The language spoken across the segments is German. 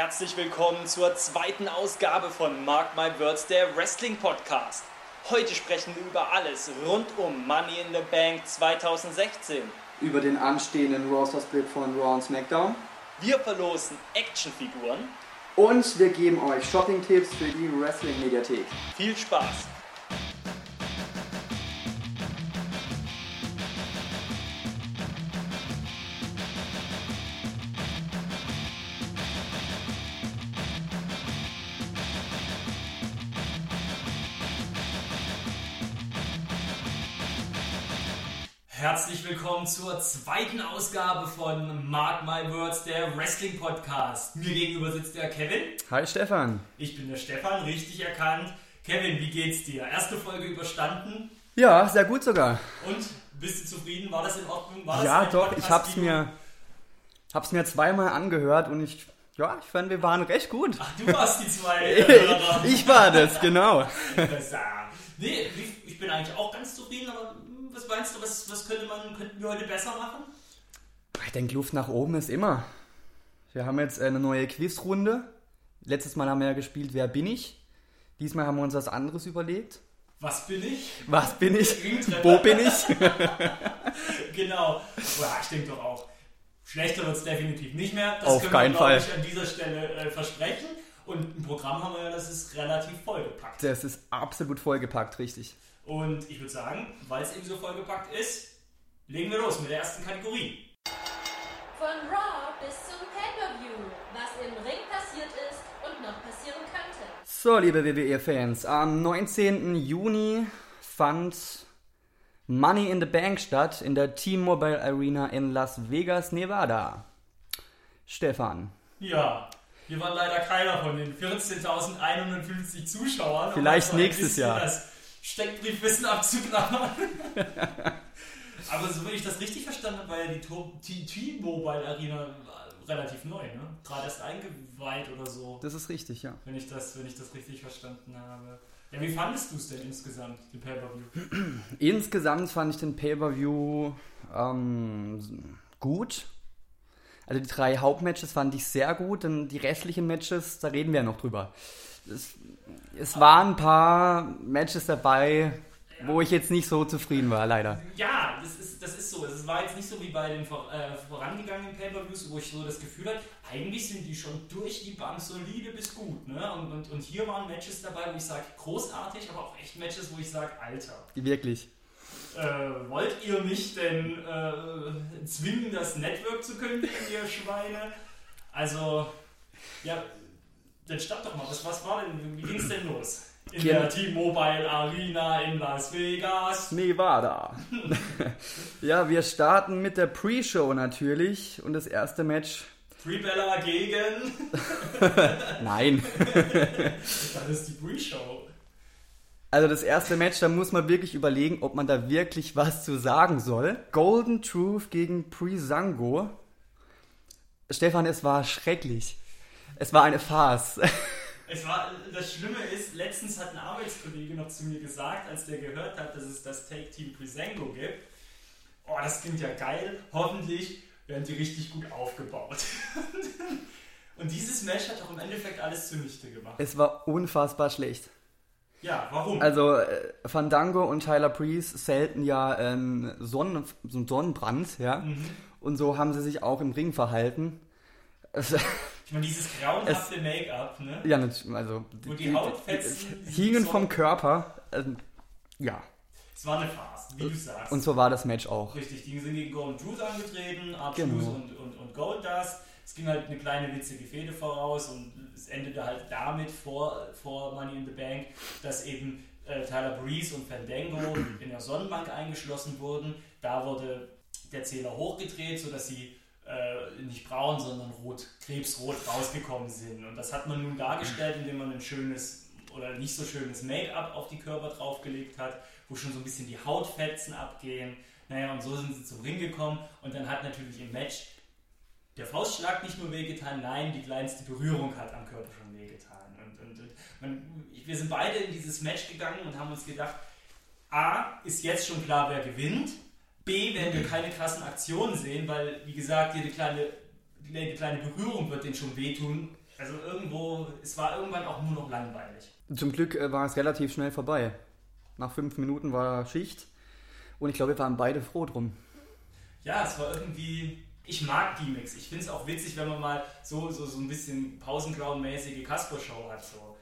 herzlich willkommen zur zweiten Ausgabe von Mark My Words, der Wrestling Podcast. Heute sprechen wir über alles rund um Money in the Bank 2016. Über den anstehenden Roster-Split von Raw und SmackDown. Wir verlosen Actionfiguren. Und wir geben euch Shopping-Tipps für die Wrestling-Mediathek. Viel Spaß! Willkommen zur zweiten Ausgabe von Mark My Words, der Wrestling Podcast. Mir gegenüber sitzt der Kevin. Hi Stefan. Ich bin der Stefan, richtig erkannt. Kevin, wie geht's dir? Erste Folge überstanden? Ja, sehr gut sogar. Und bist du zufrieden? War das in Ordnung? War ja, doch, ich hab's mir, hab's mir zweimal angehört und ich, ja, ich fand, wir waren recht gut. Ach, du warst die zwei ich war das, genau. nee, ich bin eigentlich auch ganz zufrieden, aber was meinst du, was, was könnte man, könnten wir heute besser machen? Ich denke, Luft nach oben ist immer. Wir haben jetzt eine neue Quizrunde. Letztes Mal haben wir ja gespielt, wer bin ich? Diesmal haben wir uns was anderes überlegt. Was bin ich? Was bin ich? Wo bin ich? genau. Boah, ich denke doch auch. Schlechter wird es definitiv nicht mehr. Das Auf können keinen wir, Fall. Ich, an dieser Stelle äh, versprechen. Und ein Programm haben wir ja, das ist relativ vollgepackt. Das ist absolut vollgepackt, richtig. Und ich würde sagen, weil es eben so vollgepackt ist, legen wir los mit der ersten Kategorie. Von Raw bis zum Pay-Per-View, was im Ring passiert ist und noch passieren könnte. So, liebe WWE-Fans, am 19. Juni fand Money in the Bank statt in der T-Mobile Arena in Las Vegas, Nevada. Stefan. Ja, hier war leider keiner von den 14.150 Zuschauern. Vielleicht nächstes Jahr. Das Steckbriefwissen abzuklappern. Aber so wenn ich das richtig verstanden habe, war ja die T-Mobile Arena relativ neu, ne? Gerade erst eingeweiht oder so. Das ist richtig, ja. Wenn ich das, wenn ich das richtig verstanden habe. Ja, wie fandest du es denn insgesamt, den Pay-Per-View? Insgesamt fand ich den Pay-Per-View ähm, gut. Also die drei Hauptmatches fand ich sehr gut, und die restlichen Matches, da reden wir ja noch drüber. Es, es waren ein paar Matches dabei, wo ich jetzt nicht so zufrieden war, leider. Ja, das ist, das ist so. Es war jetzt nicht so wie bei den vor, äh, vorangegangenen Pay-Per-Views, wo ich so das Gefühl hatte, eigentlich sind die schon durch die Bank solide bis gut. Ne? Und, und, und hier waren Matches dabei, wo ich sage, großartig, aber auch echt Matches, wo ich sage, Alter, Wirklich. äh, wollt ihr mich denn äh, zwingen, das Network zu kündigen, ihr Schweine? Also, ja, dann stopp doch mal. Was, was war denn, wie ging es denn los? In Ja. der T-Mobile Arena in Las Vegas. Nevada. ja, wir starten mit der Pre-Show natürlich und das erste Match. Free Bella gegen. Nein. Das ist die Pre-Show. Also das erste Match, da muss man wirklich überlegen, ob man da wirklich was zu sagen soll. Golden Truth gegen Prisango. Stefan, es war schrecklich. Es war eine Farce. Es war, das Schlimme ist, letztens hat ein Arbeitskollege noch zu mir gesagt, als der gehört hat, dass es das Take-Team Prisengo gibt. Oh, das klingt ja geil. Hoffentlich werden die richtig gut aufgebaut. Und dieses Match hat auch im Endeffekt alles zunichte gemacht. Es war unfassbar schlecht. Ja, warum? Also äh, Fandango und Tyler Priest selten ja ähm, Sonnen, so einen Sonnenbrand, ja. Mhm. Und so haben sie sich auch im Ring verhalten. Ich meine, dieses grauenhafte Make-up, ne? ja, also Wo die Hautfetzen hingen vom Körper. ähm, ja. Es war eine Farce, wie du sagst. Und so war das Match auch. Richtig, die sind gegen Golden Truth angetreten, Art Genau. Truth und, und, und Goldust. Es ging halt eine kleine witzige Fehde voraus und es endete halt damit vor, vor Money in the Bank, dass eben äh, Tyler Breeze und Fandango in der Sonnenbank eingeschlossen wurden. Da wurde der Zähler hochgedreht, sodass sie äh, nicht braun, sondern rot, krebsrot rausgekommen sind. Und das hat man nun dargestellt, indem man ein schönes oder nicht so schönes Make-up auf die Körper draufgelegt hat, wo schon so ein bisschen die Hautfetzen abgehen. Naja, und so sind sie zum Ring gekommen und dann hat natürlich im Match der Faustschlag nicht nur wehgetan, nein, die kleinste Berührung hat am Körper schon wehgetan. Und, und, und man, wir sind beide in dieses Match gegangen und haben uns gedacht, A, ist jetzt schon klar, wer gewinnt. B, werden wir keine krassen Aktionen sehen, weil, wie gesagt, jede kleine, jede kleine Berührung wird denen schon wehtun. Also irgendwo, es war irgendwann auch nur noch langweilig. Zum Glück äh, war es relativ schnell vorbei. Nach fünf Minuten war Schicht. Und ich glaube, wir waren beide froh drum. Ja, es war irgendwie. Ich mag Gimmicks. Ich finde es auch witzig, wenn man mal so, so, so ein bisschen Pausenclown-mäßige Casper-Show hat. So.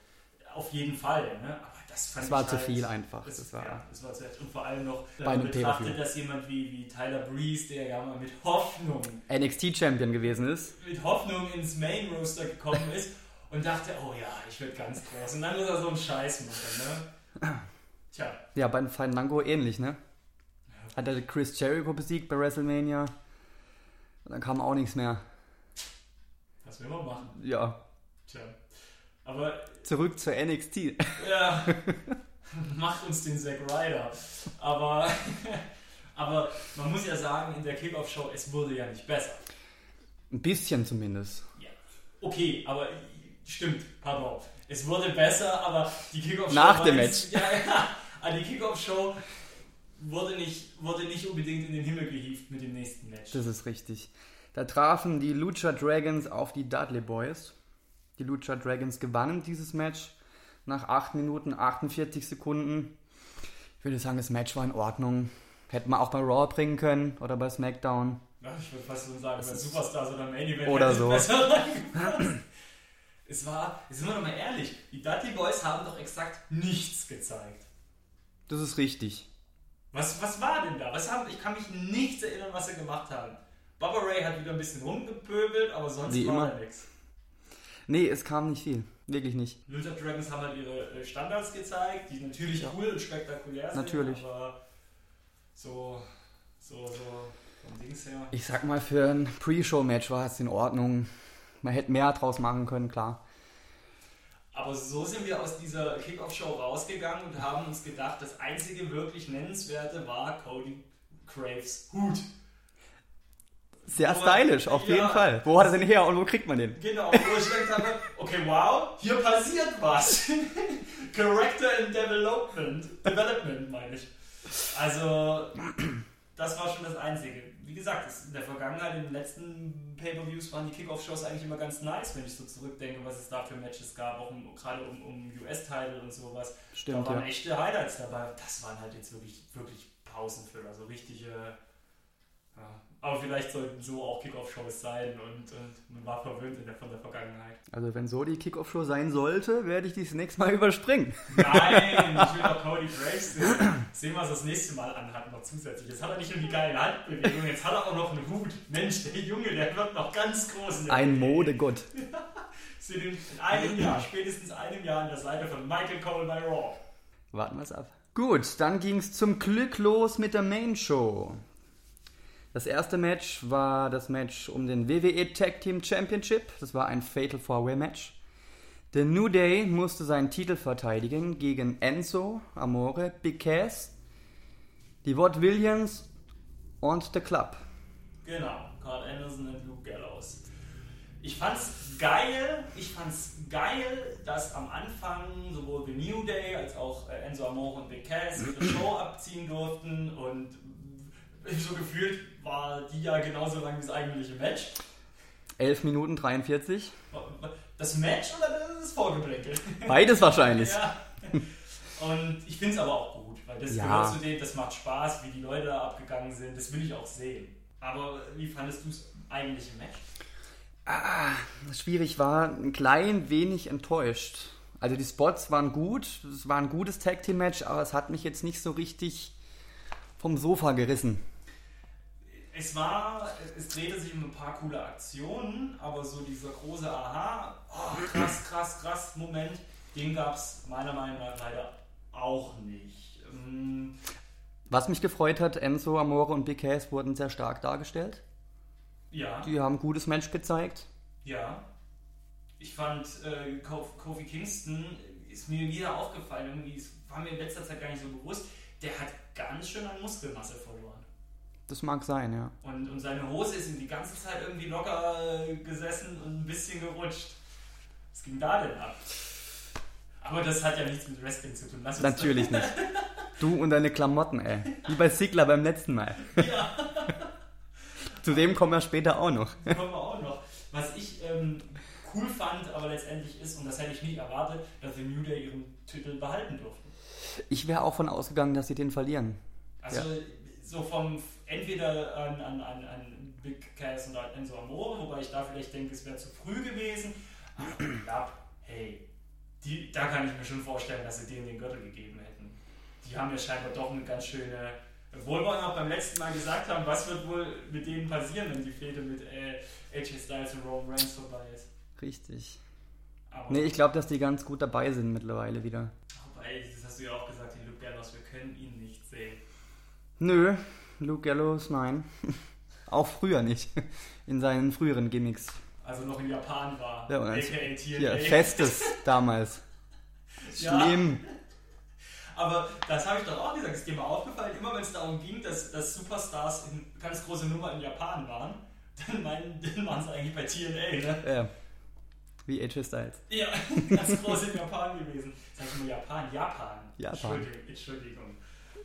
Auf jeden Fall. Ne? Aber das fand Es war ich zu halt, viel einfach. Das, Das war, ja, das war zu Und vor allem noch Bei einem betrachtet, dass jemand wie, wie Tyler Breeze, der ja mal mit Hoffnung, NXT-Champion gewesen ist. mit Hoffnung ins Main Roster gekommen ist und dachte, oh ja, ich werde ganz groß. Und dann muss er so einen Scheiß machen. Ne? Tja, Ja, bei Fandango ähnlich, ne? Hat er Chris Jericho besiegt bei WrestleMania. Und dann kam auch nichts mehr. was will man machen? Ja. Aber zurück zur NXT. Ja, macht uns den Zack Ryder. Aber, aber man muss ja sagen, in der Kickoff-Show, es wurde ja nicht besser. Ein bisschen zumindest. Ja. Okay, aber stimmt, pardon. Es wurde besser, aber die Kickoff-Show. Nach dem jetzt- Ja, ja. Aber die Kickoff-Show wurde nicht, wurde nicht unbedingt in den Himmel gehievt mit dem nächsten Match. Das ist richtig. Da trafen die Lucha Dragons auf die Dudley Boys. Die Lucha Dragons gewannen dieses Match nach 8 Minuten 48 Sekunden. Ich würde sagen, das Match war in Ordnung. Hätte man auch bei Raw bringen können oder bei SmackDown. Ja, ich würde fast so sagen, bei Superstars oder Main Event Oder so. es war, jetzt sind wir doch mal ehrlich, die Dudley Boys haben doch exakt nichts gezeigt. Das ist richtig. Was, was war denn da? Was haben, ich kann mich nichts erinnern, was sie gemacht haben. Bubba Ray hat wieder ein bisschen rumgepöbelt, aber sonst Wie war immer. da nichts. Nee, es kam nicht viel. Wirklich nicht. Luther Dragons haben halt ihre äh, Standards gezeigt, die natürlich Ja. cool und spektakulär sind. Natürlich. Aber so, so, so vom Dings her. Ich sag mal, für ein Pre-Show-Match war es in Ordnung. Man hätte mehr draus machen können, klar. Aber so sind wir aus dieser Kickoff-Show rausgegangen und haben uns gedacht, das einzige wirklich Nennenswerte war Cody Craves Hut. Sehr stylisch, auf ja. jeden Fall. Wo hat er denn her und wo kriegt man den? Genau, wo ich gedacht habe, okay, wow, hier passiert was. Character and Development. Development meine ich. Also, das war schon das Einzige. Wie gesagt, es- in der Vergangenheit, in den letzten Pay-Per-Views waren die Kickoff-Shows eigentlich immer ganz nice, wenn ich so zurückdenke, was es da für Matches gab, auch um, gerade um, um US-Title und sowas. Stimmt, da waren ja. echte Highlights dabei. Das waren halt jetzt wirklich, wirklich Pausenfüller, so richtige. Ja. Aber vielleicht sollten so auch Kickoff-Shows sein und, und man war verwöhnt in der, von der Vergangenheit. Also wenn so die Kickoff-Show sein sollte, werde ich dies nächste Mal überspringen. Nein, ich will auch Cody Graves sehen. Sehen, was er das nächste Mal anhat, noch zusätzlich. Jetzt hat er nicht nur die geile Handbewegung, jetzt hat er auch noch einen Hut. Mensch, der Junge, der wird noch ganz groß. Ein. Modegott. Ihn in einem Jahr, spätestens einem Jahr an der Seite von Michael Cole bei Raw. Warten wir es ab. Gut, dann ging es zum Glück los mit der Main Show. Das erste Match war das Match um den WWE Tag Team Championship. Das war ein Fatal 4-Way Match. Der New Day musste seinen Titel verteidigen gegen Enzo, Amore, Big Cass, die Watt Williams und The Club. Genau, Carl Anderson und Luke Gallows. Ich fand's geil, ich fand's geil, dass am Anfang sowohl The New Day als auch äh, Enzo Amore und Big Cass ihre Show abziehen durften und so gefühlt war die ja genauso lang wie das eigentliche Match. 11 Minuten 43. Das Match oder das Vorgeplänkel? Beides wahrscheinlich. ja. Und ich finde es aber auch gut, weil das Ja. gehört zu dem, das macht Spaß, wie die Leute da abgegangen sind, das will ich auch sehen. Aber wie fandest du das eigentliche Match? Schwierig war, ein klein wenig enttäuscht. Also die Spots waren gut, es war ein gutes Tag Team Match, aber es hat mich jetzt nicht so richtig vom Sofa gerissen. Es war, es drehte sich um ein paar coole Aktionen, aber so dieser große Aha, oh, krass, krass, krass Moment, den gab es meiner Meinung nach leider auch nicht. Ähm, Was mich gefreut hat, Enzo, Amore und Big Cass wurden sehr stark dargestellt. ja, Die haben ein gutes Match gezeigt. ja. Ich fand, äh, Ko- Kofi Kingston ist mir wieder aufgefallen, irgendwie, es war mir in letzter Zeit gar nicht so bewusst, der hat ganz schön an Muskelmasse verloren. Das mag sein, ja. Und, und seine Hose ist ihm die ganze Zeit irgendwie locker äh, gesessen und ein bisschen gerutscht. Was ging da denn ab? Aber das hat ja nichts mit Wrestling zu tun. Lass Natürlich nicht. Du und deine Klamotten, ey. Wie bei Sigler beim letzten Mal. Zu dem kommen wir später auch noch. Kommen wir auch noch. Was ich ähm, cool fand, aber letztendlich ist, und das hätte ich nicht erwartet, dass die New Day ihren Titel behalten durften. Ich wäre auch von ausgegangen, dass sie den verlieren. Also so vom entweder an, an, an, an Big Cass und an Enzo Amore, wobei ich da vielleicht denke, es wäre zu früh gewesen. Aber hey, die, da kann ich mir schon vorstellen, dass sie denen den Gürtel gegeben hätten. Die haben ja scheinbar doch eine ganz schöne. Obwohl wir auch beim letzten Mal gesagt haben, was wird wohl mit denen passieren, wenn die Fehde mit äh, AJ Styles und Roman Reigns vorbei ist. Richtig. Aber, Nee, ich glaube, dass die ganz gut dabei sind mittlerweile wieder. wobei, das hast du ja auch gesagt, die Luke Gallows, wir können ihn nicht sehen. Nö, Luke Gallows, nein. auch früher nicht. In seinen früheren Gimmicks. Also noch in Japan war. Ja, und als- aka TNA. Hier, Festes damals. Ja. Schlimm. Aber das habe ich doch auch gesagt, ist dir mal aufgefallen, immer wenn es darum ging, dass, dass Superstars in ganz große Nummer in Japan waren, dann, meinen, dann waren sie eigentlich bei TNA, ne? Ja. Wie AJ Styles. Ja, ganz groß in Japan gewesen. Sag ich mal Japan? Japan. Japan. Entschuldigung. Entschuldigung.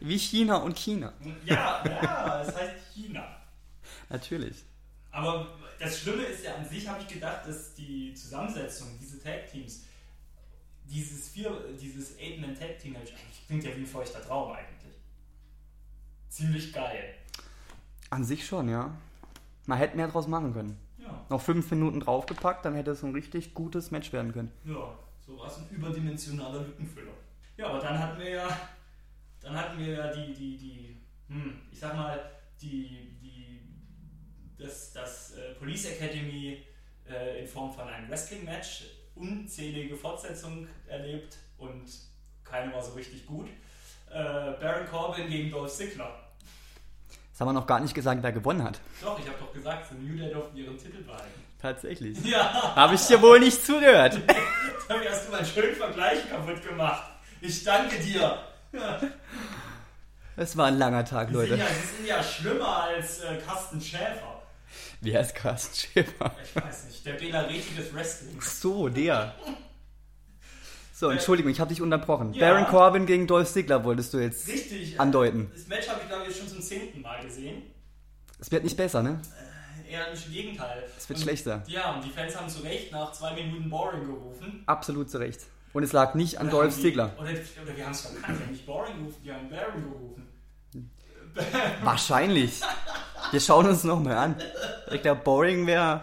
Wie China und China. Ja, ja, das heißt China. Natürlich. Aber das Schlimme ist ja an sich, habe ich gedacht, dass die Zusammensetzung, diese Tag-Teams, dieses vier, dieses Eight-Man-Tag-Team-Match, eigentlich klingt ja wie ein feuchter Traum eigentlich. Ziemlich geil. An sich schon, ja. Man hätte mehr draus machen können. Ja. Noch fünf Minuten draufgepackt, dann hätte es ein richtig gutes Match werden können. Ja, so war es ein überdimensionaler Lückenfüller. Ja, aber dann hatten wir ja, dann hatten wir ja die, die, die, hm, ich sag mal, die, die, das, das äh, Police Academy äh, in Form von einem Wrestling-Match, unzählige Fortsetzungen erlebt und keine war so richtig gut. Äh, Baron Corbin gegen Dolph Ziggler. Das haben wir noch gar nicht gesagt, wer gewonnen hat. Doch, ich habe doch gesagt, die New Day durften ihren Titel behalten. Tatsächlich. Ja, Habe ich dir wohl nicht zugehört. damit hast du meinen schönen Vergleich kaputt gemacht. Ich danke dir. Es war ein langer Tag, Die sind, Leute. ja, die sind ja schlimmer als äh, Carsten Schäfer. Wie heißt Carsten Schäfer? Ich weiß nicht, der Bela Reti des Wrestlings. So, der. So, Entschuldigung, ich habe dich unterbrochen. Ja. Baron Corbin gegen Dolph Ziggler wolltest du jetzt Richtig. andeuten. Das Match habe ich, glaube ich, schon zum zehnten Mal gesehen. Es wird nicht besser, ne? Eher im Gegenteil. Es wird und, schlechter. Ja, und die Fans haben zu Recht nach zwei Minuten Boring gerufen. Absolut zu Recht. Und es lag nicht an Dolph die- Ziggler. Oder, oder wir haben es verkannt, wir haben nicht Boring gerufen, die haben Baron gerufen. Wahrscheinlich. Wir schauen uns nochmal an. Ich glaube, Boring wäre.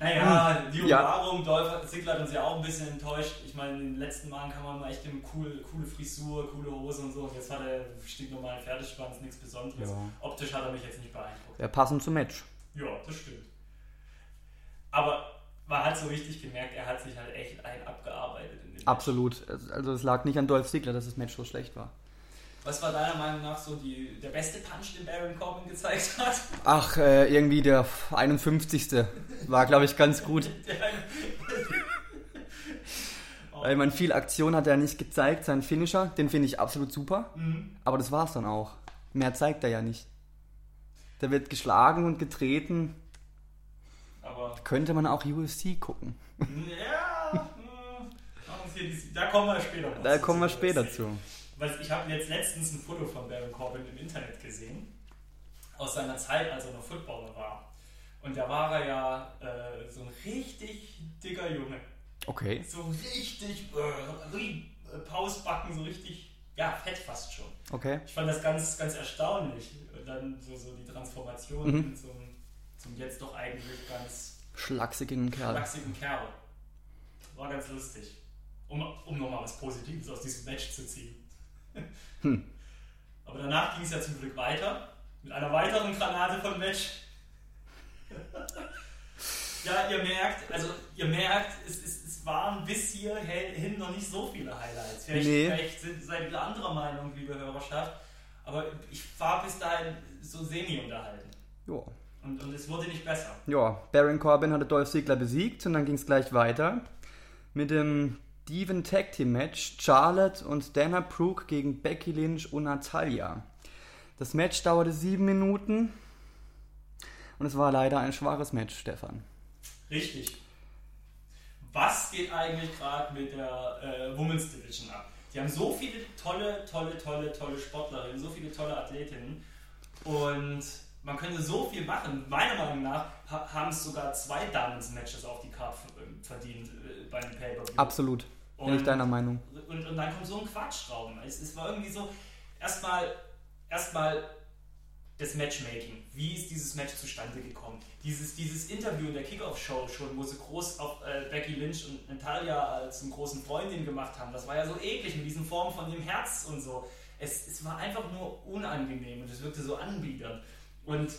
Naja, die Hm. Ja. Umarmung, Dolph Ziggler hat uns ja auch ein bisschen enttäuscht. Ich meine, in den letzten Malen kann man mal echt eine coole, coole Frisur, coole Hose und so. Und jetzt hat er stinknormalen Pferdeschwanz, nichts Besonderes. Ja. Optisch hat er mich jetzt nicht beeindruckt. Wäre passend zum Match. Ja, das stimmt. Aber man hat so richtig gemerkt, er hat sich halt echt ein abgearbeitet. Absolut. Also es lag nicht an Dolph Ziggler, dass das Match so schlecht war. Was war deiner Meinung nach so die, der beste Punch, den Baron Corbin gezeigt hat? Ach, äh, irgendwie der 51. war, glaube ich, ganz gut. Weil man viel Aktion hat er nicht gezeigt. Sein Finisher, den finde ich absolut super. Mhm. Aber das war's dann auch. Mehr zeigt er ja nicht. Der wird geschlagen und getreten. Aber Könnte man auch UFC gucken. ja, hm, die- da kommen wir später Da zu, kommen wir später zu. Was, ich habe jetzt letztens ein Foto von Baron Corbin im Internet gesehen, aus seiner Zeit, als er noch Footballer war. Und da war er ja äh, so ein richtig dicker Junge. Okay. So richtig äh, äh, Pausbacken, so richtig, ja, fett fast schon. Okay. Ich fand das ganz, ganz erstaunlich. Und dann so, so die Transformation Mhm. zum, zum jetzt doch eigentlich ganz Schlachsigen Kerl. wachsigen Kerl. War ganz lustig. Um, um nochmal was Positives aus diesem Match zu ziehen. Hm. Aber danach ging es ja zum Glück weiter. Mit einer weiteren Granate vom Match. ja, ihr merkt, also ihr merkt, es, es, es waren bis hierhin noch nicht so viele Highlights. Vielleicht, Nee. vielleicht sind, seid ihr anderer Meinung, liebe Hörerschaft. Aber ich war bis dahin so semi-unterhalten. Ja. Und, und es wurde nicht besser. Ja, Baron Corbin hatte Dolph Ziggler besiegt und dann ging es gleich weiter mit dem Devon Tag Team Match Charlotte und Dana Brooke gegen Becky Lynch und Natalia. Das Match dauerte sieben Minuten und es war leider ein schwaches Match, Stefan. Richtig. Was geht eigentlich gerade mit der äh, Women's Division ab? Die haben so viele tolle, tolle, tolle, tolle Sportlerinnen, so viele tolle Athletinnen und man könnte so viel machen. Meiner Meinung nach ha haben es sogar zwei Diamonds-Matches auf die Karte verdient äh, bei einem Pay-Per-View. Absolut. Bin ich deiner Meinung. Und, und dann kommt so ein Quatschraum. Es, es war irgendwie so, erstmal erstmal das Matchmaking. Wie ist dieses Match zustande gekommen? Dieses, dieses Interview in der Kickoff-Show schon, wo sie groß auf äh, Becky Lynch und Natalia als einen großen Freundin gemacht haben, das war ja so eklig in diesen Formen von dem Herz und so. Es, es war einfach nur unangenehm und es wirkte so anbiedernd. Und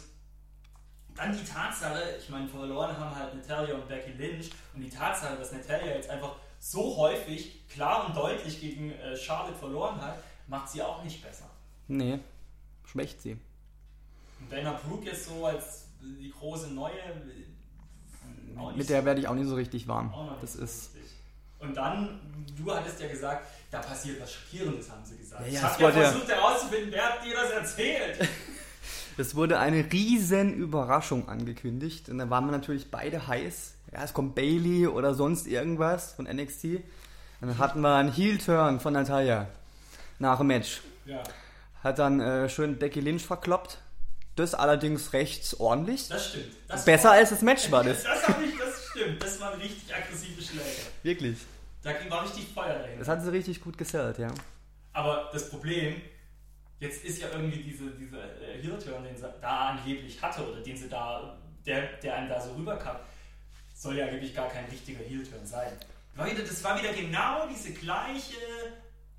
dann die Tatsache, ich meine, verloren haben halt Natalia und Becky Lynch und die Tatsache, dass Natalia jetzt einfach so häufig klar und deutlich gegen äh, Charlotte verloren hat, macht sie auch nicht besser. Nee, schwächt sie. Und Dana Brooke jetzt so als die große Neue. Mit der werde ich auch nicht so richtig warm. Das so ist. Richtig. Und dann, du hattest ja gesagt, da passiert was Schockierendes, haben sie gesagt. Ja, ja, ich habe ja- versucht herauszufinden, wer hat dir das erzählt? Es wurde eine riesen Überraschung angekündigt und da waren wir natürlich beide heiß. Ja, es kommt Bailey oder sonst irgendwas von NXT. Und dann hatten wir einen Heel-Turn von Natalia nach dem Match. ja, Hat dann äh, schön Becky Lynch verkloppt. Das allerdings recht ordentlich. das stimmt. Das Besser war, als das Match war das. Das, ich, das stimmt. Das waren richtig aggressive Schläge. Wirklich. Da war richtig Feuer dahinter. Das hat sie richtig gut gesellt, ja. Aber das Problem, jetzt ist ja irgendwie diese, diese äh, Heel-Turn, den sie da angeblich hatte oder den sie da, der, der einem da so rüberkam, soll ja angeblich gar kein richtiger Heel-Turn sein. Wieder, das war wieder genau diese gleiche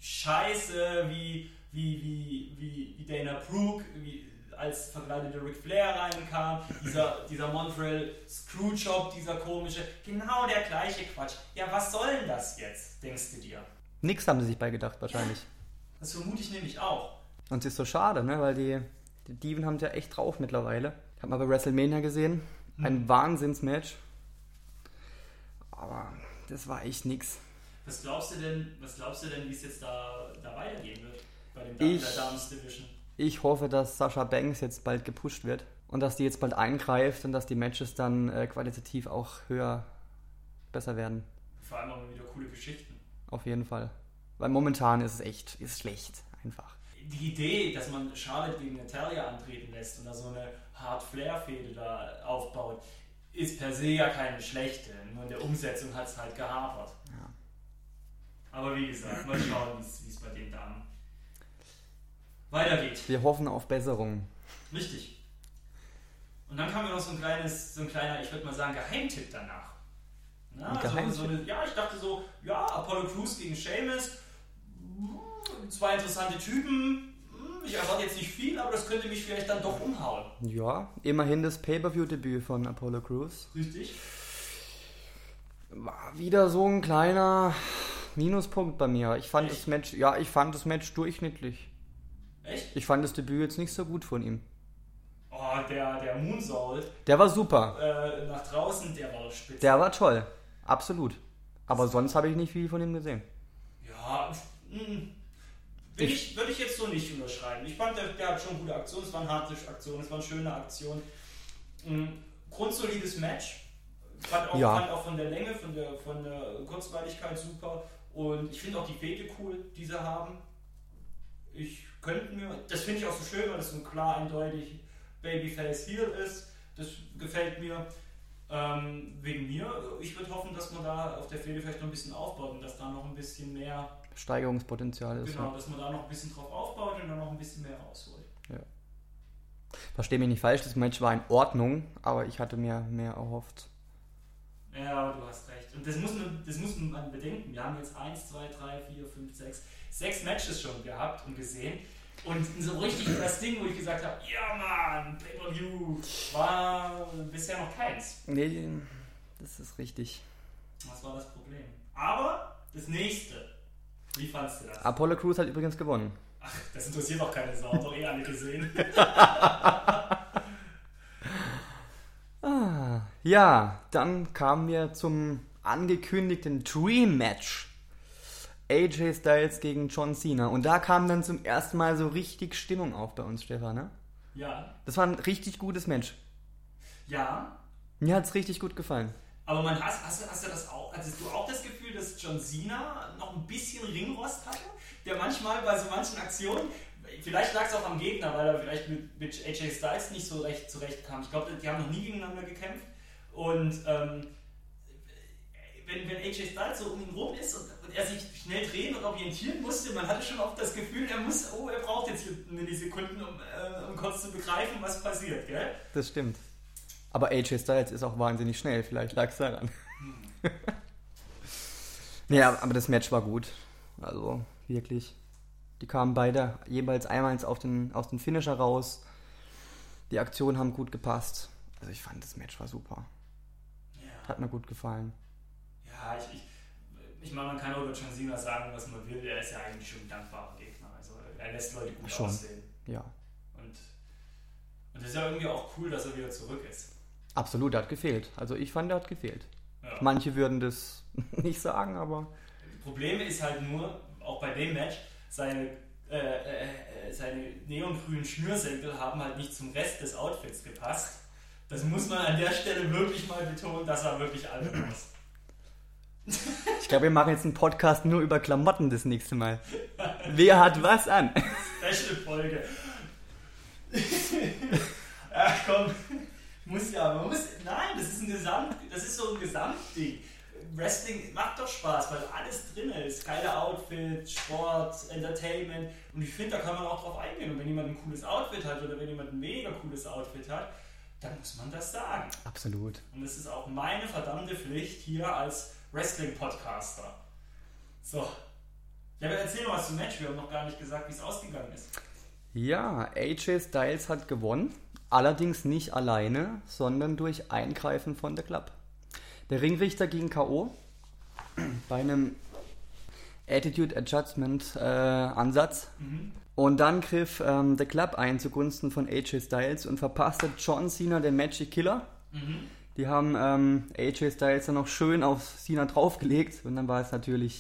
Scheiße wie, wie, wie, wie, wie Dana Brooke, wie, als verkleideter Ric Flair reinkam, dieser, dieser Montreal Screwjob, dieser komische, genau der gleiche Quatsch. Ja, was soll denn das jetzt, denkst du dir? Nix haben sie sich bei gedacht wahrscheinlich. Das vermute ich nämlich auch. Und es ist so schade, ne? weil die, die Diven haben es ja echt drauf mittlerweile. Ich habe mal bei WrestleMania gesehen. Ein Wahnsinnsmatch. Aber das war echt nix. Was glaubst du denn, was glaubst du denn, wie es jetzt da, da weitergehen wird bei dem Ich- der Dames Division? Ich hoffe, dass Sascha Banks jetzt bald gepusht wird und dass die jetzt bald eingreift und dass die Matches dann äh, qualitativ auch höher besser werden. Vor allem auch wieder coole Geschichten. Auf jeden Fall. Weil momentan ist es echt, ist schlecht. Einfach. Die Idee, dass man Charlotte gegen Natalia antreten lässt und da so eine Hard Flair-Fehde da aufbaut, ist per se ja keine schlechte. Nur in der Umsetzung hat es halt gehapert. Ja. Aber wie gesagt, mal schauen, wie es bei den Damen weitergeht. Wir hoffen auf Besserung. Richtig. Und dann kam ja noch so ein kleines, so ein kleiner, ich würde mal sagen, Geheimtipp danach. Na, Ein so, Geheimtipp? so eine, ja, ich dachte so, ja, Apollo Crews gegen Seamus, zwei interessante Typen. hm, Ich erwarte jetzt nicht viel, aber das könnte mich vielleicht dann doch umhauen. Ja, immerhin das Pay-Per-View-Debüt von Apollo Crews. Richtig? War wieder so ein kleiner Minuspunkt bei mir. Ich fand Echt? das Match, ja, ich fand das Match durchschnittlich. Echt? Ich fand das Debüt jetzt nicht so gut von ihm. Oh, der, der Moonsault Der war super. äh, nach draußen, der war spitze. Der war toll. Absolut. Aber sonst habe ich nicht viel von ihm gesehen. Ja, hm, will ich, würde ich jetzt so nicht unterschreiben. Ich fand, der, der hat schon gute Aktionen, es waren harte Aktionen, es waren schöne Aktionen. Hm, Grundsolides Match. Fand auch, Ja. fand auch von der Länge, von der, von der Kurzweiligkeit super. Und ich finde auch die Fäde cool, die sie haben. Ich könnte mir, das finde ich auch so schön, weil das so klar eindeutig Babyface Heel ist. Das gefällt mir. Ähm, wegen mir, ich würde hoffen, dass man da auf der Fäde vielleicht noch ein bisschen aufbaut und dass da noch ein bisschen mehr Steigerungspotenzial ist. Genau, Ja. dass man da noch ein bisschen drauf aufbaut und dann noch ein bisschen mehr rausholt. Verstehe mich nicht falsch, das Match war in Ordnung, aber ich hatte mir mehr erhofft. Ja, du hast recht. Und das muss man, das muss man bedenken. Wir haben jetzt 1, 2, 3, 4, 5, 6, sechs Matches schon gehabt und gesehen. Und so richtig das Ding, wo ich gesagt habe, ja Mann, Pay-Per-View, war bisher noch keins. Nee, das ist richtig. Das war das Problem. Aber das nächste, wie fandst du das? Apollo Crews hat übrigens gewonnen. Ach, das interessiert doch keine Sau, doch eh alle gesehen. Ah, ja, dann kamen wir zum angekündigten Dream Match. AJ Styles gegen John Cena. Und da kam dann zum ersten Mal so richtig Stimmung auf bei uns, Stefan. Ne? Ja, Das war ein richtig gutes Match. ja, Mir hat es richtig gut gefallen. Aber man hast, hast, hast du das auch, hattest du auch das Gefühl, dass John Cena noch ein bisschen Ringrost hatte? Der manchmal bei so manchen Aktionen, vielleicht lag es auch am Gegner, weil er vielleicht mit, mit AJ Styles nicht so recht zurechtkam. Ich glaube, die haben noch nie gegeneinander gekämpft. Und ähm, wenn, wenn AJ Styles so um ihn rum ist und, und, er sich schnell drehen und orientieren musste, man hatte schon oft das Gefühl, er muss, oh, er braucht jetzt Millisekunden, um, äh, um kurz zu begreifen, was passiert, gell? Das stimmt. Aber AJ Styles ist auch wahnsinnig schnell, vielleicht lag es daran. Hm. ja, aber das Match war gut. Also wirklich. Die kamen beide jeweils einmal auf den, aus dem Finisher raus. Die Aktionen haben gut gepasst. Also ich fand das Match war super. Ja. Hat mir gut gefallen. Ja, ich, ich, ich meine, man kann auch über John Cena sagen, was man will. Er ist ja eigentlich schon ein dankbarer Gegner. Also er lässt Leute gut schon. aussehen. Ja. Und, und es ist ja irgendwie auch cool, dass er wieder zurück ist. Absolut, er hat gefehlt. Also ich fand, er hat gefehlt. Ja. Manche würden das nicht sagen, aber. Problem ist halt nur, auch bei dem Match, seine, äh, äh, äh, seine neongrünen Schnürsenkel haben halt nicht zum Rest des Outfits gepasst. Das muss man an der Stelle wirklich mal betonen, dass er wirklich alt aus. Ich glaube, wir machen jetzt einen Podcast nur über Klamotten das nächste Mal. Wer hat was an? Special-Folge. Ach komm, muss ja, man muss, nein, das ist ein Gesamt, das ist so ein Gesamtding. Wrestling macht doch Spaß, weil alles drin ist. Geile Outfits, Sport, Entertainment. Und ich finde, da kann man auch drauf eingehen. Und wenn jemand ein cooles Outfit hat oder wenn jemand ein mega cooles Outfit hat, dann muss man das sagen. Absolut. Und es ist auch meine verdammte Pflicht hier als Wrestling-Podcaster. So. Ja, aber erzähl noch was zum Match. Wir haben noch gar nicht gesagt, wie es ausgegangen ist. Ja, AJ Styles hat gewonnen. Allerdings nicht alleine, sondern durch Eingreifen von der Club. Der Ringrichter ging K.O. bei einem Attitude Adjustment äh, Ansatz. Mhm. Und dann griff ähm, der Club ein zugunsten von AJ Styles und verpasste John Cena den Magic Killer. Mhm. Die haben ähm, AJ Styles dann noch schön auf Cena draufgelegt und dann war es natürlich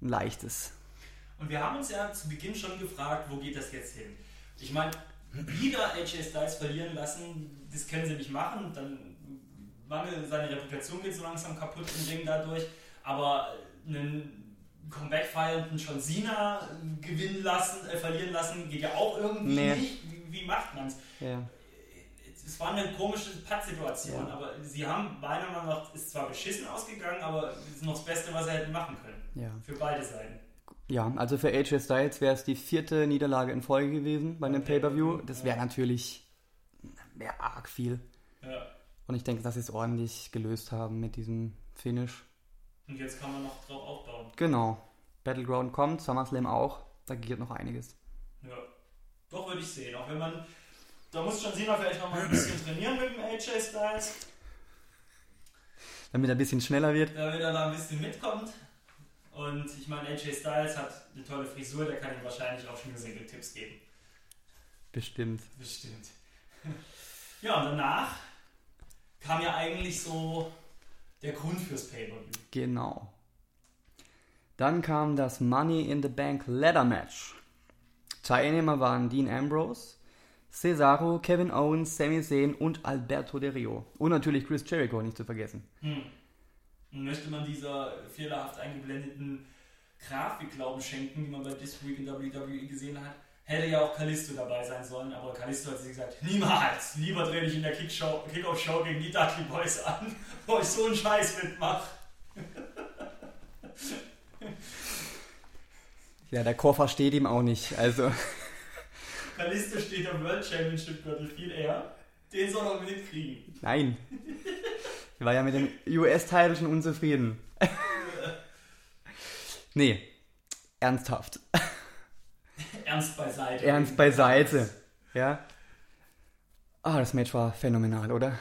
ein leichtes. Und wir haben uns ja zu Beginn schon gefragt, wo geht das jetzt hin? Ich meine, wieder AJ Styles verlieren lassen, das können sie nicht machen. Dann Mangel, seine Reputation geht so langsam kaputt im Ding dadurch, aber einen Comeback feiernden John Cena gewinnen lassen, äh, verlieren lassen, geht ja auch irgendwie nee. nicht. Wie, wie macht man es? Ja. Es war eine komische Pattsituation, ja. aber sie haben meiner Meinung nach, ist zwar beschissen ausgegangen, aber es ist noch das Beste, was sie hätten machen können. Ja. Für beide Seiten. Ja, also für AJ Styles wäre es die vierte Niederlage in Folge gewesen bei einem okay. Pay-Per-View. Das wäre natürlich wär arg viel. Ja. Und ich denke, dass sie es ordentlich gelöst haben mit diesem Finish. Und jetzt kann man noch drauf aufbauen. Genau. Battleground kommt, SummerSlam auch. Da geht noch einiges. Ja. Doch würde ich sehen. Auch wenn man. Da muss schon Cena vielleicht noch mal ein bisschen trainieren mit dem AJ Styles. Damit er ein bisschen schneller wird. Damit er da ein bisschen mitkommt. Und ich meine, AJ Styles hat eine tolle Frisur, der kann ihm wahrscheinlich auch Schnürsenkel-Tipps geben. Bestimmt. Bestimmt. Ja, und danach kam ja eigentlich so der Grund fürs Pay-Per-View. Genau. Dann kam das Money in the Bank Ladder Match. Teilnehmer waren Dean Ambrose, Cesaro, Kevin Owens, Sami Zayn und Alberto Del Rio. Und natürlich Chris Jericho nicht zu vergessen. Hm. Möchte man dieser fehlerhaft eingeblendeten Grafik Glauben schenken, die man bei This Week in WWE gesehen hat? hätte ja auch Kalisto dabei sein sollen, aber Kalisto hat sich gesagt, niemals, lieber drehe ich in der Kickoff-Show gegen die Dudley Boys an, wo ich so einen Scheiß mitmache. Ja, der Koffer steht ihm auch nicht, also. Kalisto steht am World Championship Gürtel viel eher. Den soll er unbedingt kriegen. Nein. Ich war ja mit dem US-Titel schon unzufrieden. nee, ernsthaft. Ernst beiseite. Ernst beiseite. Ja. Ah, das Match war phänomenal, oder?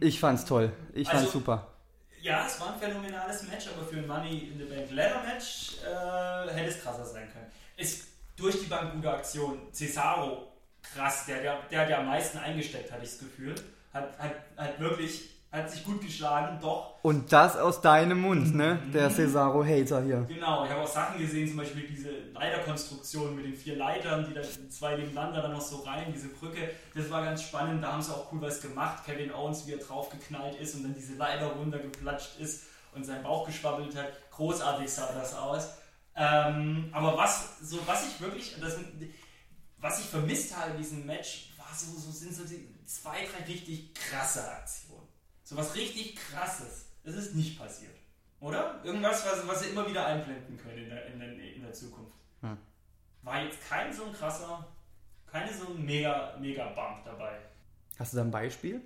Ich fand's toll. Ich fand's also, super. Ja, es war ein phänomenales Match, aber für ein Money in the Bank Ladder Match äh, hätte es krasser sein können. Ist durch die Bank gute Aktion. Cesaro, krass, der, der, der hat ja am meisten eingesteckt, hatte ich das Gefühl. Hat, hat, hat wirklich hat sich gut geschlagen, doch. Und das aus deinem Mund, ne? Mhm. Der Cesaro-Hater hier. Genau, ich habe auch Sachen gesehen, zum Beispiel diese Leiterkonstruktion mit den vier Leitern, die da zwei nebeneinander dann noch so rein, diese Brücke. Das war ganz spannend, da haben sie auch cool was gemacht. Kevin Owens, wie er draufgeknallt ist und dann diese Leiter runtergeplatscht ist und seinen Bauch geschwabbelt hat. Großartig sah das aus. Ähm, aber was, so, was ich wirklich, das, was ich vermisst habe in diesem Match, war so, so, sind so die zwei, drei richtig krasse Aktionen. So was richtig krasses. Das ist nicht passiert. Oder? Irgendwas, was, was sie immer wieder einblenden können in der, in der, in der Zukunft. Hm. War jetzt kein so ein krasser, keine so ein mega, mega Bump dabei. Hast du da ein Beispiel?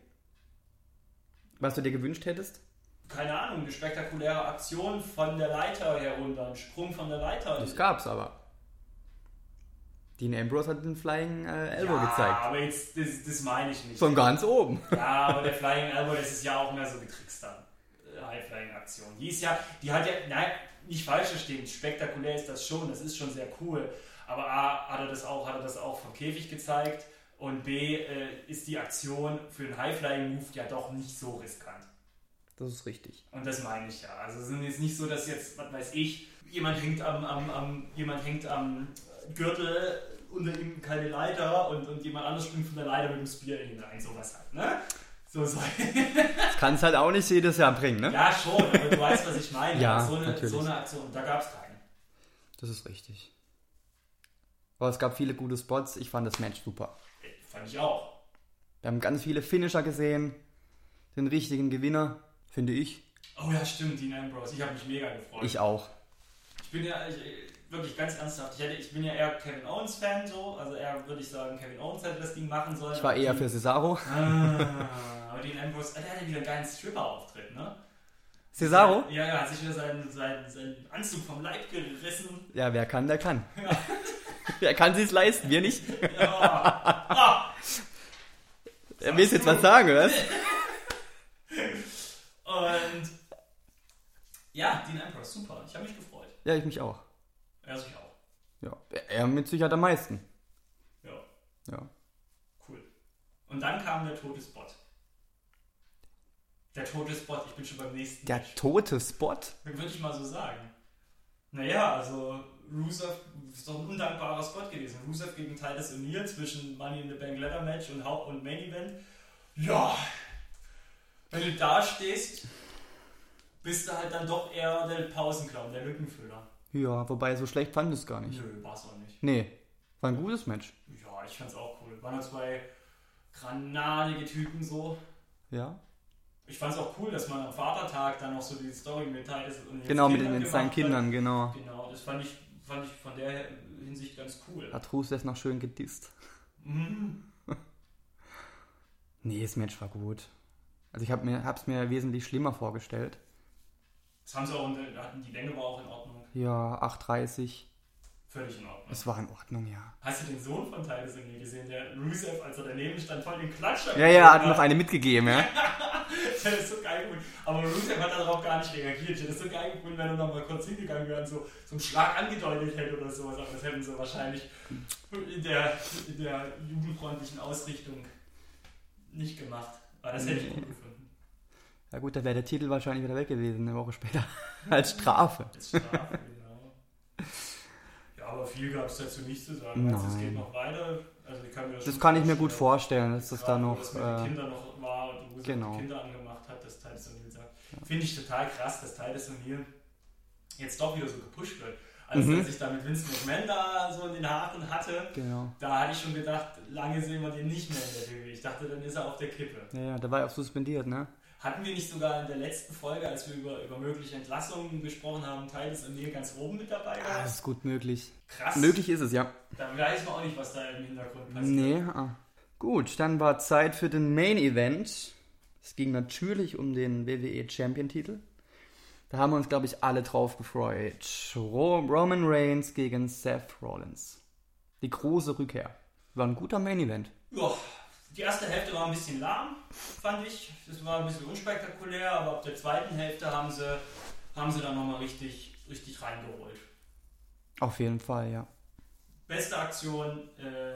Was du dir gewünscht hättest? Keine Ahnung, eine spektakuläre Aktion von der Leiter herunter, ein Sprung von der Leiter. Das gab's aber. Dean Ambrose hat den Flying äh, Elbow ja, gezeigt. aber jetzt, das, das meine ich nicht. Von ganz oben. Ja, aber der Flying Elbow, das ist ja auch mehr so getrickst dann. Äh, High-Flying-Aktion. Die ist ja, die hat ja, nein, nicht falsch verstehen, spektakulär ist das schon, das ist schon sehr cool. Aber A, hat er das auch, hat er das auch vom Käfig gezeigt und B, äh, ist die Aktion für einen High-Flying-Move ja doch nicht so riskant. Das ist richtig. Und das meine ich ja. Also es ist jetzt nicht so, dass jetzt, was weiß ich, jemand hängt am, am, am, jemand hängt am Gürtel, unter ihm keine Leiter und, und jemand anders springt von der Leiter mit dem Spear in ihn rein. Sowas halt, ne? So, so. Das kann es halt auch nicht jedes Jahr bringen, ne? Ja, schon, aber du weißt, was ich meine. Ja, so, eine, so eine Aktion, da gab es keine. Das ist richtig. Aber es gab viele gute Spots. Ich fand das Match super. Fand ich auch. Wir haben ganz viele Finisher gesehen. Den richtigen Gewinner, finde ich. Oh ja, stimmt, Dean Ambrose. Ich habe mich mega gefreut. Ich auch. Ich bin ja ich, wirklich ganz ernsthaft. Ich, hätte, ich bin ja eher Kevin Owens Fan so. Also eher würde ich sagen, Kevin Owens hätte das Ding machen sollen. Ich war eher für Cesaro. Ah, aber Dean Ambrose, der hatte wieder einen geilen Stripper-Auftritt, ne? Cesaro? Ja, ja, hat sich wieder seinen, seinen, seinen Anzug vom Leib gerissen. Ja, wer kann, der kann. wer kann sich's leisten? Wir nicht. Ja. Ah, Er will jetzt was sagen, oder? und ja, Dean Ambrose, super. Ich habe mich gefreut. Ja, ich mich auch. Er sich auch. Ja, er mit Sicherheit am meisten. Ja, Ja. cool. Und dann kam der tote Spot. Der tote Spot, ich bin schon beim nächsten. Der Match. tote Spot? Würde ich mal so sagen. Naja, also Rusev ist doch ein undankbarer Spot gewesen. Rusev gegen Titus O'Neill zwischen Money in the Bank Ladder Match und Haupt- und Main Event. Ja, wenn du da stehst, bist du halt dann doch eher der Pausenclown, der Lückenfüller. Ja, wobei so schlecht fand ich es gar nicht. Nö, war's auch nicht. Nee, war ein gutes Match. Ja, ich fand's auch cool. Waren halt zwei granatige Typen so. Ja. Ich fand's auch cool, dass man am Vatertag dann noch so die Story mit Titus und Genau, mit, Kindern den, mit seinen gemacht hat. Kindern, genau. Genau, das fand ich, fand ich von der Hinsicht ganz cool. Hat Rusev noch schön gedisst. Mhm. Nee, das Match war gut. Also ich habe mir, hab's mir wesentlich schlimmer vorgestellt. Das haben sie auch, die Länge war auch in Ordnung. Ja, 8,30. Völlig in Ordnung. Es war in Ordnung, ja. Hast du den Sohn von Titus O'Neill gesehen, der Rusev, als er daneben stand, voll den Klatscher Ja, ja, hat noch eine mitgegeben, ja. Das ist so geil gefunden. Aber Rusev hat darauf gar nicht reagiert. Hätte es so geil gefunden, wenn er noch mal kurz hingegangen wäre und so, einen Schlag angedeutet hätte oder sowas. Aber das hätten sie wahrscheinlich in der, in der jugendfreundlichen Ausrichtung nicht gemacht. Aber das hätte ich gut gefunden. Ja gut, da wäre der Titel wahrscheinlich wieder weg gewesen, eine Woche später. Als Strafe. Als Strafe, genau. Ja, aber viel gab es dazu nicht zu sagen. Du, es geht noch weiter. Also ich kann mir das, Das kann ich mir gut vorstellen. dass das da noch... das mit den Äh, Kindern noch war und sie genau. die Kinder angemacht hat, dass Titus O'Neill sagt. Finde ich total krass, dass Titus O'Neill jetzt doch wieder so gepusht wird. Als Mhm. sich da mit Vince McMahon da so in den Haaren hatte, genau. da hatte ich schon gedacht, lange sehen wir den nicht mehr in der WWE. Ich dachte, dann ist er auf der Kippe. Ja, ja, da war er auch suspendiert, ne? Hatten wir nicht sogar in der letzten Folge, als wir über, über mögliche Entlassungen gesprochen haben, Titus O'Neill ganz oben mit dabei Ah, gehabt? das ist gut möglich. Krass. Möglich ist es, ja. Da weiß man auch nicht, was da im Hintergrund passiert. Nee, ah. Gut, dann war Zeit für den Main Event. Es ging natürlich um den WWE Champion Titel. Da haben wir uns, glaube ich, alle drauf gefreut. Ro Roman Reigns gegen Seth Rollins. Die große Rückkehr. War ein guter Main Event. Ja, die erste Hälfte war ein bisschen lahm, fand ich. Das war ein bisschen unspektakulär, aber ab der zweiten Hälfte haben sie, haben sie dann nochmal richtig, richtig reingeholt. Auf jeden Fall, ja. Beste Aktion, äh,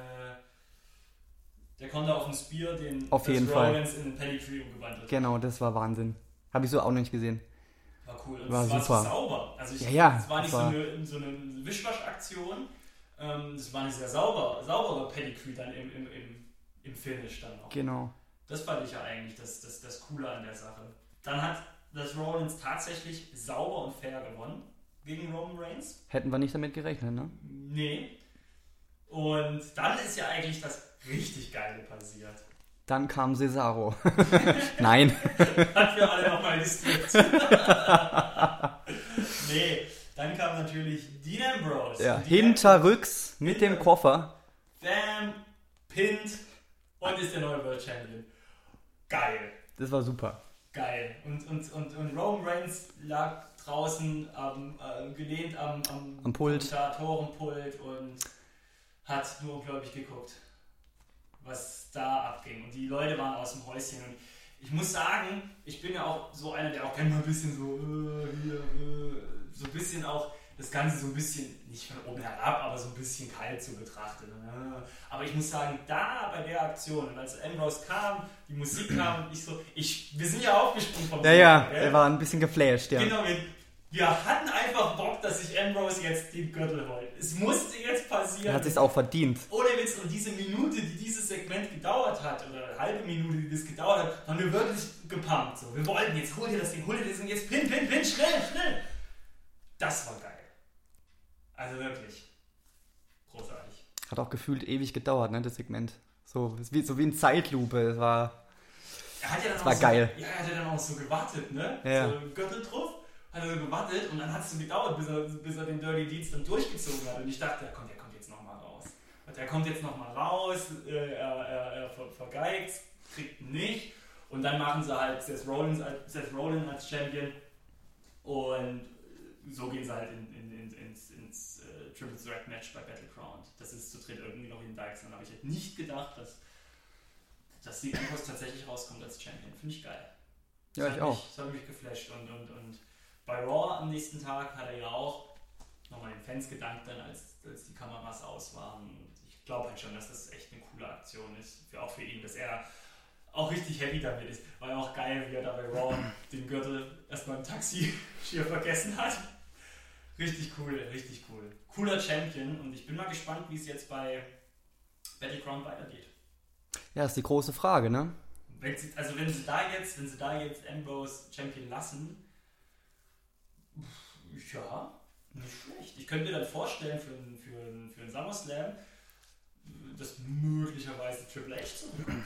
der konnte auf den Spear den Auf jeden Fall. Rollins in den Pedigree umgewandelt. Genau, das war Wahnsinn. Habe ich so auch noch nicht gesehen. War cool. Und War es war super. so sauber. Also ich, Ja, ja, es war nicht war- so, eine, so eine Wischwaschaktion. Ähm, das war eine sehr sauber, saubere Pedigree dann im, im, im, im Finish dann auch. Genau. Das fand ich ja eigentlich das, das, das Coole an der Sache. Dann hat das Rollins tatsächlich sauber und fair gewonnen. gegen Roman Reigns. Hätten wir nicht damit gerechnet, ne? Nee. Und dann ist ja eigentlich das richtig Geile passiert. Dann kam Cesaro. Nein. Hat wir alle nochmal listiert. nee, dann kam natürlich Dean Ambrose. Ja, hinterrücks mit dem Koffer. Bam, pinnt und ist der neue World Champion. Geil, Das war super. geil. Und, und, und, und Roman Reigns lag draußen am, äh, gelehnt am, am, Am Pult. Kommentatorenpult und hat nur unglaublich geguckt, was da abging. Und die Leute waren aus dem Häuschen. Und ich muss sagen, ich bin ja auch so einer, der auch gerne mal ein bisschen so, äh, hier, äh, so ein bisschen auch das Ganze so ein bisschen, nicht von oben herab, aber so ein bisschen kalt so betrachtet. Äh. Aber ich muss sagen, da bei der Aktion, als Ambrose kam, die Musik kam, und ich so, ich, wir sind ja aufgesprungen vom Ja, ja, Sofa, gell? er war ein bisschen geflasht, ja. Genau, wir, wir hatten einfach Bock, dass sich Ambrose jetzt den Gürtel holt. Es musste jetzt Er passieren. hat sich auch verdient. Ohne Witz, und diese Minute, die dieses Segment gedauert hat, oder eine halbe Minute, die das gedauert hat, haben wir wirklich gepumpt. So. Wir wollten jetzt, hol dir das Ding, hol dir das Ding, jetzt pin, pin, pin, schnell, schnell. Das war geil. Also wirklich. Großartig. Hat auch gefühlt ewig gedauert, ne, das Segment. So wie, so wie in Zeitlupe. Es war. Er hat ja dann auch war so, geil. Ja, er hat ja dann auch so gewartet, ne? Ja. So Gürtel drauf, hat er so gewartet und dann hat es so gedauert, bis er, bis er den Dirty Deeds dann durchgezogen hat. Und ich dachte, der kommt, der kommt jetzt nochmal raus. Der kommt jetzt nochmal raus, äh, er, er, er ver- vergeigt, kriegt nicht. Und dann machen sie halt Seth Rollins als, Seth Rollins als Champion. Und so gehen sie halt in, in, in, ins, ins äh, Triple Threat Match bei Battleground. Das ist zu dritt irgendwie noch in Dykes. Dann habe ich halt nicht gedacht, dass, dass die Ambrose tatsächlich rauskommt als Champion. Finde ich geil. Ja, Das ich hat auch. Mich, das hat mich geflasht. Und, und, und bei Raw am nächsten Tag hat er ja auch nochmal den Fans gedankt, dann als, als die Kameras aus waren. Ich glaube halt schon, dass das echt eine coole Aktion ist, für, auch für ihn, dass er auch richtig happy damit ist. War ja auch geil, wie er da bei Raw den Gürtel erstmal im Taxi schier vergessen hat. Richtig cool, richtig cool. Cooler Champion und ich bin mal gespannt, wie es jetzt bei Battleground weitergeht. Ja, ist die große Frage, ne? Wenn sie, also wenn sie da jetzt, wenn sie da jetzt Ambrose Champion lassen, ja, nicht schlecht. Ich könnte mir dann vorstellen für einen für für SummerSlam, dass möglicherweise Triple H zurückkommt.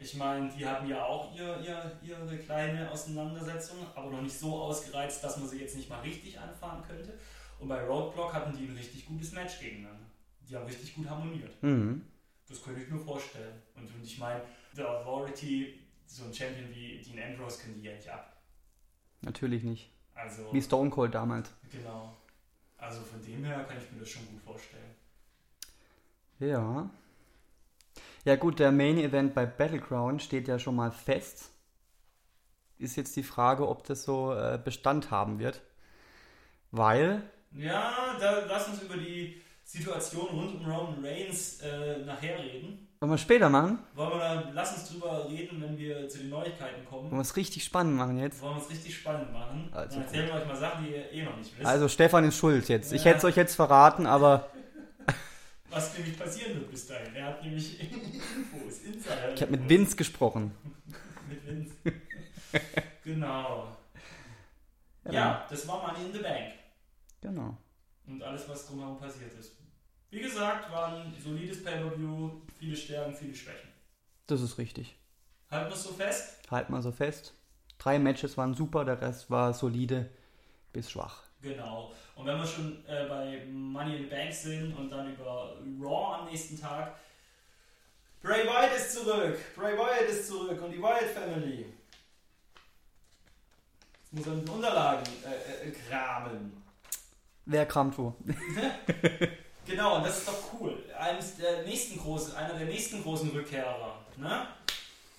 Ich meine, die hatten ja auch ihr, ihr, ihre kleine Auseinandersetzung, aber noch nicht so ausgereizt, dass man sie jetzt nicht mal richtig anfahren könnte. Und bei Roadblock hatten die ein richtig gutes Match gegeneinander. Die haben richtig gut harmoniert. Mhm. Das könnte ich mir vorstellen. Und, und ich meine, The Authority, so ein Champion wie Dean Ambrose, können die ja nicht ab. Natürlich nicht. Also, Wie Stone Cold damals. genau. Also von dem her kann ich mir das schon gut vorstellen. Ja. Ja gut, der Main Event bei Battleground steht ja schon mal fest. Ist jetzt die Frage, ob das so äh, Bestand haben wird. Weil, Ja, da lass uns über die Situation rund um Roman Reigns äh, nachher reden. wollen wir später machen? Wollen wir da, lass uns drüber reden, wenn wir zu den Neuigkeiten kommen. Wollen wir es richtig spannend machen jetzt? Wollen wir es richtig spannend machen. Also Dann erzählen wir euch mal Sachen, die ihr eh noch nicht wisst. Also Stefan ist schuld jetzt. Ich Ja. hätte es euch jetzt verraten, aber Was nämlich passieren wird bis dahin. Er hat nämlich Infos, Insider. ich habe mit Vince gesprochen. Mit Vince. genau. Ja. das war Money in the Bank. Genau. Und alles, was drumherum passiert ist. Wie gesagt, war ein solides Pay-Per-View, viele Stärken, viele Schwächen. Das ist richtig. Halten wir es so fest? Halt mal so fest. Drei Matches waren super, der Rest war solide bis schwach. Genau. Und wenn wir schon äh, bei Money in the Bank sind und dann über Raw am nächsten Tag. Bray Wyatt ist zurück. Bray Wyatt ist zurück und die Wyatt Family. Jetzt muss er mit den Unterlagen äh, äh, kramen. Wer kramt wo? Genau, und das ist doch cool. Eines der nächsten großen, einer der nächsten großen Rückkehrer. Ne?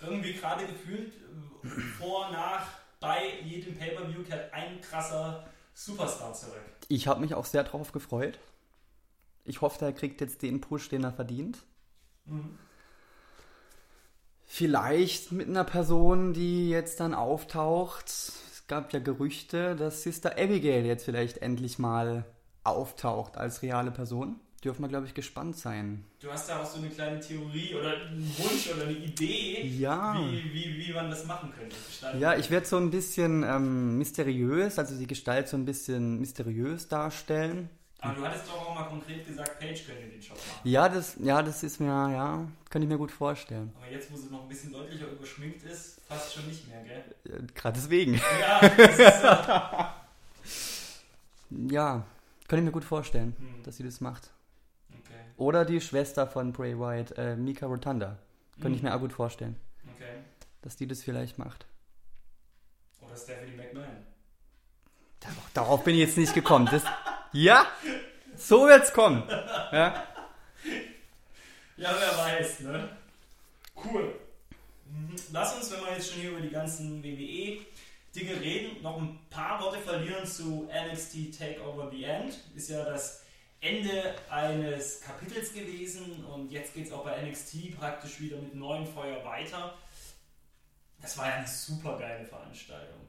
Irgendwie gerade gefühlt äh, vor, nach, bei jedem Pay-Per-View kehrt ein krasser Superstar zurück. Ich habe mich auch sehr drauf gefreut. Ich hoffe, er kriegt jetzt den Push, den er verdient. Mhm. Vielleicht mit einer Person, die jetzt dann auftaucht. Es gab ja Gerüchte, dass Sister Abigail jetzt vielleicht endlich mal auftaucht als reale Person. Dürfen wir, glaube ich, gespannt sein. Du hast da auch so eine kleine Theorie oder einen Wunsch oder eine Idee, Ja. wie, wie, wie man das machen könnte. Ja, ich werde so ein bisschen ähm, mysteriös, also die Gestalt so ein bisschen mysteriös darstellen. Aber du hattest doch auch mal konkret gesagt, Paige könnte den Job machen. Ja, das, ja, das ist mir, ja, könnte ich mir gut vorstellen. Aber jetzt, wo sie noch ein bisschen deutlicher überschminkt ist, fast schon nicht mehr, gell? Äh, Gerade deswegen. Ja, das ist so. Ja, könnte ich mir gut vorstellen, Hm. dass sie das macht. Oder die Schwester von Bray Wyatt, äh, Mika Rotunda. Könnte ich Hm. mir auch gut vorstellen, okay. dass die das vielleicht macht. Oder Stephanie McMahon. Darauf, darauf bin ich jetzt nicht gekommen. Das, ja, so wird's kommen. Ja. Ja, wer weiß, ne? Cool. Mhm. Lass uns, wenn wir jetzt schon hier über die ganzen WWE-Dinge reden, noch ein paar Worte verlieren zu NXT Takeover The End. Ist ja das Ende eines Kapitels gewesen und jetzt geht es auch bei NXT praktisch wieder mit neuem Feuer weiter. Das war ja eine super geile Veranstaltung.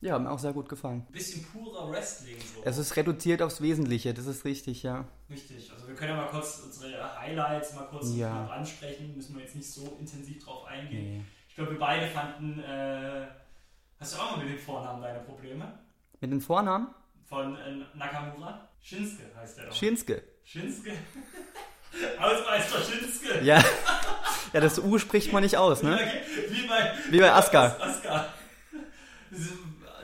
ja, hat mir auch sehr gut gefallen. Ein bisschen purer Wrestling so. Es ist reduziert aufs Wesentliche, das ist richtig, ja. Richtig, also wir können ja mal kurz unsere Highlights mal kurz Ja. ansprechen, müssen wir jetzt nicht so intensiv drauf eingehen. Nee. Ich glaube, wir beide fanden, äh, hast du auch mal mit dem Vornamen deine Probleme? Mit den Vornamen? Von äh, Nakamura? Shinsuke heißt der doch. Shinsuke. Shinsuke? Ausmeister Shinsuke! Ja. ja, das U spricht man nicht aus, ne? Wie bei, Wie bei Asuka. As- Asuka. Das, ist-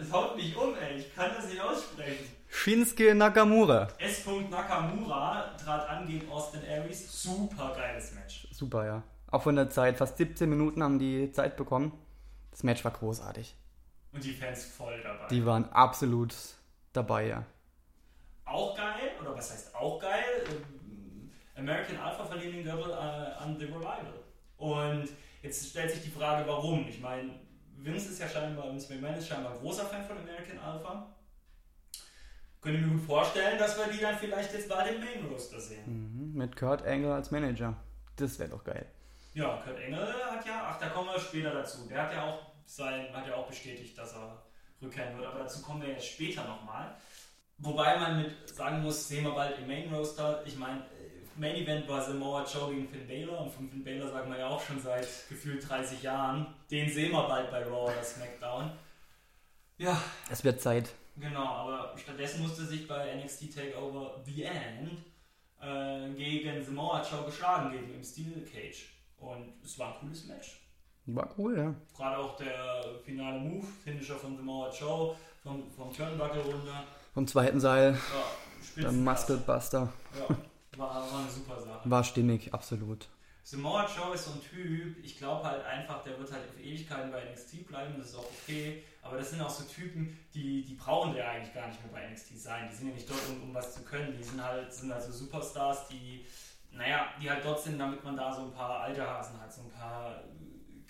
das haut mich um, ey. Ich kann das nicht aussprechen. Shinsuke Nakamura. S. Nakamura trat an gegen Austin Aries. Super geiles Match. Super, ja. Auch von der Zeit, fast 17 Minuten haben die Zeit bekommen. Das Match war großartig. Und die Fans voll dabei. Die waren absolut dabei, ja. Auch geil, oder was heißt auch geil? Ähm, American Alpha verlieren den Gürtel äh, an The Revival. Und jetzt stellt sich die Frage, warum? Ich meine, Vince ist ja scheinbar, Vince McMahon ist scheinbar ein großer Fan von American Alpha. Könnte mir gut vorstellen, dass wir die dann vielleicht jetzt bei dem Main Roster sehen. Mhm. Mit Kurt Angle als Manager. Das wäre doch geil. Ja, Kurt Engel hat ja, ach, da kommen wir später dazu. Der hat ja auch sein, hat ja auch bestätigt, dass er rückkehren wird, aber dazu kommen wir jetzt später nochmal. Wobei man mit sagen muss, sehen wir bald im Main Roster. Ich meine, äh, Main Event war Samoa Joe gegen Finn Balor und von Finn Balor sagen wir ja auch schon seit gefühlt 30 Jahren. Den sehen wir bald bei Raw oder SmackDown. Ja, Es wird Zeit. Genau, aber stattdessen musste sich bei NXT Takeover The End äh, gegen Samoa Joe geschlagen gegen im Steel Cage. Und es war ein cooles Match. War cool, ja. Gerade auch der finale Move, Finisher von Samoa Joe, vom, vom Turnbuckle runter. Vom zweiten Seil, Ja, der Spitzenklasse. Muscle Buster. Ja, war, war eine super Sache. War stimmig, absolut. Samoa Joe ist so ein Typ, ich glaube halt einfach, der wird halt auf Ewigkeiten bei NXT bleiben, das ist auch okay. Aber das sind auch so Typen, die, die brauchen ja eigentlich gar nicht mehr bei NXT sein. Die sind ja nicht dort, um, um was zu können. Die sind halt, sind halt so Superstars, die, naja, die halt dort sind, damit man da so ein paar alte Hasen hat, so ein paar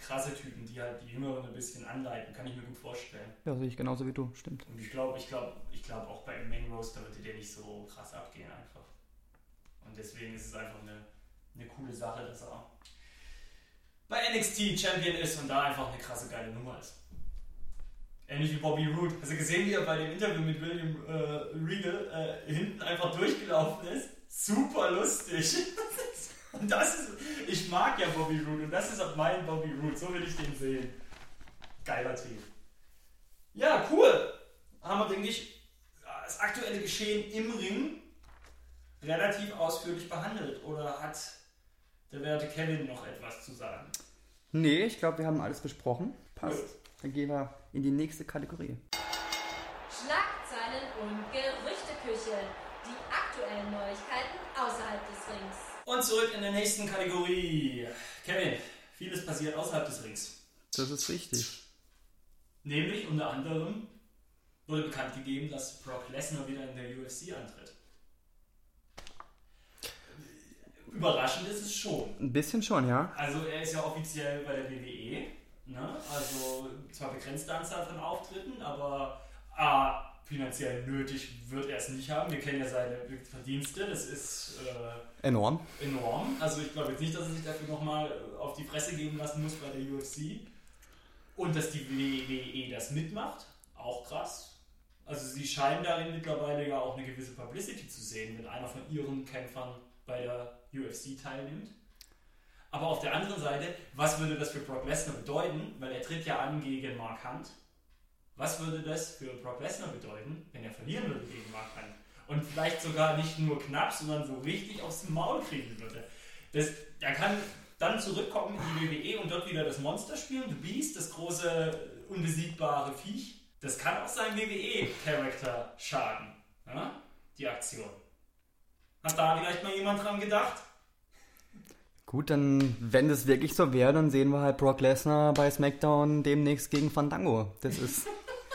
krasse Typen, die halt die Jüngeren ein bisschen anleiten. Kann ich mir gut vorstellen. Ja, sehe ich genauso wie du, stimmt. Und ich glaube, ich glaube, ich glaube auch bei Main Roaster wird der nicht so krass abgehen einfach. Und deswegen ist es einfach eine, eine coole Sache, dass er bei NXT Champion ist und da einfach eine krasse geile Nummer ist. Ähnlich wie Bobby Roode. Hast du gesehen, wie er bei dem Interview mit William äh, Regal äh, hinten einfach durchgelaufen ist? Super lustig. und das ist, ich mag ja Bobby Roode und das ist auch mein Bobby Roode. So will ich den sehen. Geiler Typ. Ja, cool. Haben wir, denke ich, das aktuelle Geschehen im Ring relativ ausführlich behandelt. Oder hat der werte Kevin noch etwas zu sagen? Nee, ich glaube, wir haben alles besprochen. Passt. Gut. Dann gehen wir in die nächste Kategorie. Schlagzeilen und Gerüchteküche. Die aktuellen Neuigkeiten außerhalb des Rings. Und zurück in der nächsten Kategorie. Kevin, vieles passiert außerhalb des Rings. Das ist richtig. Nämlich unter anderem wurde bekannt gegeben, dass Brock Lesnar wieder in der UFC antritt. Überraschend ist es schon. Ein bisschen schon, ja. Also er ist ja offiziell bei der WWE. Ne? Also zwar begrenzte Anzahl von Auftritten, aber A, finanziell nötig wird er es nicht haben. Wir kennen ja seine Verdienste, das ist äh, Enorm. enorm. Also ich glaube jetzt nicht, dass er sich dafür nochmal auf die Fresse geben lassen muss bei der UFC. Und dass die WWE das mitmacht, auch krass. Also sie scheinen darin mittlerweile ja auch eine gewisse Publicity zu sehen, wenn einer von ihren Kämpfern bei bei der UFC teilnimmt. Aber auf der anderen Seite, was würde das für Brock Lesnar bedeuten? Weil er tritt ja an gegen Mark Hunt. Was würde das für Brock Lesnar bedeuten, wenn er verlieren würde gegen Mark Hunt? Und vielleicht sogar nicht nur knapp, sondern so richtig aufs Maul kriegen würde. Das, er kann dann zurückkommen in die WWE und dort wieder das Monster spielen, The Beast, das große, unbesiegbare Viech. Das kann auch seinem WWE-Charakter schaden. Ja? Die Aktion. Hat da vielleicht mal jemand dran gedacht? Gut, dann, wenn das wirklich so wäre, dann sehen wir halt Brock Lesnar bei SmackDown demnächst gegen Fandango. Das ist.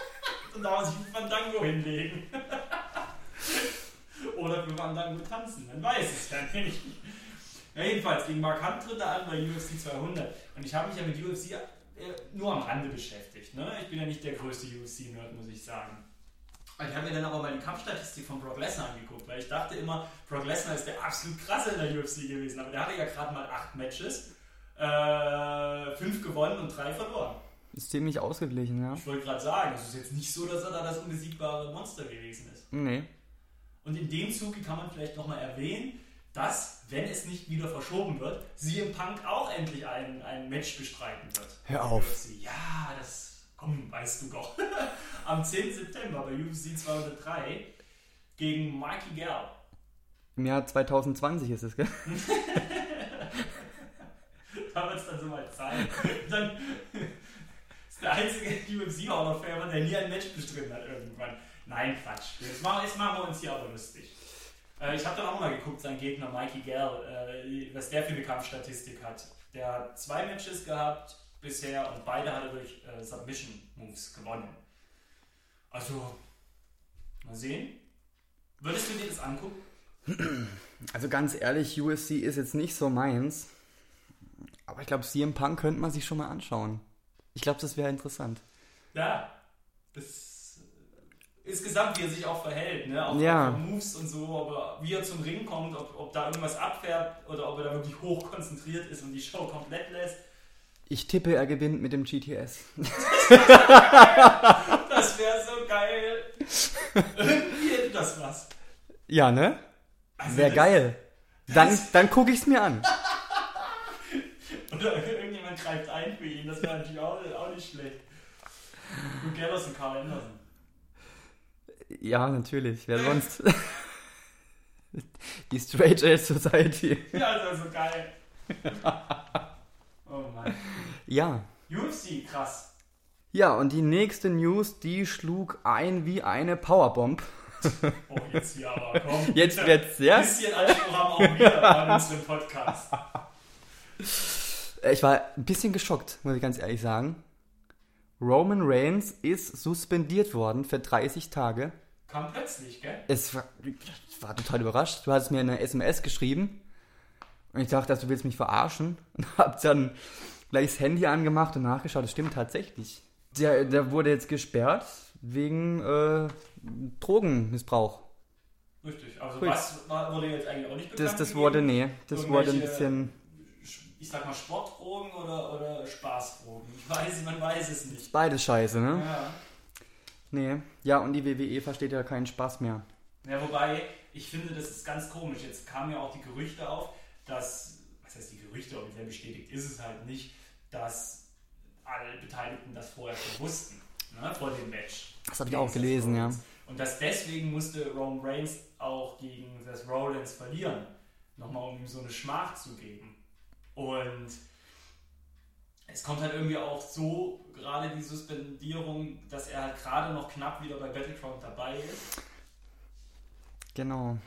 Und da muss ich Fandango hinlegen. Oder für Fandango tanzen, man weiß es ja nicht. Ja, jedenfalls, gegen Mark Hunt tritt er an bei UFC 200. Und ich habe mich ja mit UFC äh, nur am Rande beschäftigt. Ne? Ich bin ja nicht der größte UFC-Nerd, muss ich sagen. Ich habe mir dann aber mal die Kampfstatistik von Brock Lesnar angeguckt, weil ich dachte immer, Brock Lesnar ist der absolut krasse in der UFC gewesen. Aber der hatte ja gerade mal acht Matches, äh, fünf gewonnen und drei verloren. Ist ziemlich ausgeglichen, ja. Ich wollte gerade sagen, es ist jetzt nicht so, dass er da das unbesiegbare Monster gewesen ist. Nee. Und in dem Zuge kann man vielleicht nochmal erwähnen, dass, wenn es nicht wieder verschoben wird, CM Punk auch endlich ein, ein Match bestreiten wird. Hör auf. Ja, das, komm, weißt du doch. Am 10. September bei UFC 203 gegen Mikey Gall. Im Jahr 2020 ist es, gell? Da wird es dann so mal Zeit. Dann ist der einzige UFC Hall of Famer, der nie ein Match bestritten hat irgendwann. Nein, Quatsch. Jetzt machen, jetzt machen wir uns hier aber lustig. Äh, ich habe dann auch mal geguckt, sein Gegner Mikey Gall, äh, was der für eine Kampfstatistik hat. Der hat zwei Matches gehabt bisher und beide hat er durch äh, Submission Moves gewonnen. Also, mal sehen. Würdest du dir das angucken? Also ganz ehrlich, USC ist jetzt nicht so meins. Aber ich glaube, CM Punk könnte man sich schon mal anschauen. Ich glaube, das wäre interessant. Ja, das insgesamt, wie er sich auch verhält, ne? Auch Ja. Moves und so, ob er, wie er zum Ring kommt, ob, ob da irgendwas abfärbt oder ob er da wirklich hoch konzentriert ist und die Show komplett lässt. Ich tippe, er gewinnt mit dem GTS. Das wäre so geil. Irgendwie hätte das was. Ja, ne? Also Wäre geil. Dann, dann gucke ich es mir an. Oder irgendjemand greift ein für ihn, das wäre natürlich auch, auch nicht schlecht. Und Gallows und Carl Anderson. Ja, natürlich. Wer sonst? Die Straight Edge Society. Ja, das wäre so geil. Oh Mann. Ja. UFC, krass. Ja, und die nächste News, die schlug ein wie eine Powerbomb. Oh, jetzt hier aber, komm. Jetzt wird's, ja? Ein bisschen Anspruch haben auch wir an unserem Podcast. Äh, Ich war ein bisschen geschockt, muss ich ganz ehrlich sagen. Roman Reigns ist suspendiert worden für 30 Tage. Kam plötzlich, gell? Es war, ich war total überrascht. Du hattest mir eine SMS geschrieben und ich dachte, dass du willst mich verarschen und hab dann gleich das Handy angemacht und nachgeschaut. Das stimmt tatsächlich. Der, der wurde jetzt gesperrt wegen äh, Drogenmissbrauch. Richtig. Also Ui. was war, wurde jetzt eigentlich auch nicht bekannt Das, das gegeben? wurde, nee, das wurde ein bisschen Ich sag mal Sportdrogen oder, oder Spaßdrogen. Ich weiß, man weiß es nicht. beides scheiße, ne? Ja. Nee. Ja, und die WWE versteht ja keinen Spaß mehr. Ja, wobei, ich finde, das ist ganz komisch. Jetzt kamen ja auch die Gerüchte auf, dass, was heißt die Gerüchte, offiziell bestätigt ist es halt nicht, dass alle Beteiligten das vorher schon wussten, ne, vor dem Match. Das habe ich auch gelesen, ja. Und dass deswegen musste Roman Reigns auch gegen Seth Rollins verlieren. Nochmal, um ihm so eine Schmach zu geben. Und es kommt halt irgendwie auch so, gerade die Suspendierung, dass er halt gerade noch knapp wieder bei Battleground dabei ist. Genau.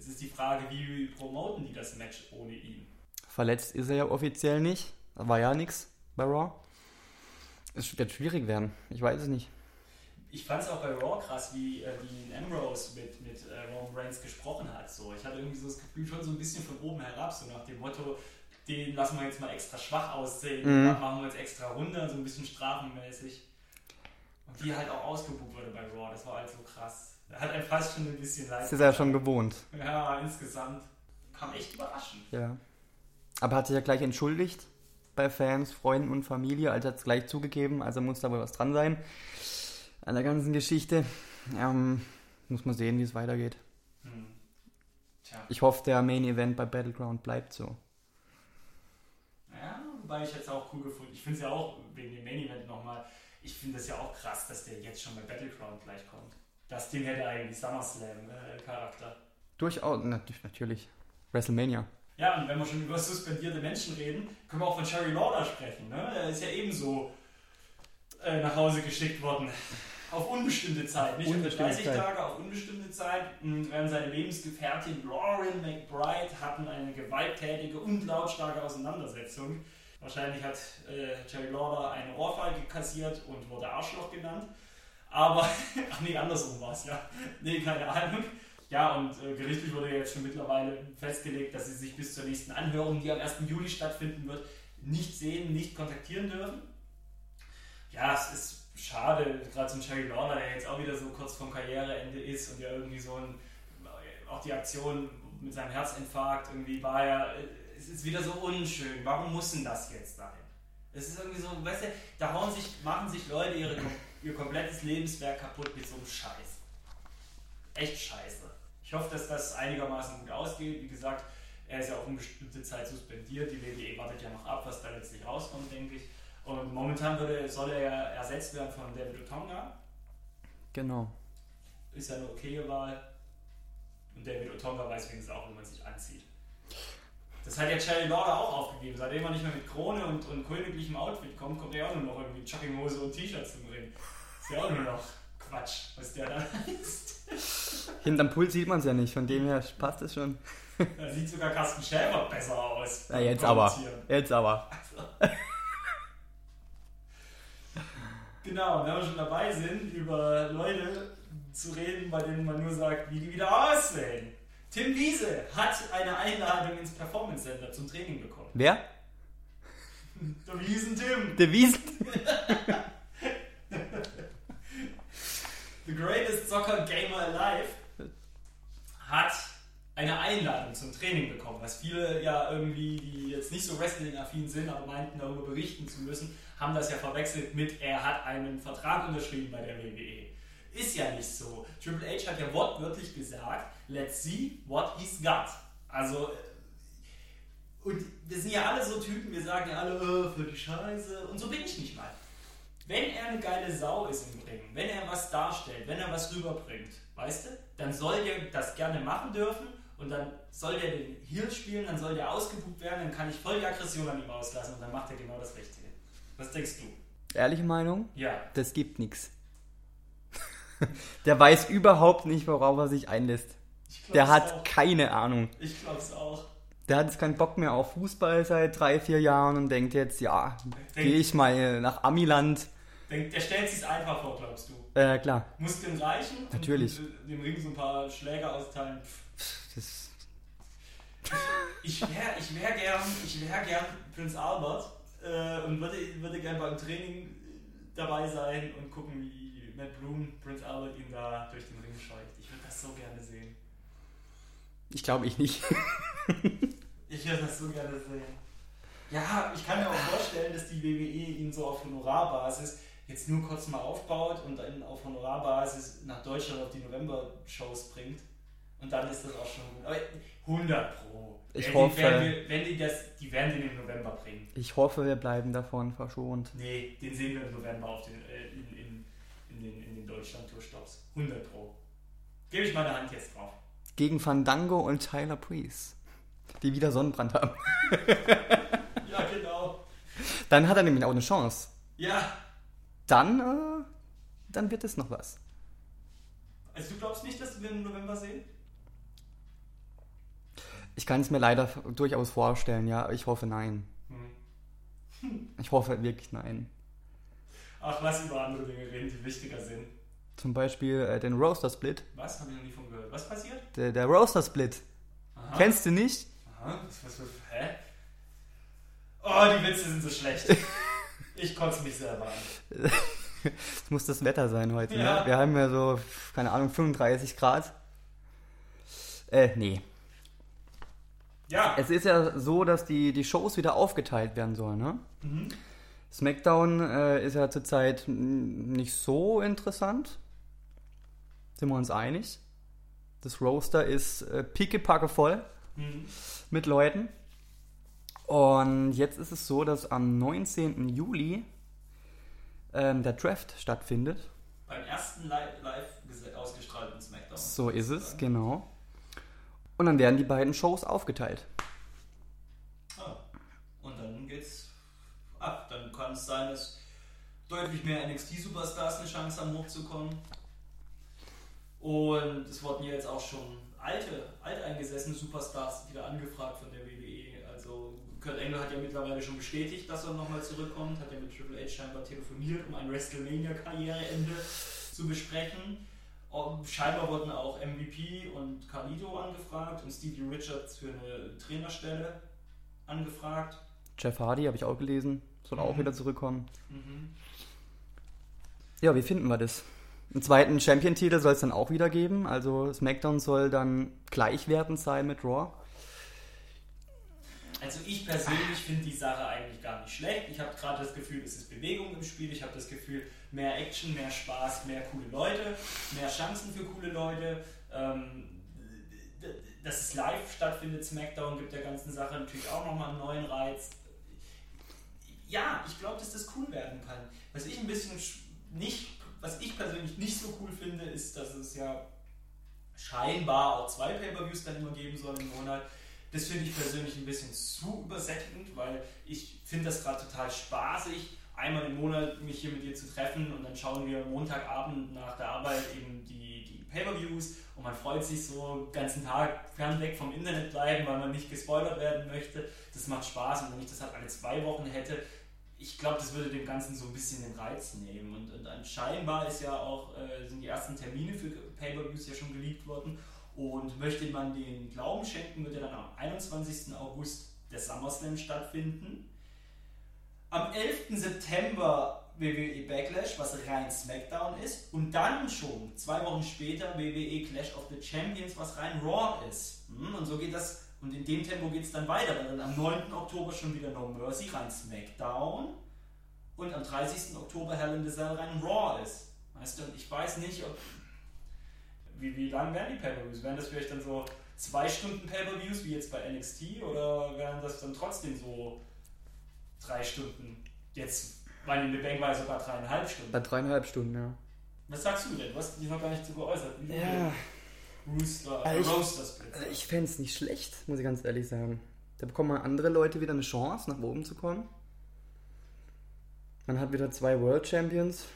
Jetzt ist die Frage, wie promoten die das Match ohne ihn? Verletzt ist er ja offiziell nicht. Da war ja nichts bei Raw. Es wird schwierig werden. Ich weiß es nicht. Ich fand es auch bei Raw krass, wie äh, Dean Ambrose mit, mit äh, Roman Reigns gesprochen hat. So. Ich hatte irgendwie so das Gefühl, schon so ein bisschen von oben herab, so nach dem Motto, den lassen wir jetzt mal extra schwach aussehen, Mhm. machen wir jetzt extra runter, so ein bisschen strafenmäßig. Und die halt auch ausgebucht wurde bei Raw, das war halt so krass. Hat einem fast schon ein bisschen leid. Das ist ja schon gewohnt. Ja, insgesamt kam echt überraschend. Ja. Aber hat sich ja gleich entschuldigt bei Fans, Freunden und Familie. Also hat es gleich zugegeben. Also muss da wohl was dran sein an der ganzen Geschichte. Ähm, muss man sehen, wie es weitergeht. Hm. Tja. Ich hoffe, der Main Event bei Battleground bleibt so. Ja, wobei ich jetzt auch cool gefunden. Ich finde es ja auch wegen dem Main Event nochmal. Ich finde es ja auch krass, dass der jetzt schon bei Battleground gleich kommt. Das Ding hätte eigentlich SummerSlam-Charakter. Durchaus, natürlich. WrestleMania. Ja, und wenn wir schon über suspendierte Menschen reden, können wir auch von Jerry Lawler sprechen. Ne? Der ist ja ebenso äh, nach Hause geschickt worden. Auf unbestimmte Zeit. Nicht Unbestimmte für 30 Zeit. Tage, auf unbestimmte Zeit. Mhm, Während seine Lebensgefährtin Lauren McBride hatten eine gewalttätige und lautstarke Auseinandersetzung. Wahrscheinlich hat äh, Jerry Lawler eine Ohrfeige kassiert und wurde Arschloch genannt. Aber, ach nee, andersrum war es, ja. Nee, keine Ahnung. Ja, und äh, gerichtlich wurde jetzt schon mittlerweile festgelegt, dass sie sich bis zur nächsten Anhörung, die am 1. Juli stattfinden wird, nicht sehen, nicht kontaktieren dürfen. Ja, es ist schade, gerade ein Jerry Lawler, der jetzt auch wieder so kurz vorm Karriereende ist und ja irgendwie so ein, auch die Aktion mit seinem Herzinfarkt irgendwie war ja, es ist wieder so unschön. Warum muss denn das jetzt sein? Es ist irgendwie so, weißt du, da hauen sich, machen sich Leute ihre, ihr komplettes Lebenswerk kaputt mit so einem Scheiß. Echt scheiße. Ich hoffe, dass das einigermaßen gut ausgeht. Wie gesagt, er ist ja auf unbestimmte Zeit suspendiert. Die WWE wartet ja noch ab, was da letztlich rauskommt, denke ich. Und momentan würde, soll er ja ersetzt werden von David Otonga. Genau. Ist ja eine okaye Wahl. Und David Otonga weiß wenigstens auch, wie man sich anzieht. Das hat ja Jerry Lawler auch aufgegeben. Seitdem er nicht mehr mit Krone und, und königlichem Outfit kommt, kommt er auch nur noch irgendwie Jogginghose und T-Shirt zum Ring. Ist ja auch nur noch Quatsch, was der da ist. Hinterm Pult sieht man es ja nicht, von dem her passt es schon. Da sieht sogar Carsten Schäfer besser aus. Ja, jetzt aber. Jetzt aber. Genau, wenn wir schon dabei sind, über Leute zu reden, bei denen man nur sagt, wie die wieder aussehen. Tim Wiese hat eine Einladung ins Performance Center zum Training bekommen. Wer? Der Wiesen Tim, Der Wiesel. the greatest soccer gamer alive, hat eine Einladung zum Training bekommen, was viele ja irgendwie, die jetzt nicht so Wrestling-affin sind, aber meinten darüber berichten zu müssen, haben das ja verwechselt mit, er hat einen Vertrag unterschrieben bei der WWE. Ist ja nicht so. Triple H hat ja wortwörtlich gesagt, let's see what he's got. Also, äh, und wir sind ja alle so Typen, wir sagen ja alle, äh, für die Scheiße. Und so bin ich nicht mal. Wenn er eine geile Sau ist im Ring, wenn er was darstellt, wenn er was rüberbringt, weißt du, dann soll der das gerne machen dürfen und dann soll der den Heel spielen, dann soll der ausgebucht werden, dann kann ich voll die Aggression an ihm auslassen und dann macht er genau das Richtige. Was denkst du? Ehrliche Meinung? Ja. Das gibt nichts. Der weiß überhaupt nicht, worauf er sich einlässt. Der hat auch. keine Ahnung. Ich glaub's auch. Der hat jetzt keinen Bock mehr auf Fußball seit drei, vier Jahren und denkt jetzt, ja, gehe ich mal nach Amiland. Denk, der stellt sich's einfach vor, glaubst du. Äh, klar. Muskeln reichen? und Natürlich. dem Ring so ein paar Schläge austeilen. Das, Ich wäre ich wär gern, ich wär gern Prinz Albert äh, und würde, würde gern beim Training äh, dabei sein und gucken, wie Matt Bloom Prinz Albert ihn da durch den Ring scheucht. Ich würde das so gerne sehen. ich glaube ich nicht. Ich würde das so gerne sehen. Ja, ich kann mir auch vorstellen, dass die WWE ihn so auf Honorarbasis jetzt nur kurz mal aufbaut und dann auf Honorarbasis nach Deutschland auf die November-Shows bringt. Und dann ist das auch schon gut. Aber 100 Pro. Ich wenn hoffe- Die, wenn, die, wenn die das, die werden den im November bringen. Ich hoffe, wir bleiben davon verschont. Nee, den sehen wir im November auf den, äh, in, in, in den, in den Deutschland-Tour-Stops. 100 Pro. Gebe ich meine Hand jetzt drauf. Gegen Fandango und Tyler Breeze. Die wieder Sonnenbrand haben. Ja, genau. Dann hat er nämlich auch eine Chance. Ja, Dann, äh, dann wird es noch was. also du glaubst nicht, dass wir den im November sehen? Ich kann es mir leider durchaus vorstellen, ja. Ich hoffe nein. Hm. Ich hoffe wirklich nein. Ach, lass über andere Dinge reden, die wichtiger sind. Zum Beispiel äh, den Roaster Split. Was? Habe ich noch nie von gehört. Was passiert? Der, der Roaster Split. Aha. Kennst du nicht? Aha. Was, was, was, hä? Oh, die Witze sind so schlecht. Ich kotze mich selber an. Es muss das Wetter sein heute. Ja. Ne? Wir haben ja so, keine Ahnung, 35 Grad. Äh, nee. Ja. Es ist ja so, dass die, die Shows wieder aufgeteilt werden sollen, ne? Mhm. SmackDown äh, ist ja zurzeit nicht so interessant. Sind wir uns einig? Das Roaster ist äh, pickepacke voll Mhm. mit Leuten. Und jetzt ist es so, dass am 19. Juli ähm, der Draft stattfindet. Beim ersten live, live ausgestrahlten Smackdown. So ist es, genau. Und dann werden die beiden Shows aufgeteilt. Ah. Und dann geht's ab. Dann kann es sein, dass deutlich mehr NXT-Superstars eine Chance haben, hochzukommen. Und es wurden jetzt auch schon alte, alteingesessene Superstars wieder angefragt von der WWE. Also Kurt Angle hat ja mittlerweile schon bestätigt, dass er nochmal zurückkommt, hat ja mit Triple H scheinbar telefoniert, um ein WrestleMania-Karriereende zu besprechen. Scheinbar wurden auch MVP und Carlito angefragt und Stevie Richards für eine Trainerstelle angefragt. Jeff Hardy habe ich auch gelesen, soll auch Mhm. wieder zurückkommen. Mhm. Ja, wie finden wir das? Einen zweiten Champion-Titel soll es dann auch wieder geben. Also SmackDown soll dann gleichwertend sein mit Raw. Also ich persönlich finde die Sache eigentlich gar nicht schlecht. Ich habe gerade das Gefühl, es ist Bewegung im Spiel. Ich habe das Gefühl, mehr Action, mehr Spaß, mehr coole Leute, mehr Chancen für coole Leute. Ähm, dass es live stattfindet, SmackDown, gibt der ganzen Sache natürlich auch nochmal einen neuen Reiz. Ja, ich glaube, dass das cool werden kann. Was ich ein bisschen sch- nicht, was ich persönlich nicht so cool finde, ist, dass es ja scheinbar auch zwei Pay-Per-Views dann immer geben soll im Monat. Das finde ich persönlich ein bisschen zu übersättigend, weil ich finde das gerade total spaßig, einmal im Monat mich hier mit dir zu treffen und dann schauen wir Montagabend nach der Arbeit eben die, die Pay-Per-Views und man freut sich so den ganzen Tag fernweg vom Internet bleiben, weil man nicht gespoilert werden möchte. Das macht Spaß und wenn ich das halt alle zwei Wochen hätte, ich glaube, das würde dem Ganzen so ein bisschen den Reiz nehmen. Und, und dann scheinbar ist ja auch, äh, sind die ersten Termine für Pay-Per-Views ja schon geleakt worden. Und möchte man den Glauben schenken, wird ja dann am 21. August der SummerSlam stattfinden. Am 11. September WWE Backlash, was rein SmackDown ist. Und dann schon zwei Wochen später WWE Clash of the Champions, was rein Raw ist. Hm, Und so geht das, und in dem Tempo geht es dann weiter, weil dann am 9. Oktober schon wieder No Mercy rein SmackDown. Und am 30. Oktober Hell in the Cell rein Raw ist. Weißt du, und ich weiß nicht, ob wie, wie lang werden die Pay-Per-Views? Wären das vielleicht dann so zwei Stunden Pay-Per-Views wie jetzt bei NXT oder wären das dann trotzdem so drei Stunden? Jetzt, meine in der Bank war sogar dreieinhalb Stunden. Bei dreieinhalb Stunden, ja. Was sagst du denn? Du hast dich noch gar nicht so geäußert. Ja, Rooster, Also ich- Roaster Split. also ich fände es nicht schlecht, muss ich ganz ehrlich sagen. Da bekommen mal andere Leute wieder eine Chance, nach oben zu kommen. Man hat wieder zwei World Champions.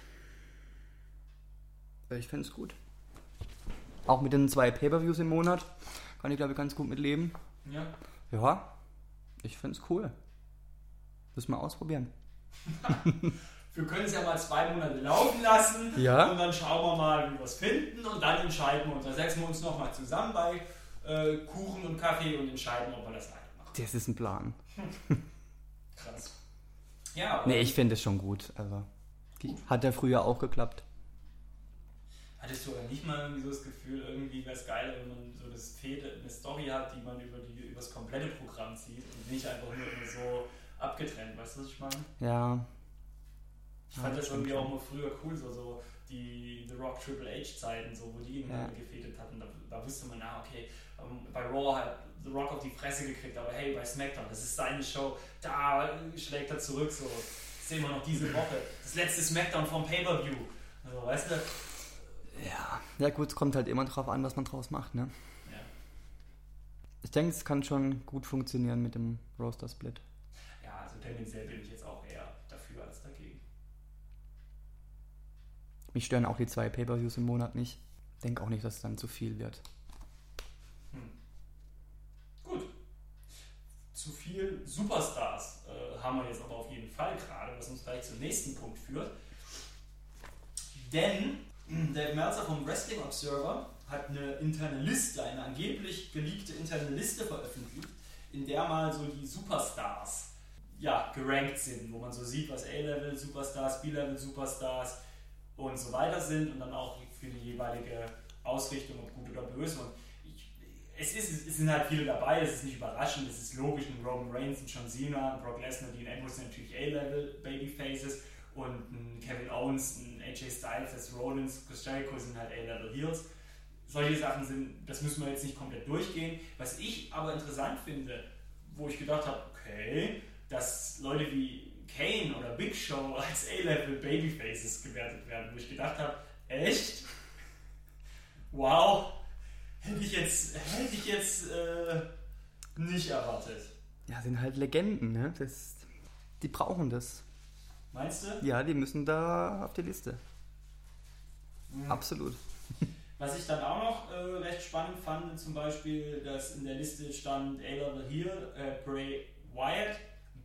Äh, Ich fände es gut. Auch mit den zwei Pay-Per-Views im Monat kann ich, glaube ich, ganz gut mitleben. Ja. Ja, ich finde es cool. Müssen wir ausprobieren. Wir können es ja mal zwei Monate laufen lassen Ja. und dann schauen wir mal, wie wir es finden und dann entscheiden wir uns. Dann setzen wir uns nochmal zusammen bei äh, Kuchen und Kaffee und entscheiden, ob wir das weitermachen. Das ist ein Plan. Krass. Ja, Nee, ich finde es schon gut. Also, hat ja früher auch geklappt. hattest du aber nicht mal irgendwie so das Gefühl, irgendwie wäre es geil, wenn man so das Fehde, eine Story hat, die man über, die, über das komplette Programm zieht und nicht einfach nur so abgetrennt, weißt du, was ich meine? Ja, Ich Ja, fand das das stimmt irgendwie auch immer früher cool, so, so die The Rock Triple H Zeiten, so, wo die ineinander Ja. gefädet hatten. Da, da wusste man, ah, okay, ähm, bei Raw hat The Rock auf die Fresse gekriegt, aber hey, bei SmackDown, das ist seine Show, da schlägt er zurück, so. Das sehen wir noch diese Woche. Das letzte SmackDown vom Pay-Per-View. Also, weißt du? ja. Ja gut, es kommt halt immer drauf an, was man draus macht, ne? Ja. Ich denke, es kann schon gut funktionieren mit dem Roaster Split. ja, also tendenziell bin ich jetzt auch eher dafür als dagegen. Mich stören auch die zwei Pay-Per-Views im Monat nicht. Denke auch nicht, dass es dann zu viel wird. Gut. Zu viel Superstars äh, haben wir jetzt aber auf jeden Fall gerade, was uns gleich zum nächsten Punkt führt. Denn Dave Meltzer vom Wrestling Observer hat eine interne Liste, eine angeblich geleakte interne Liste veröffentlicht, in der mal so die Superstars ja, gerankt sind, wo man so sieht, was A-Level Superstars, B-Level Superstars und so weiter sind und dann auch für die jeweilige Ausrichtung, ob gut oder böse. Und ich, es, ist, es sind halt viele dabei, es ist nicht überraschend, es ist logisch, ein Roman Reigns, ein John Cena, ein Brock Lesnar, Dean Ambrose sind natürlich A-Level Babyfaces und ein Kevin Owens, ein AJ Styles, das Rollins, Chris Jericho sind halt A-Level Heels. solche Sachen sind, das müssen wir jetzt nicht komplett durchgehen. Was ich aber interessant finde, wo ich gedacht habe, okay, dass Leute wie Kane oder Big Show als A-Level Babyfaces gewertet werden, wo ich gedacht habe, echt? Wow, hätte ich jetzt, hätte ich jetzt äh, nicht erwartet. Ja, sind halt Legenden, ne? Das, die brauchen das. Meinst du? Ja, die müssen da auf die Liste. Mhm. Absolut. Was ich dann auch noch äh, recht spannend fand, zum Beispiel, dass in der Liste stand the Heel, äh, Bray Wyatt,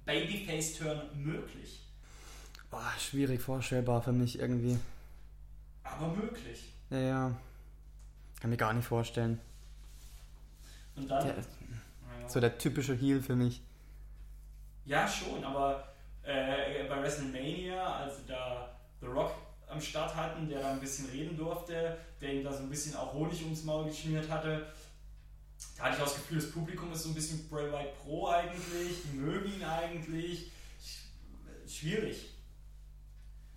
Babyface-Turn möglich. Boah, schwierig vorstellbar für mich irgendwie. Aber möglich. Ja, ja. Kann mir gar nicht vorstellen. Und dann. Der ja. so der typische Heel für mich. Ja, schon, aber äh, bei WrestleMania, als sie da The Rock am Start hatten, der da ein bisschen reden durfte, der ihm da so ein bisschen auch Honig ums Maul geschmiert hatte, da hatte ich auch das Gefühl, das Publikum ist so ein bisschen Bray Wyatt Pro eigentlich, die mögen ihn eigentlich. Sch- Schwierig.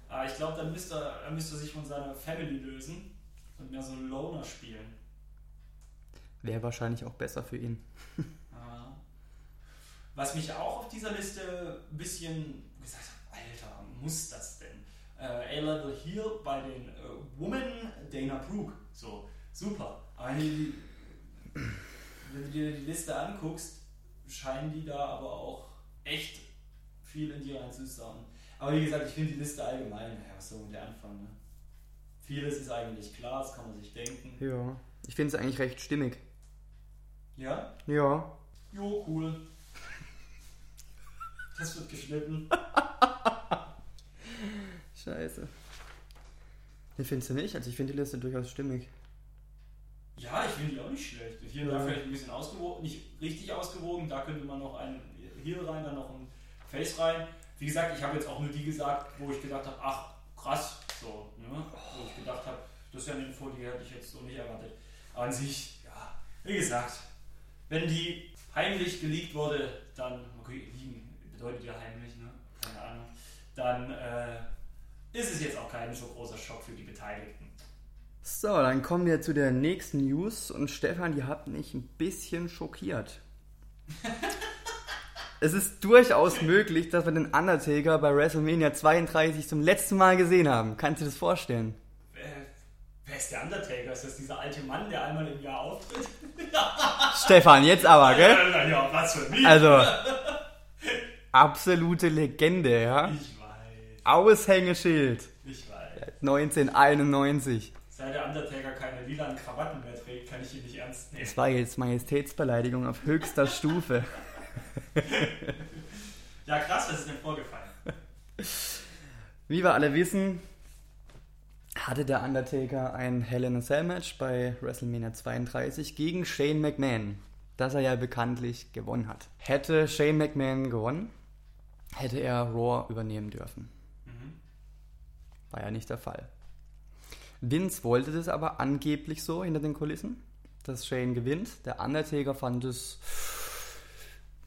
Aber ich glaube, dann müsste, er, dann müsste er sich von seiner Family lösen und mehr so einen Loner spielen. Wäre wahrscheinlich auch besser für ihn. Ja. Was mich auch auf dieser Liste ein bisschen gesagt hat, Alter, muss das denn? Äh, A-Level hier bei den äh, Women Dana Brooke. So, super. Aber die, wenn du dir die Liste anguckst, scheinen die da aber auch echt viel in die reinzusagen. Aber wie gesagt, ich finde die Liste allgemein, ja, was soll der Anfang, ne? Vieles ist eigentlich klar, das kann man sich denken. Ja. Ich finde es eigentlich recht stimmig. Ja? Ja. Jo, cool. Das wird geschnitten. Scheiße. Nee, findest du nicht? Also ich finde die Liste durchaus stimmig. Ja, ich finde die auch nicht schlecht. Hier und da Ja. vielleicht ein bisschen ausgewogen, nicht richtig ausgewogen. Da könnte man noch einen Heel rein, dann noch ein Face rein. Wie gesagt, ich habe jetzt auch nur die gesagt, wo ich gedacht habe, ach, krass, so, ne? Wo ich gedacht habe, das ist ja eine Info, die hätte ich jetzt so nicht erwartet. Aber an sich, ja, wie gesagt, wenn die heimlich geleakt wurde, dann, okay, liegen bedeutet ja heimlich, ne? Keine Ahnung. Dann äh, ist es jetzt auch kein so großer Schock für die Beteiligten. So, dann kommen wir zu der nächsten News und Stefan, die hat mich ein bisschen schockiert. es ist durchaus möglich, dass wir den Undertaker bei WrestleMania 32 zum letzten Mal gesehen haben. Kannst du dir das vorstellen? Wer, ist der Undertaker? Ist das dieser alte Mann, der einmal im Jahr auftritt? Stefan, jetzt aber, gell? Ja, ja, was für mich. Also, absolute Legende, ja? ich weiß, Aushängeschild. ich weiß. 1991. Seit der Undertaker keine lilanen Krawatten mehr trägt, kann ich ihn nicht ernst nehmen. Das war jetzt Majestätsbeleidigung auf höchster Stufe. Ja, krass, was ist denn vorgefallen? Wie wir alle wissen, hatte der Undertaker ein Hell in a Cell Match bei WrestleMania 32 gegen Shane McMahon, das er ja bekanntlich gewonnen hat. Hätte Shane McMahon gewonnen, hätte er Raw übernehmen dürfen. Mhm. War ja nicht der Fall. Vince wollte das aber angeblich so hinter den Kulissen, dass Shane gewinnt. Der Undertaker fand es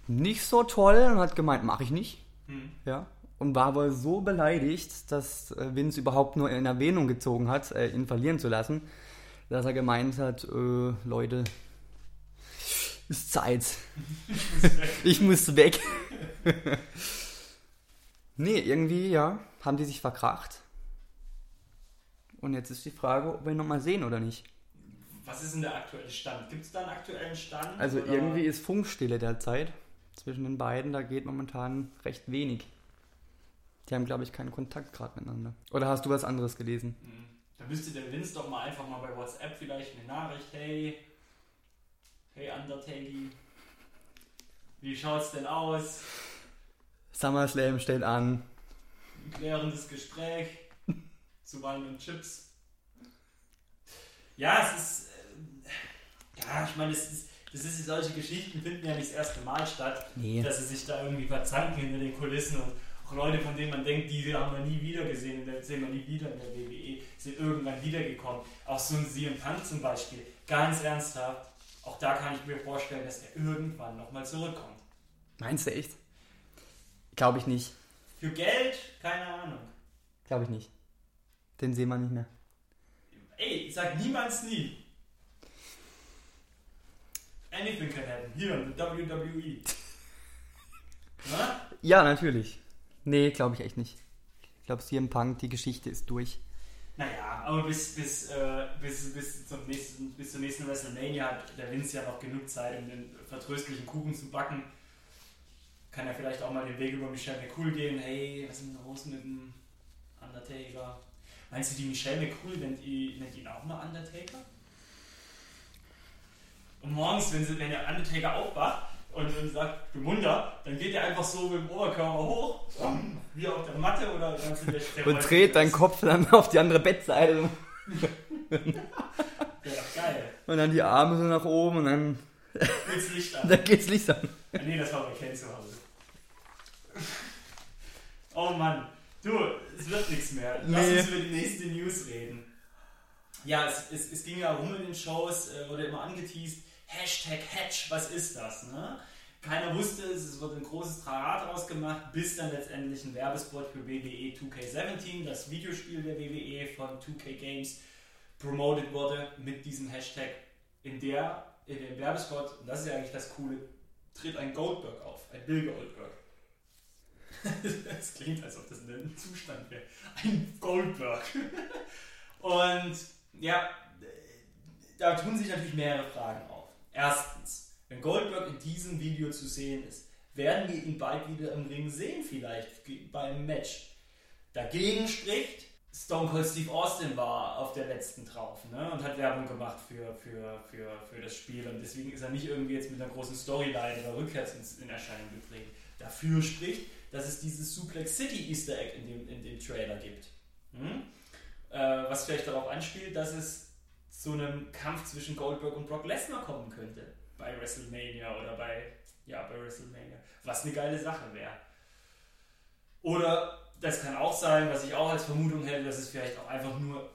nicht so toll und hat gemeint, mache ich nicht. Hm. Ja. Und war wohl so beleidigt, dass äh, Vince überhaupt nur in Erwähnung gezogen hat, äh, ihn verlieren zu lassen, dass er gemeint hat, äh, Leute, ist Zeit. ich muss weg. nee, irgendwie, ja, haben die sich verkracht. Und jetzt ist die Frage, ob wir ihn nochmal sehen oder nicht. Was ist denn der aktuelle Stand? Gibt es da einen aktuellen Stand? Also oder? irgendwie ist Funkstille derzeit zwischen den beiden, da geht momentan recht wenig. Die haben, glaube ich, keinen Kontakt gerade miteinander. Oder hast du was anderes gelesen? Hm. Da müsste der Vince doch mal einfach mal bei WhatsApp vielleicht eine Nachricht, hey, hey Undertaker, wie schaut's denn aus? SummerSlam steht an. Ein klärendes Gespräch zu Wein und Chips. Ja, es ist. Äh, ja, ich meine, es ist, das ist, solche Geschichten finden ja nicht das erste Mal statt, Nee. dass sie sich da irgendwie verzanken hinter den Kulissen und auch Leute, von denen man denkt, die haben wir nie wieder gesehen, der, sehen wir nie wieder in der WWE, sind irgendwann wiedergekommen. Auch so ein CM Punk zum Beispiel, ganz ernsthaft, auch da kann ich mir vorstellen, dass er irgendwann nochmal zurückkommt. Meinst du echt? Glaube ich nicht. Für Geld, keine Ahnung. Glaube ich nicht. Den sehen wir nicht mehr. Ey, sag niemals nie. anything can happen. Hier, in der WWE. Na? Ja, natürlich. Nee, glaube ich echt nicht. Ich glaube, CM Punk, die Geschichte ist durch. Naja, aber bis, bis, äh, bis, bis, zum nächsten, bis zur nächsten WrestleMania hat der Vince ja noch genug Zeit, um den vertröstlichen Kuchen zu backen. Kann er vielleicht auch mal den Weg über Michelle McCool gehen. Hey, was ist denn los mit dem Undertaker? Meinst du, die Michelle McCool nennt, ihn- nennt ihn auch mal Undertaker? Und morgens, wenn, sie, wenn der Undertaker aufwacht und, und sagt, du Munder, dann geht er einfach so mit dem Oberkörper hoch, wie auf der Matte oder ganz in der der Und dreht deinen Kopf dann auf die andere Bettseite Ja, geil. und dann die Arme so nach oben und dann, Willst Licht an? dann geht's Licht an. Ah, Nee, das war bei Ken zu Hause. Oh Mann. Du, es wird nichts mehr. Lass Nee. uns über die nächste News reden. Ja, es, es, es ging ja rum in den Shows, äh, wurde immer angeteased, Hashtag Hatch, was ist das? Ne? Keiner wusste es, es wurde ein großes Trara draus gemacht, bis dann letztendlich ein Werbespot für WWE 2K17, das Videospiel der WWE von 2K Games, promoted wurde mit diesem Hashtag. In der, in dem Werbespot, und das ist ja eigentlich das Coole, tritt ein Goldberg auf, ein Bill Goldberg. Das klingt, als ob das ein Zustand wäre. Ein Goldberg. Und ja, da tun sich natürlich mehrere Fragen auf. Erstens, wenn Goldberg in diesem Video zu sehen ist, werden wir ihn bald wieder im Ring sehen, vielleicht beim Match. Dagegen spricht, Stone Cold Steve Austin war auf der letzten drauf ne, und hat Werbung gemacht für, für, für, für das Spiel und deswegen ist er nicht irgendwie jetzt mit einer großen Storyline oder ins, in Erscheinung getreten. Dafür spricht, dass es dieses Suplex City Easter Egg in dem, in dem Trailer gibt. Hm? Äh, was vielleicht darauf anspielt, dass es zu einem Kampf zwischen Goldberg und Brock Lesnar kommen könnte. Bei WrestleMania oder bei, ja, bei WrestleMania. Was eine geile Sache wäre. Oder das kann auch sein, was ich auch als Vermutung hätte, dass es vielleicht auch einfach nur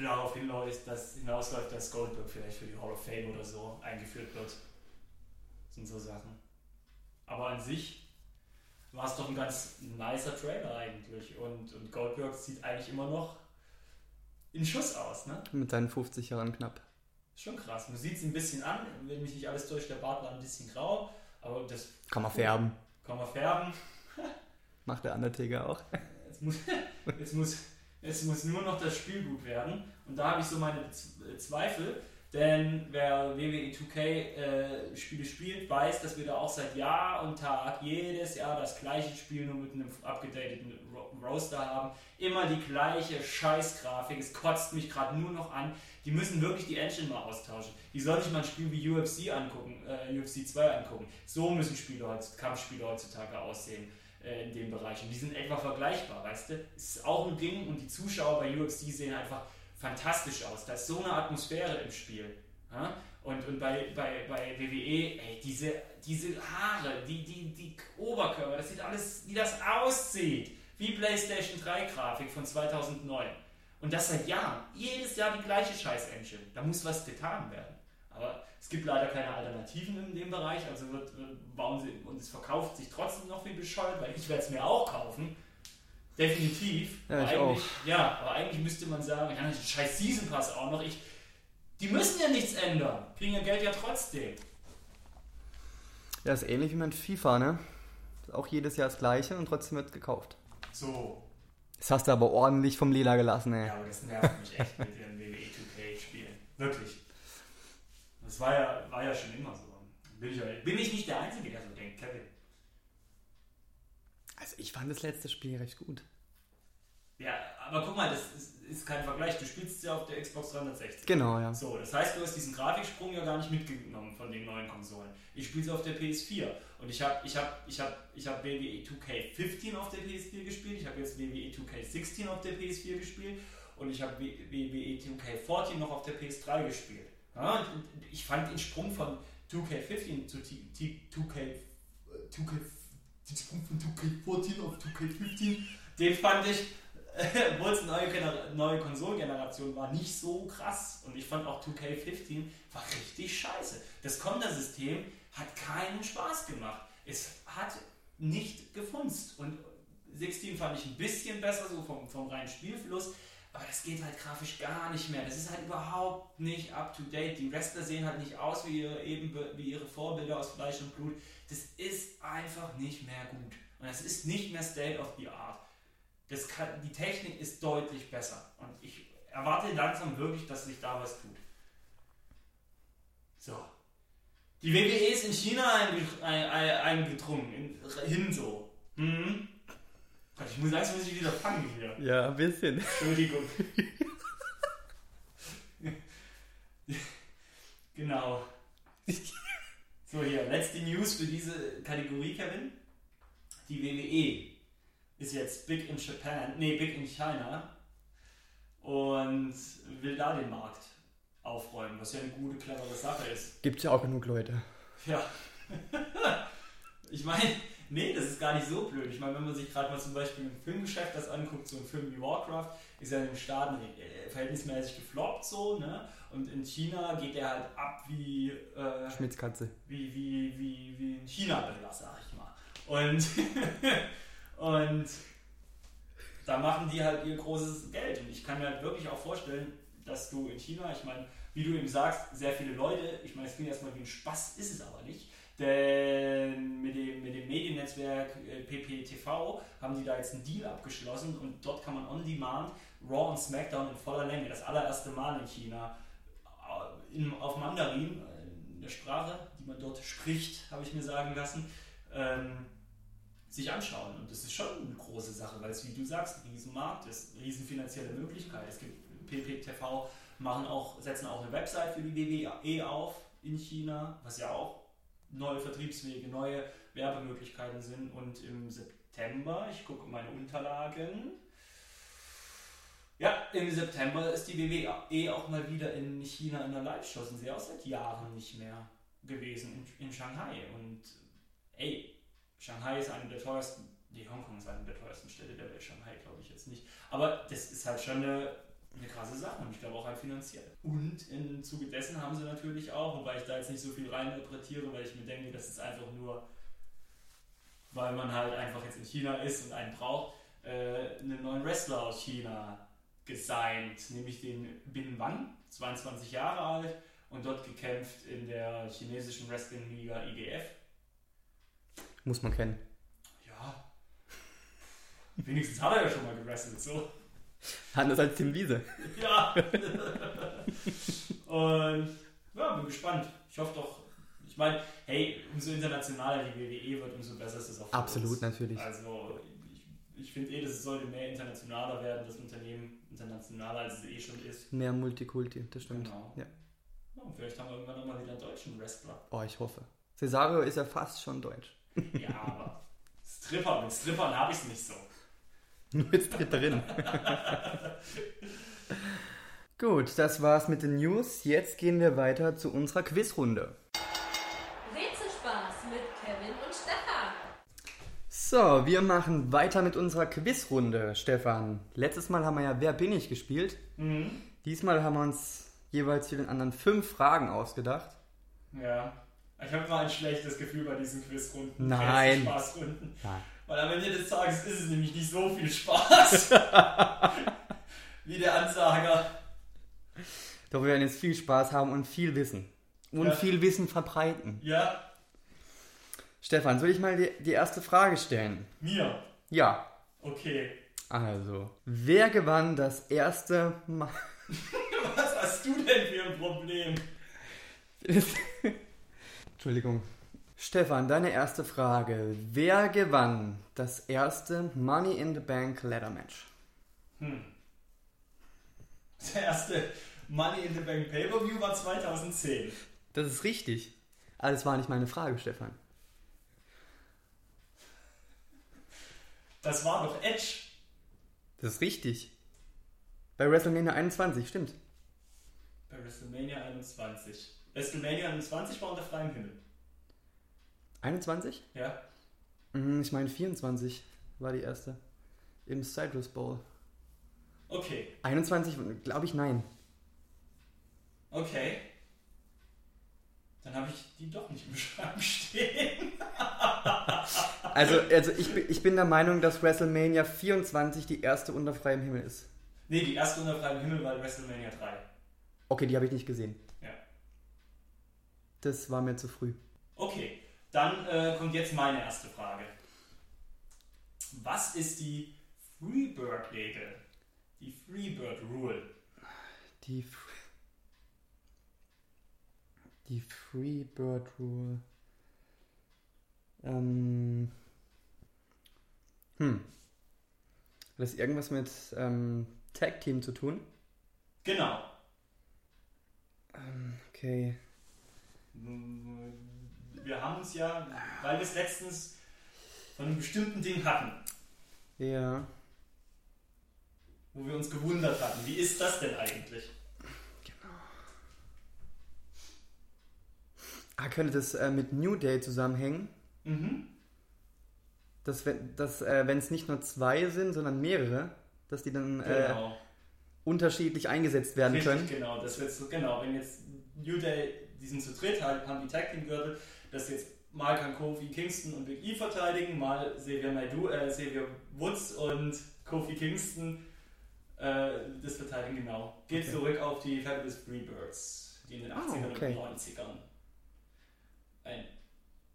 darauf hinläuft, dass hinausläuft, dass Goldberg vielleicht für die Hall of Fame oder so eingeführt wird. Das sind so Sachen. Aber an sich war es doch ein ganz nicer Trailer eigentlich. Und, und Goldberg sieht eigentlich immer noch in Schuss aus, ne? Mit seinen 50 Jahren knapp. Schon krass. Man sieht es ein bisschen an, wenn mich nicht alles täuscht, der Bart war ein bisschen grau, aber das Kann man färben. kann man färben. Macht der Undertaker auch. Jetzt muss, jetzt muss, jetzt muss nur noch das Spiel gut werden. Und da habe ich so meine Zweifel, denn wer WWE 2K äh, spielt, weiß, dass wir da auch seit Jahr und Tag jedes Jahr das gleiche Spiel nur mit einem abgedateten Ro Roster haben. Immer die gleiche Scheißgrafik. Es kotzt mich gerade nur noch an. Die müssen wirklich die Engine mal austauschen. Die sollen sich mal ein Spiel wie UFC angucken, äh, UFC 2 angucken. So müssen Spiele Kampfspiele heutzutage aussehen äh, in dem Bereich. Und die sind etwa vergleichbar, weißt du? Ist auch ein Ding und die Zuschauer bei UFC sehen einfach fantastisch aus. Da ist so eine Atmosphäre im Spiel. Ja? Und, und bei, bei, bei WWE, ey, diese, diese Haare, die, die, die Oberkörper, das sieht alles, wie das aussieht. Wie PlayStation 3 Grafik von 2009. Und das seit Jahren. Jedes Jahr die gleiche Scheiß-Engine. Da muss was getan werden. Aber es gibt leider keine Alternativen in dem Bereich. Also wird, bauen sie, und es verkauft sich trotzdem noch wie bescheuert, weil ich werde es mir auch kaufen. Definitiv. Ja, aber ich eigentlich, ja, aber eigentlich müsste man sagen, ja, den scheiß Season Pass auch noch. Ich, die müssen ja nichts ändern. Kriegen ja Geld ja trotzdem. Ja, ist ähnlich wie mit FIFA, ne? Ist auch jedes Jahr das gleiche und trotzdem wird gekauft. So. Das hast du aber ordentlich vom Lila gelassen, ey. Ja, aber das nervt mich echt mit den WWE 2K-Spielen. Wirklich. Das war ja, war ja schon immer so. Bin ich, bin ich nicht der Einzige, der so denkt, Kevin? Also ich fand das letzte Spiel recht gut. Ja, aber guck mal, das ist, ist kein Vergleich. Du spielst ja auf der Xbox 360. Genau, ja. So, das heißt, du hast diesen Grafiksprung ja gar nicht mitgenommen von den neuen Konsolen. Ich spiele es auf der PS4 und ich habe ich hab, ich hab, ich hab WWE 2K15 auf der PS4 gespielt, ich habe jetzt WWE 2K16 auf der PS4 gespielt und ich habe WWE 2K14 noch auf der PS3 gespielt. Ja, ich fand den Sprung von 2K15 zu T- T- 2K, äh, 2K, den Sprung von 2K14 auf 2K15, den fand ich obwohl es eine neue, Gener neue Konsolengeneration war, nicht so krass. Und ich fand auch 2K15 war richtig scheiße. Das Kontersystem hat keinen Spaß gemacht. Es hat nicht gefunzt. Und 16 fand ich ein bisschen besser, so vom, vom reinen Spielfluss. Aber das geht halt grafisch gar nicht mehr. Das ist halt überhaupt nicht up to date. Die Wrestler sehen halt nicht aus wie ihre, eben, wie ihre Vorbilder aus Fleisch und Blut. Das ist einfach nicht mehr gut. Und das ist nicht mehr State of the Art. Das kann, die Technik ist deutlich besser. Und ich erwarte langsam wirklich, dass sich da was tut. So. Die WWE ist in China einge- ein- ein- eingedrungen. In, hin so. Mhm. Ich muss langsam muss ich wieder fangen hier. Ja, ein bisschen. Entschuldigung. genau. So, hier, letzte News für diese Kategorie, Kevin. Die WWE ist jetzt big in Japan, nee, big in China und will da den Markt aufräumen, was ja eine gute, clevere Sache ist. Gibt ja auch genug Leute. Ja. ich meine, nee, das ist gar nicht so blöd. Ich meine, wenn man sich gerade mal zum Beispiel im Filmgeschäft das anguckt, so ein Film wie Warcraft, ist ja in den Staaten äh, verhältnismäßig gefloppt so, ne? Und in China geht der halt ab wie, äh, Schmitzkatze. wie, wie, wie, wie ein China-Biller, sag ich mal. Und, und da machen die halt ihr großes Geld. Und ich kann mir halt wirklich auch vorstellen, dass du in China, ich meine, wie du eben sagst, sehr viele Leute, ich meine, es klingt erstmal wie ein Spaß, ist es aber nicht. Denn mit dem, mit dem Mediennetzwerk äh, PPTV haben die da jetzt einen Deal abgeschlossen und dort kann man on demand Raw und SmackDown in voller Länge, das allererste Mal in China, äh, in, auf Mandarin, äh, in der Sprache, die man dort spricht, habe ich mir sagen lassen, ähm, sich anschauen. Und das ist schon eine große Sache, weil es, wie du sagst, ein Riesenmarkt ist, eine riesen finanzielle Möglichkeit. Es gibt PPTV, machen auch, setzen auch eine Website für die WWE auf in China, was ja auch neue Vertriebswege, neue Werbemöglichkeiten sind. Und im September, ich gucke meine Unterlagen, ja, im September ist die WWE auch mal wieder in China in der Live-Show, sind sie auch seit Jahren nicht mehr gewesen in, in Shanghai. Und ey, Shanghai ist eine der teuersten, die Hongkong ist eine der teuersten Städte der Welt, Shanghai glaube ich jetzt nicht. Aber das ist halt schon eine, eine krasse Sache und ich glaube auch halt finanziell. Und im Zuge dessen haben sie natürlich auch, wobei ich da jetzt nicht so viel reininterpretiere, weil ich mir denke, das ist einfach nur, weil man halt einfach jetzt in China ist und einen braucht, äh, einen neuen Wrestler aus China gesigned, nämlich den Bin Wang, 22 Jahre alt und dort gekämpft in der chinesischen Wrestling-Liga IGF. Muss man kennen. Ja. Wenigstens hat er ja schon mal gewrestelt, so. Anders als Tim Wiese. Ja. Und ja, bin gespannt. Ich hoffe doch, ich meine, hey, umso internationaler die WWE wird, umso besser ist es auch für Absolut, uns. natürlich. Also ich, ich finde eh, das sollte mehr internationaler werden, das Unternehmen internationaler, als es eh schon ist. Mehr Multikulti, das stimmt. Genau. Ja. Ja, und vielleicht haben wir irgendwann nochmal wieder einen deutschen Wrestler. Oh, ich hoffe. Cesario ist ja fast schon deutsch. Ja, aber Stripper, mit Strippern habe ich es nicht so. Nur jetzt tritt drin. Gut, das war's mit den News. Jetzt gehen wir weiter zu unserer Quizrunde. Rätselspaß mit Kevin und Stefan. So, wir machen weiter mit unserer Quizrunde, Stefan. Letztes Mal haben wir ja Wer bin ich gespielt. Mhm. Diesmal haben wir uns jeweils für den anderen fünf Fragen ausgedacht. Ja. Ich habe immer ein schlechtes Gefühl bei diesen Quizrunden. Nein. Spaßrunden. Nein. Weil am Ende des Tages ist es nämlich nicht so viel Spaß. Wie der Ansager. Doch wir werden jetzt viel Spaß haben und viel Wissen. Und Ja. viel Wissen verbreiten. Ja, Stefan, soll ich mal die, die erste Frage stellen? mir. Ja. Okay. Also, wer gewann das erste Mal... Was hast du denn für ein Problem? Entschuldigung. Stefan, deine erste Frage. Wer gewann das erste Money in the Bank Ladder Match? Hm. Das erste Money in the Bank Pay-Per-View war 2010. Das ist richtig. Aber das war nicht meine Frage, Stefan. Das war doch Edge. Das ist richtig. Bei WrestleMania 21, stimmt. Bei WrestleMania 21. WrestleMania 21 war unter freiem Himmel. 21? Ja. Mhm, Ich meine 24 war die erste. Im Citrus Bowl. Okay. 21, glaube ich, nein. Okay. Dann habe ich die doch nicht im Schrank stehen. Also, also ich, bin- ich bin der Meinung, dass WrestleMania 24 die erste unter freiem Himmel ist. Nee, die erste unter freiem Himmel war WrestleMania 3. Okay, die habe ich nicht gesehen. Ja. Das war mir zu früh. Okay, dann äh, kommt jetzt meine erste Frage. Was ist die Freebird-Regel? Die Freebird-Rule? Die, die Freebird Rule. Ähm. Hm. Hat das irgendwas mit ähm, Tag Team zu tun? Genau. Okay. Wir haben uns ja, weil wir es letztens von einem bestimmten Ding hatten, Ja. wo wir uns gewundert hatten. Wie ist das denn eigentlich? Ah, könnte das äh, mit New Day zusammenhängen? Mhm. Dass, wenn dass, äh, wenn es nicht nur zwei sind, sondern mehrere, dass die dann äh, Genau. unterschiedlich eingesetzt werden Richtig, können. genau. Das wird so, genau. Wenn jetzt New Day, die sind zu dritt, halt, haben die Tag Team Gürtel, dass jetzt mal kann Kofi Kingston und Big E verteidigen, mal Xavier Naidoo, äh, Xavier Woods und Kofi Kingston äh, das verteidigen, genau. Geht Okay. zurück auf die Fabulous Freebirds, die in den Ah, 80ern okay. und 90ern ein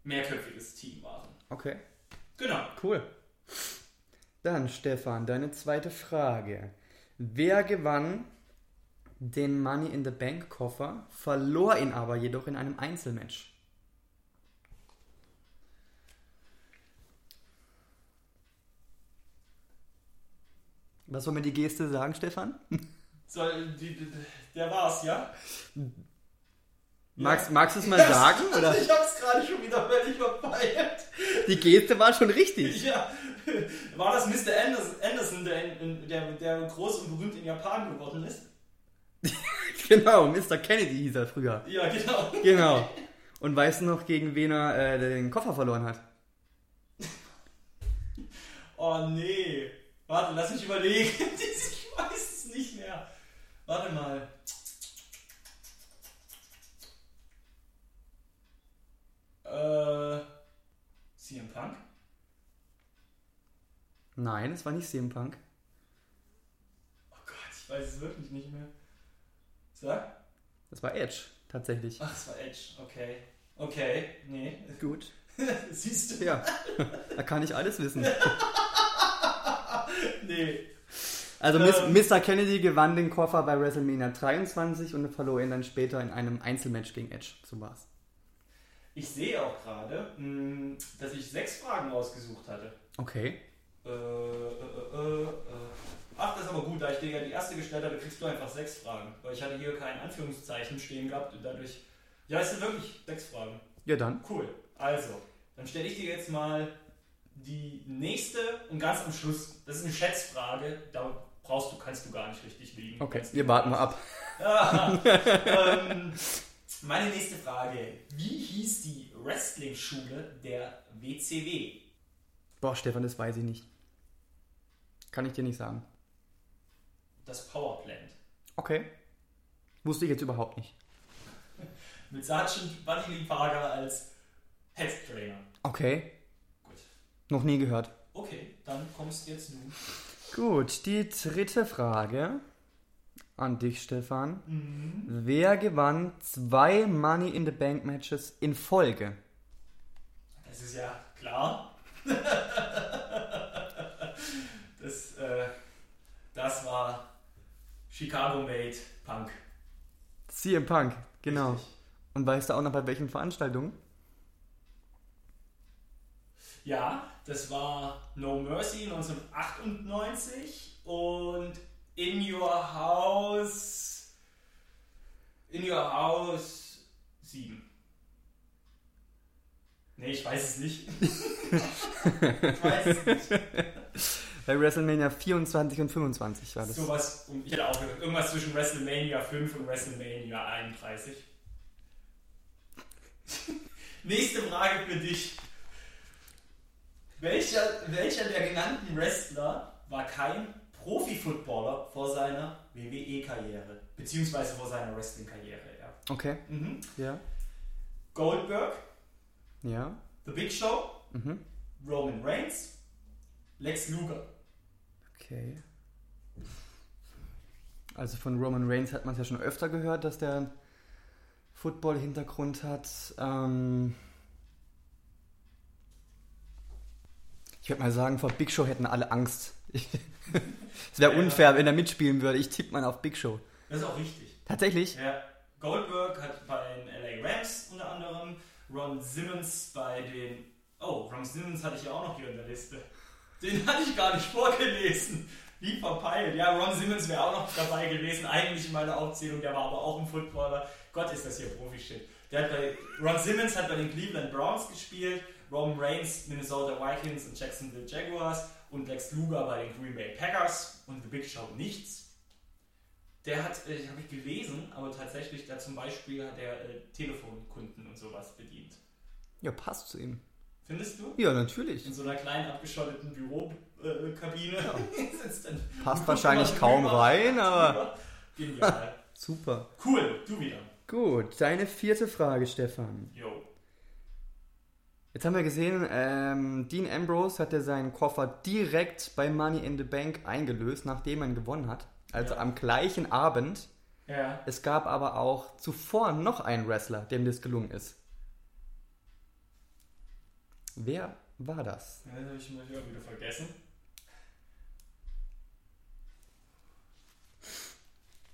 mehrköpfiges Team waren. Okay, Genau. cool. Dann, Stefan, deine zweite Frage. Wer gewann den Money in the Bank Koffer, verlor ihn aber jedoch in einem Einzelmatch? Was soll mir die Geste sagen, Stefan? Soll, die, die, der war's, ja? Magst, magst du es mal sagen? Oder? Ich hab's gerade schon wieder völlig verfeiert. Die Geste war schon richtig. Ja, war das Mr. Anderson, der, der, der groß und berühmt in Japan geworden ist? Genau, Mr. Kennedy hieß er früher. Ja, genau. Genau. Und weißt du noch, gegen wen er äh, den Koffer verloren hat? Oh nee. Warte, lass mich überlegen. Ich weiß es nicht mehr. Warte mal. Äh. CM Punk? Nein, es war nicht CM Punk. Oh Gott, ich weiß es wirklich nicht mehr. Sag? Das war Edge, tatsächlich. Ach, es war Edge. Okay. Okay, nee. Gut. Siehst du? Ja, da kann ich alles wissen. Nee. Also Ähm. Mr. Kennedy gewann den Koffer bei WrestleMania 23 und verlor ihn dann später in einem Einzelmatch gegen Edge. So war's. Ich sehe auch gerade, mh, dass ich sechs Fragen rausgesucht hatte. Okay. Äh, äh, äh, äh, äh. Ach, das ist aber gut, da ich dir ja die erste gestellt habe, kriegst du einfach sechs Fragen. Weil ich hatte hier kein Anführungszeichen stehen gehabt und dadurch. Ja, es sind wirklich sechs Fragen. Ja dann. Cool. Also, dann stelle ich dir jetzt mal die nächste und ganz am Schluss, das ist eine Schätzfrage, da brauchst du, kannst du gar nicht richtig liegen. Okay, wir warten mal ab. Ah, ähm, meine nächste Frage. Wie hieß die Wrestling-Schule der WCW? Boah, Stefan, das weiß ich nicht. Kann ich dir nicht sagen. Das Powerplant. Okay. Wusste ich jetzt überhaupt nicht. Mit Lee Parker als Head Trainer. Okay. Noch nie gehört. Okay, dann kommst jetzt du. Gut, die dritte Frage an dich, Stefan. Mhm. Wer gewann zwei Money in the Bank Matches in Folge? Das ist ja klar. das, äh, das war Chicago Made Punk. CM Punk, genau. Richtig. Und weißt du auch noch bei welchen Veranstaltungen? Ja, das war No Mercy 1998 und In Your House. In Your House 7. Nee, ich weiß es nicht. ich weiß es nicht. Bei WrestleMania 24 und 25 war das. Sowas, ich hätte auch gesagt, irgendwas zwischen WrestleMania 5 und WrestleMania 31. Nächste Frage für dich. Welcher, welcher der genannten Wrestler war kein Profi-Footballer vor seiner WWE-Karriere? Beziehungsweise vor seiner Wrestling-Karriere, ja. Okay, Mhm. ja. Goldberg, Ja. The Big Show, Mhm. Roman Reigns, Lex Luger. Okay. Also von Roman Reigns hat man es ja schon öfter gehört, dass der Football-Hintergrund hat. Ähm ich würde mal sagen, vor Big Show hätten alle Angst. Es wäre unfair, wenn er mitspielen würde. Ich tippe mal auf Big Show. Das ist auch richtig. Tatsächlich? Ja, Goldberg hat bei den LA Rams unter anderem, Ron Simmons bei den. Oh, Ron Simmons hatte ich ja auch noch hier in der Liste. Den hatte ich gar nicht vorgelesen. Wie verpeilt. Ja, Ron Simmons wäre auch noch dabei gewesen, eigentlich in meiner Aufzählung, der war aber auch ein Footballer. Gott, ist das hier Profi-Shit. Ron Simmons hat bei den Cleveland Browns gespielt, Roman Reigns, Minnesota Vikings und Jacksonville Jaguars und Lex Luger bei den Green Bay Packers und The Big Show nichts. Der hat, äh, habe ich gelesen, aber tatsächlich da zum Beispiel hat er äh, Telefonkunden und sowas bedient. Ja, passt zu ihm. Findest du? Ja, natürlich. In so einer kleinen abgeschotteten Bürokabine sitzt dann. Passt wahrscheinlich kaum rein, aber Genial. super. Cool, du wieder. Gut, deine vierte Frage, Stefan. Jo. Jetzt haben wir gesehen, ähm, Dean Ambrose hat ja seinen Koffer direkt bei Money in the Bank eingelöst, nachdem er ihn gewonnen hat. Also Ja. am gleichen Abend. Ja. Es gab aber auch zuvor noch einen Wrestler, dem das gelungen ist. Wer war das? Ja, Das habe ich mal wieder vergessen.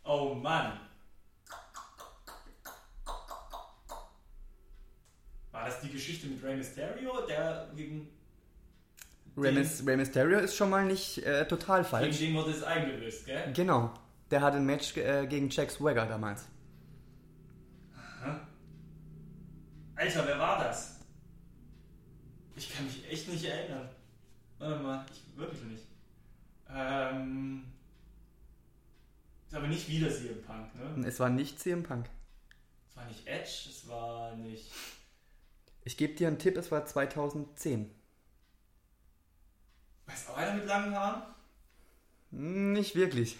Oh Mann. War das die Geschichte mit Rey Mysterio, der gegen, Rey, Mys- Rey Mysterio ist schon mal nicht äh, total gegen falsch. den wurde es eingelöst, gell? Genau. Der hatte ein Match äh, gegen Jack Swagger damals. Alter, wer war das? Ich kann mich echt nicht erinnern. Warte mal, ich wirklich nicht. Ähm. Ist aber nicht wieder CM Punk, ne? Es war nicht CM Punk. Es war nicht Edge, es war nicht. Ich gebe dir einen Tipp, es war 2010. Weißt du auch einer mit langen Haaren? Nicht wirklich.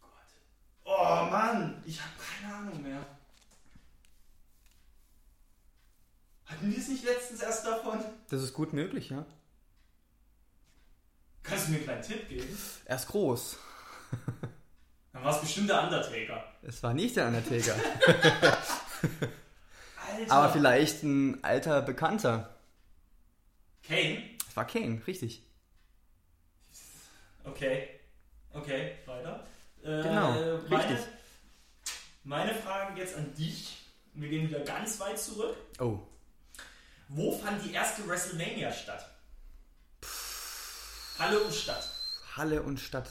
Gott. Oh Mann, ich habe keine Ahnung mehr. Hatten wir es nicht letztens erst davon? Das ist gut möglich, ja. Kannst du mir einen kleinen Tipp geben? Er ist groß. Dann war es bestimmt der Undertaker. Es war nicht der Undertaker. Alter. Aber vielleicht ein alter Bekannter. Kane? Es war Kane, richtig. Okay. Okay, weiter. Äh, Genau, meine, richtig. Meine Frage jetzt an dich. Wir gehen wieder ganz weit zurück. Oh. Wo fand die erste WrestleMania statt? Halle und Stadt. Halle und Stadt.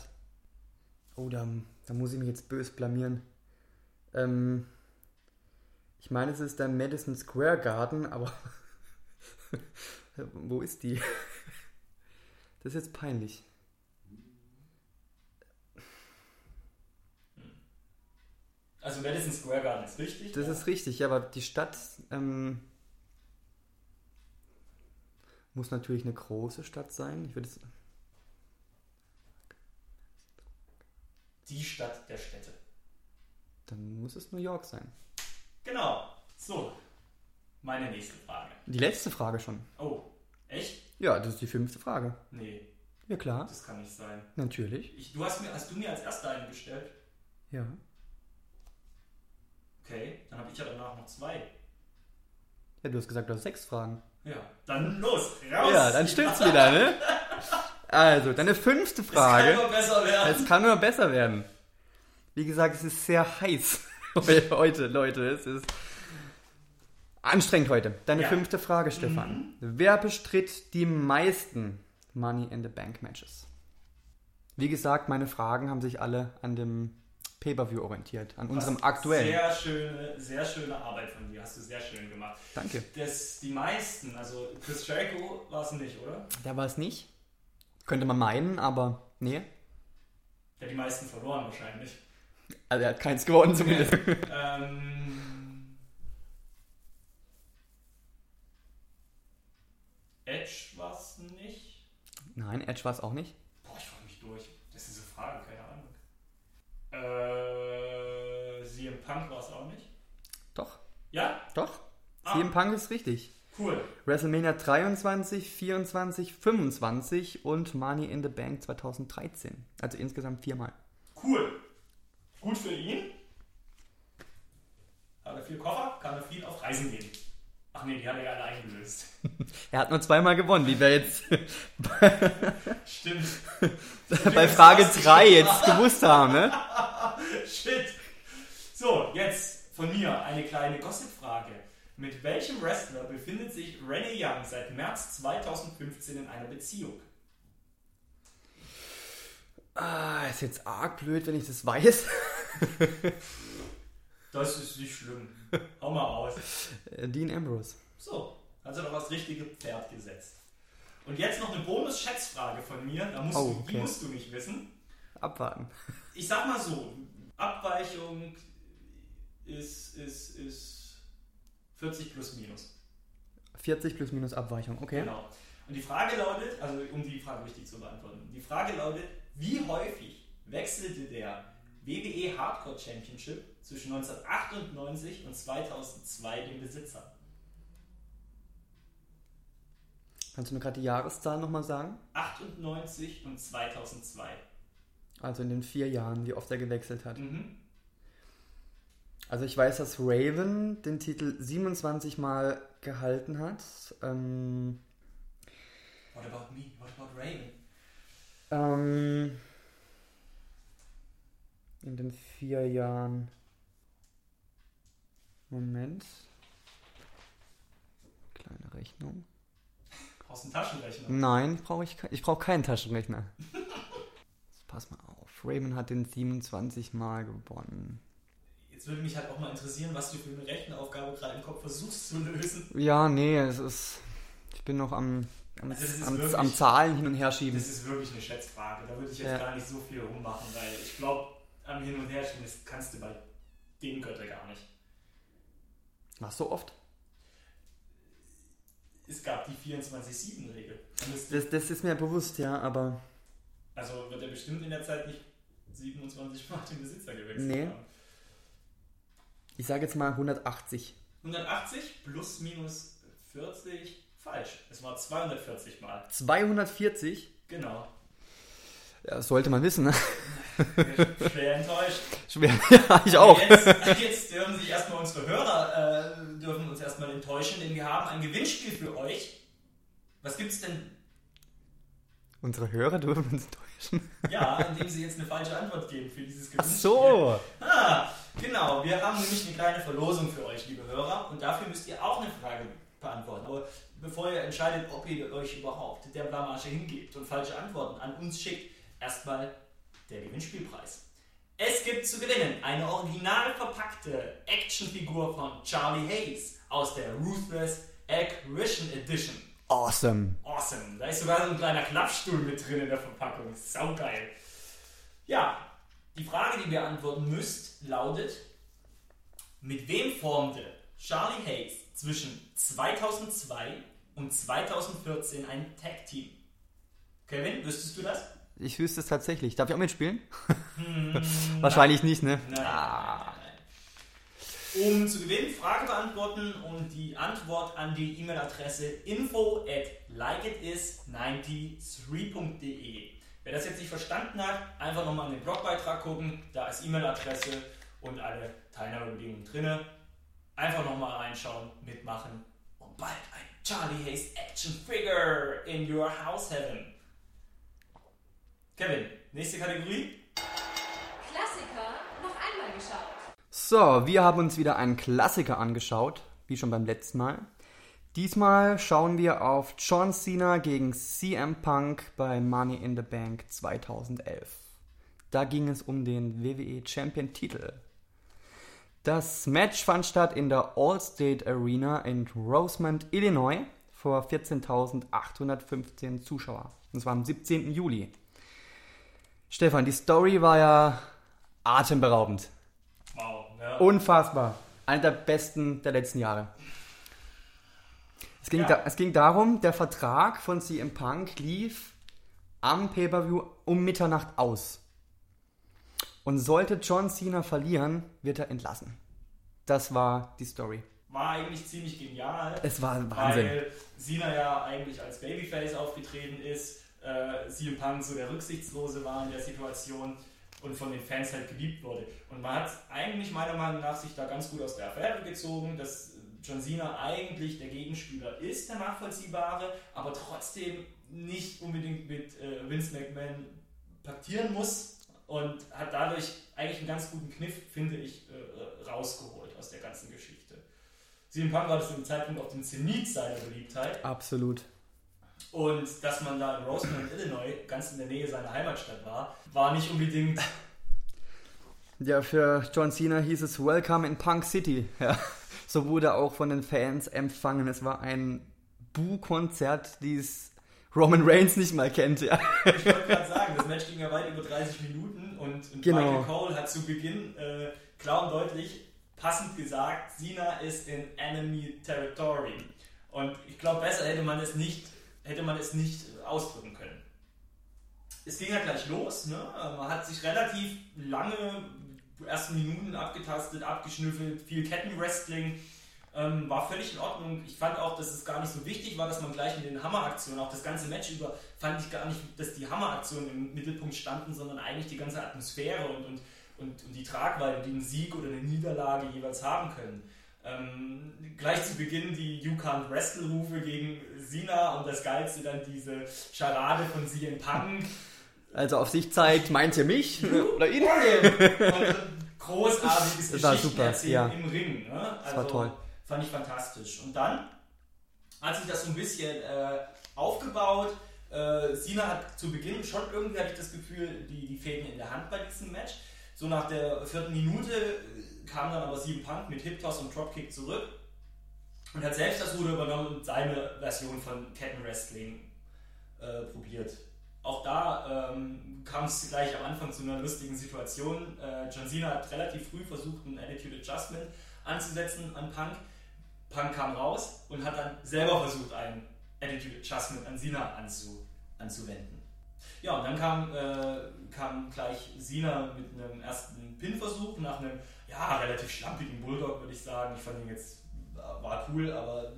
Oh, da, da muss ich mich jetzt bös blamieren. Ähm, ich meine, es ist der Madison Square Garden, aber wo ist die? Das ist jetzt peinlich. Also Madison Square Garden ist richtig. Das ja. ist richtig, aber die Stadt ähm, muss natürlich eine große Stadt sein. Ich würde es. die Stadt der Städte. Dann muss es New York sein. Genau. So. Meine nächste Frage. Die letzte Frage schon. Oh, echt? Ja, das ist die fünfte Frage. Nee, Ja klar, das kann nicht sein. natürlich. Ich, du hast, mir, hast du mir als erster eine gestellt? Ja. Okay, dann habe ich ja danach noch zwei. Ja, du hast gesagt, du hast sechs Fragen. Ja, dann los, raus! Ja, dann stimmt's wieder, ne? Also, deine fünfte Es kann Frage. immer besser werden. Es kann nur besser werden. Wie gesagt, es ist sehr heiß heute, Leute. Es ist anstrengend heute. Deine Ja. fünfte Frage, Stefan. Wer bestritt die meisten Money in the Bank Matches? Wie gesagt, meine Fragen haben sich alle an dem Pay-Per-View orientiert, an unserem Was aktuellen. Sehr schöne, sehr schöne Arbeit von dir, hast du sehr schön gemacht. Danke. Das, die meisten, also Chris Jericho war es nicht, oder? Da war es nicht. Könnte man meinen, aber nee. Der hat die meisten verloren wahrscheinlich. Also er hat keins gewonnen zumindest. ähm, Edge war es nicht. Nein, Edge war es auch nicht. Boah, ich frage mich durch. Das ist eine Frage, keine Ahnung. Äh, CM Punk war es auch nicht. Doch, Ja? doch. Ah. CM Punk ist richtig. Cool. WrestleMania 23, 24, 25 und Money in the Bank 2013. Also insgesamt viermal. Cool. Gut für ihn. Hat er viel Koffer, kann er viel auf Reisen gehen. Ach nee, die hat er ja alle eingelöst. Er hat nur zweimal gewonnen, wie wir jetzt Stimmt. bei Frage 3 jetzt gewusst haben, ne? Shit. So, jetzt von mir eine kleine Gossip-Frage. Mit welchem Wrestler befindet sich Renee Young seit März 2015 in einer Beziehung? Ah, ist jetzt arg blöd, wenn ich das weiß. Das ist nicht schlimm. Hau mal aus. Äh, Dean Ambrose. So, also noch das richtige Pferd gesetzt. Und jetzt noch eine Bonus-Schätzfrage von mir. Da musst Oh, du, die okay. musst du nicht wissen. Abwarten. Ich sag mal so, Abweichung ist, ist, ist 40 plus minus. 40 plus minus Abweichung, okay. Genau. Und die Frage lautet, also um die Frage richtig zu beantworten, die Frage lautet, wie häufig wechselte der WWE Hardcore Championship zwischen 1998 und 2002 den Besitzer? Kannst du mir gerade die Jahreszahl nochmal sagen? 98 und 2002. Also in den vier Jahren, wie oft er gewechselt hat. Mhm. Also ich weiß, dass Raven den Titel 27 Mal gehalten hat. Ähm, What about me? What about Raven? ähm, in den vier Jahren. Moment. Kleine Rechnung. Aus dem Taschenrechner. Nein, brauche ich, ich brauche keinen Taschenrechner. Jetzt pass mal auf. Raven hat den 27 Mal gewonnen. Jetzt würde mich halt auch mal interessieren, was du für eine Rechenaufgabe gerade im Kopf versuchst zu lösen. Ja, nee, es ist. Ich bin noch am, am, Also am, wirklich- am Zahlen hin und her schieben. Das ist wirklich eine Schätzfrage. Da würde ich jetzt Ja. gar nicht so viel rummachen, weil ich glaube, am Hin- und Herschieben das kannst du bei den Götter gar nicht. Machst du oft? Es gab die 24-7-Regel. Da müsste- Das, das ist mir bewusst, ja, aber. Also wird er bestimmt in der Zeit nicht 27 Mal den Besitzer gewechselt Nee. haben. Ich sage jetzt mal 180. 180 plus minus 40, falsch. Es war 240 Mal. 240? Genau. Ja, das sollte man wissen, ne? Schwer enttäuscht. Schwer. Ja, ich auch. Jetzt, jetzt dürfen sich erstmal unsere Hörer äh, dürfen uns erstmal enttäuschen, denn wir haben ein Gewinnspiel für euch. Was gibt's denn? Unsere Hörer dürfen uns täuschen. Ja, indem sie jetzt eine falsche Antwort geben für dieses Ach Gewinnspiel. so. Ah, genau. Wir haben nämlich eine kleine Verlosung für euch, liebe Hörer, und dafür müsst ihr auch eine Frage beantworten. Aber bevor ihr entscheidet, ob ihr euch überhaupt der Blamage hingebt und falsche Antworten an uns schickt, erstmal der Gewinnspielpreis. Es gibt zu gewinnen eine original verpackte Actionfigur von Charlie Hayes aus der Ruthless Acquisition Edition. Awesome. Awesome. Da ist sogar so ein kleiner Klappstuhl mit drin in der Verpackung. Saugeil. Ja, die Frage, die ihr beantworten müsst, lautet: Mit wem formte Charlie Hayes zwischen 2002 und 2014 ein Tag-Team? Kevin, wüsstest du das? Ich wüsste es tatsächlich. Darf ich auch mitspielen? Wahrscheinlich nicht, ne? Nein, Ah. nein, nein, nein. Um zu gewinnen, Frage beantworten und die Antwort an die E-Mail-Adresse info at likeitis93.de. Wer das jetzt nicht verstanden hat, einfach nochmal in den Blogbeitrag gucken, da ist E-Mail-Adresse und alle Teilnahmebedingungen drin. Einfach nochmal reinschauen, mitmachen und bald ein Charlie Hayes Action Figure in your house heaven. Kevin, nächste Kategorie. Klassiker noch einmal geschaut. So, wir haben uns wieder einen Klassiker angeschaut, wie schon beim letzten Mal. Diesmal schauen wir auf John Cena gegen CM Punk bei Money in the Bank 2011. Da ging es um den WWE Champion Titel. Das Match fand statt in der Allstate Arena in Rosemont, Illinois vor 14.815 Zuschauer. Das war am 17. Juli. Stefan, die Story war ja atemberaubend. Wow. Ja. Unfassbar. Einer der besten der letzten Jahre. Es ging, Ja. da, es ging darum, der Vertrag von CM Punk lief am Pay-Per-View um Mitternacht aus. Und sollte John Cena verlieren, wird er entlassen. Das war die Story. war eigentlich ziemlich genial. Es war Wahnsinn. Weil Cena ja eigentlich als Babyface aufgetreten ist, äh, CM Punk so der Rücksichtslose war in der Situation und von den Fans halt geliebt wurde. Und man hat eigentlich meiner Meinung nach sich da ganz gut aus der Affäre gezogen, dass John Cena eigentlich der Gegenspieler ist, der nachvollziehbare, aber trotzdem nicht unbedingt mit äh, Vince McMahon paktieren muss und hat dadurch eigentlich einen ganz guten Kniff, finde ich, äh, rausgeholt aus der ganzen Geschichte. CM Punk war zu dem Zeitpunkt auf dem Zenit seiner Beliebtheit. Absolut. Und dass man da in Rosemont, Illinois, ganz in der Nähe seiner Heimatstadt war, war nicht unbedingt. Ja, für John Cena hieß es Welcome in Punk City. Ja. So wurde auch von den Fans empfangen. Es war ein Bu-Konzert, es Roman Reigns nicht mal kennt, ja. Ich wollte gerade sagen, das Match ging ja weit über 30 Minuten und, und genau. Michael Cole hat zu Beginn äh, klar und deutlich passend gesagt, Cena ist in Enemy Territory. Und ich glaube, besser hätte man es nicht, hätte man es nicht ausdrücken können. Es ging ja gleich los, ne? man hat sich relativ lange ersten Minuten abgetastet, abgeschnüffelt, viel Kettenwrestling. Ähm, war völlig in Ordnung. Ich fand auch, dass es gar nicht so wichtig war, dass man gleich mit den Hammeraktionen, auch das ganze Match über, fand ich gar nicht, dass die Hammeraktionen im Mittelpunkt standen, sondern eigentlich die ganze Atmosphäre und, und, und, und die Tragweite, die einen Sieg oder eine Niederlage jeweils haben können. Ähm, gleich zu Beginn die You Can't Wrestle Rufe gegen Sina und das Geilste dann diese Charade von CM Punk. Also auf sich zeigt, meint ihr mich oder ihn? Großartiges das war super, ja. im Ring. Ne? Also, das war toll. Fand ich fantastisch. Und dann hat sich das so ein bisschen äh, aufgebaut. Äh, Sina hat zu Beginn schon irgendwie, hatte ich das Gefühl, die, die Fäden in der Hand bei diesem Match. So nach der vierten Minute äh, kam dann aber Sieben Punk mit Hip Toss und Dropkick zurück und hat selbst das Ruder übernommen und seine Version von Kettenwrestling äh, probiert. Auch da ähm, kam es gleich am Anfang zu einer lustigen Situation. Äh, John Cena hat relativ früh versucht, ein Attitude Adjustment anzusetzen an Punk Punk kam raus und hat dann selber versucht, ein Attitude Adjustment an Sina anzu, anzuwenden. Ja, und dann kam, äh, kam gleich Sina mit einem ersten Pin-Versuch nach einem ja, relativ schlampigen Bulldog, würde ich sagen. Ich fand ihn jetzt, war cool, aber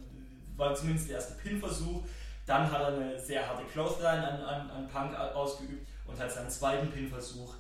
war zumindest der erste Pin-Versuch. Dann hat er eine sehr harte Clothesline an, an, an Punk ausgeübt und hat seinen zweiten Pin-Versuch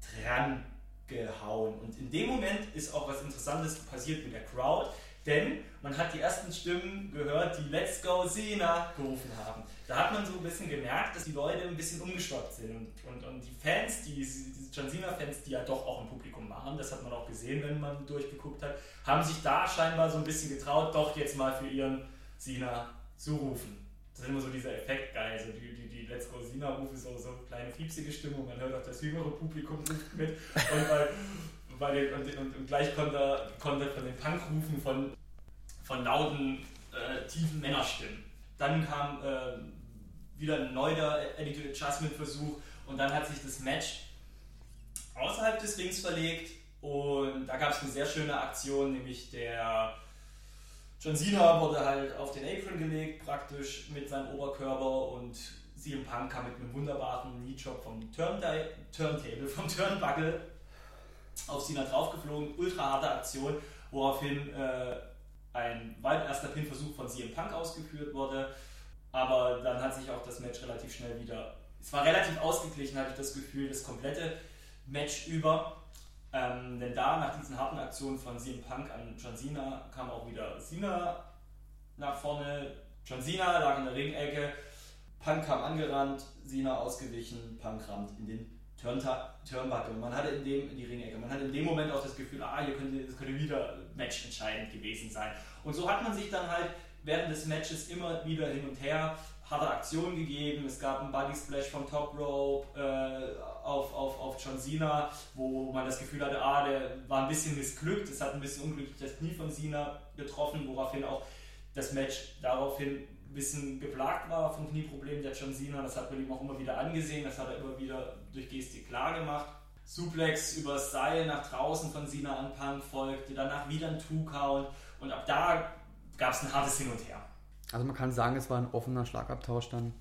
dran gehauen. Und in dem Moment ist auch was Interessantes passiert mit der Crowd. Denn man hat die ersten Stimmen gehört, die Let's Go Sena gerufen haben. Da hat man so ein bisschen gemerkt, dass die Leute ein bisschen umgeschwappt sind. Und, und, und die Fans, die, diese John Cena-Fans, die ja doch auch im Publikum waren, das hat man auch gesehen, wenn man durchgeguckt hat, haben sich da scheinbar so ein bisschen getraut, doch jetzt mal für ihren Sena zu rufen. Das ist immer so dieser Effekt geil, so die, die, die Let's Go Sina-Rufe, so, so kleine fiepsige Stimmung, man hört auch das jüngere Publikum mit. Und weil, weil, und, und, und, gleich er, kommt er von den Punkrufen von, von lauten, äh, tiefen Männerstimmen. Dann kam äh, wieder ein neuer Attitude Adjustment Versuch und dann hat sich das Match außerhalb des Rings verlegt und da gab es eine sehr schöne Aktion, nämlich der John Cena wurde halt auf den Apron gelegt, praktisch mit seinem Oberkörper und CM Punk kam mit einem wunderbaren Knee-Job vom Turntable, vom Turnbuckle auf Cena draufgeflogen. Ultra harte Aktion, woraufhin äh, ein weiter erster Pin-Versuch von CM Punk ausgeführt wurde. Aber dann hat sich auch das Match relativ schnell wieder. Es war relativ ausgeglichen, hatte ich das Gefühl, das komplette Match über. Ähm, denn da, nach diesen harten Aktionen von CM Punk an John Cena, kam auch wieder Cena nach vorne. John Cena lag in der Ringecke. Punk kam angerannt, Cena ausgewichen, Punk rammt in den Turnbuckle. Man hatte in dem, die Ringecke, man hatte in dem Moment auch das Gefühl, ah, hier könnte, das könnte wieder matchentscheidend gewesen sein. Und so hat man sich dann halt während des Matches immer wieder hin und her harte Aktionen gegeben. Es gab einen Body Splash vom Top Rope äh, auf, auf, auf John Cena, wo man das Gefühl hatte, ah, der war ein bisschen missglückt. Es hat ein bisschen unglücklich das Knie von Cena getroffen, woraufhin auch das Match daraufhin bisschen geplagt war vom Knieproblem der John Cena. Das hat man ihm auch immer wieder angesehen. Das hat er immer wieder durch Gestik klar gemacht. Suplex übers Seil nach draußen von Cena an Punk folgte, danach wieder ein Two-Count und ab da gab es ein hartes Hin und Her. Also man kann sagen, es war ein offener Schlagabtausch dann.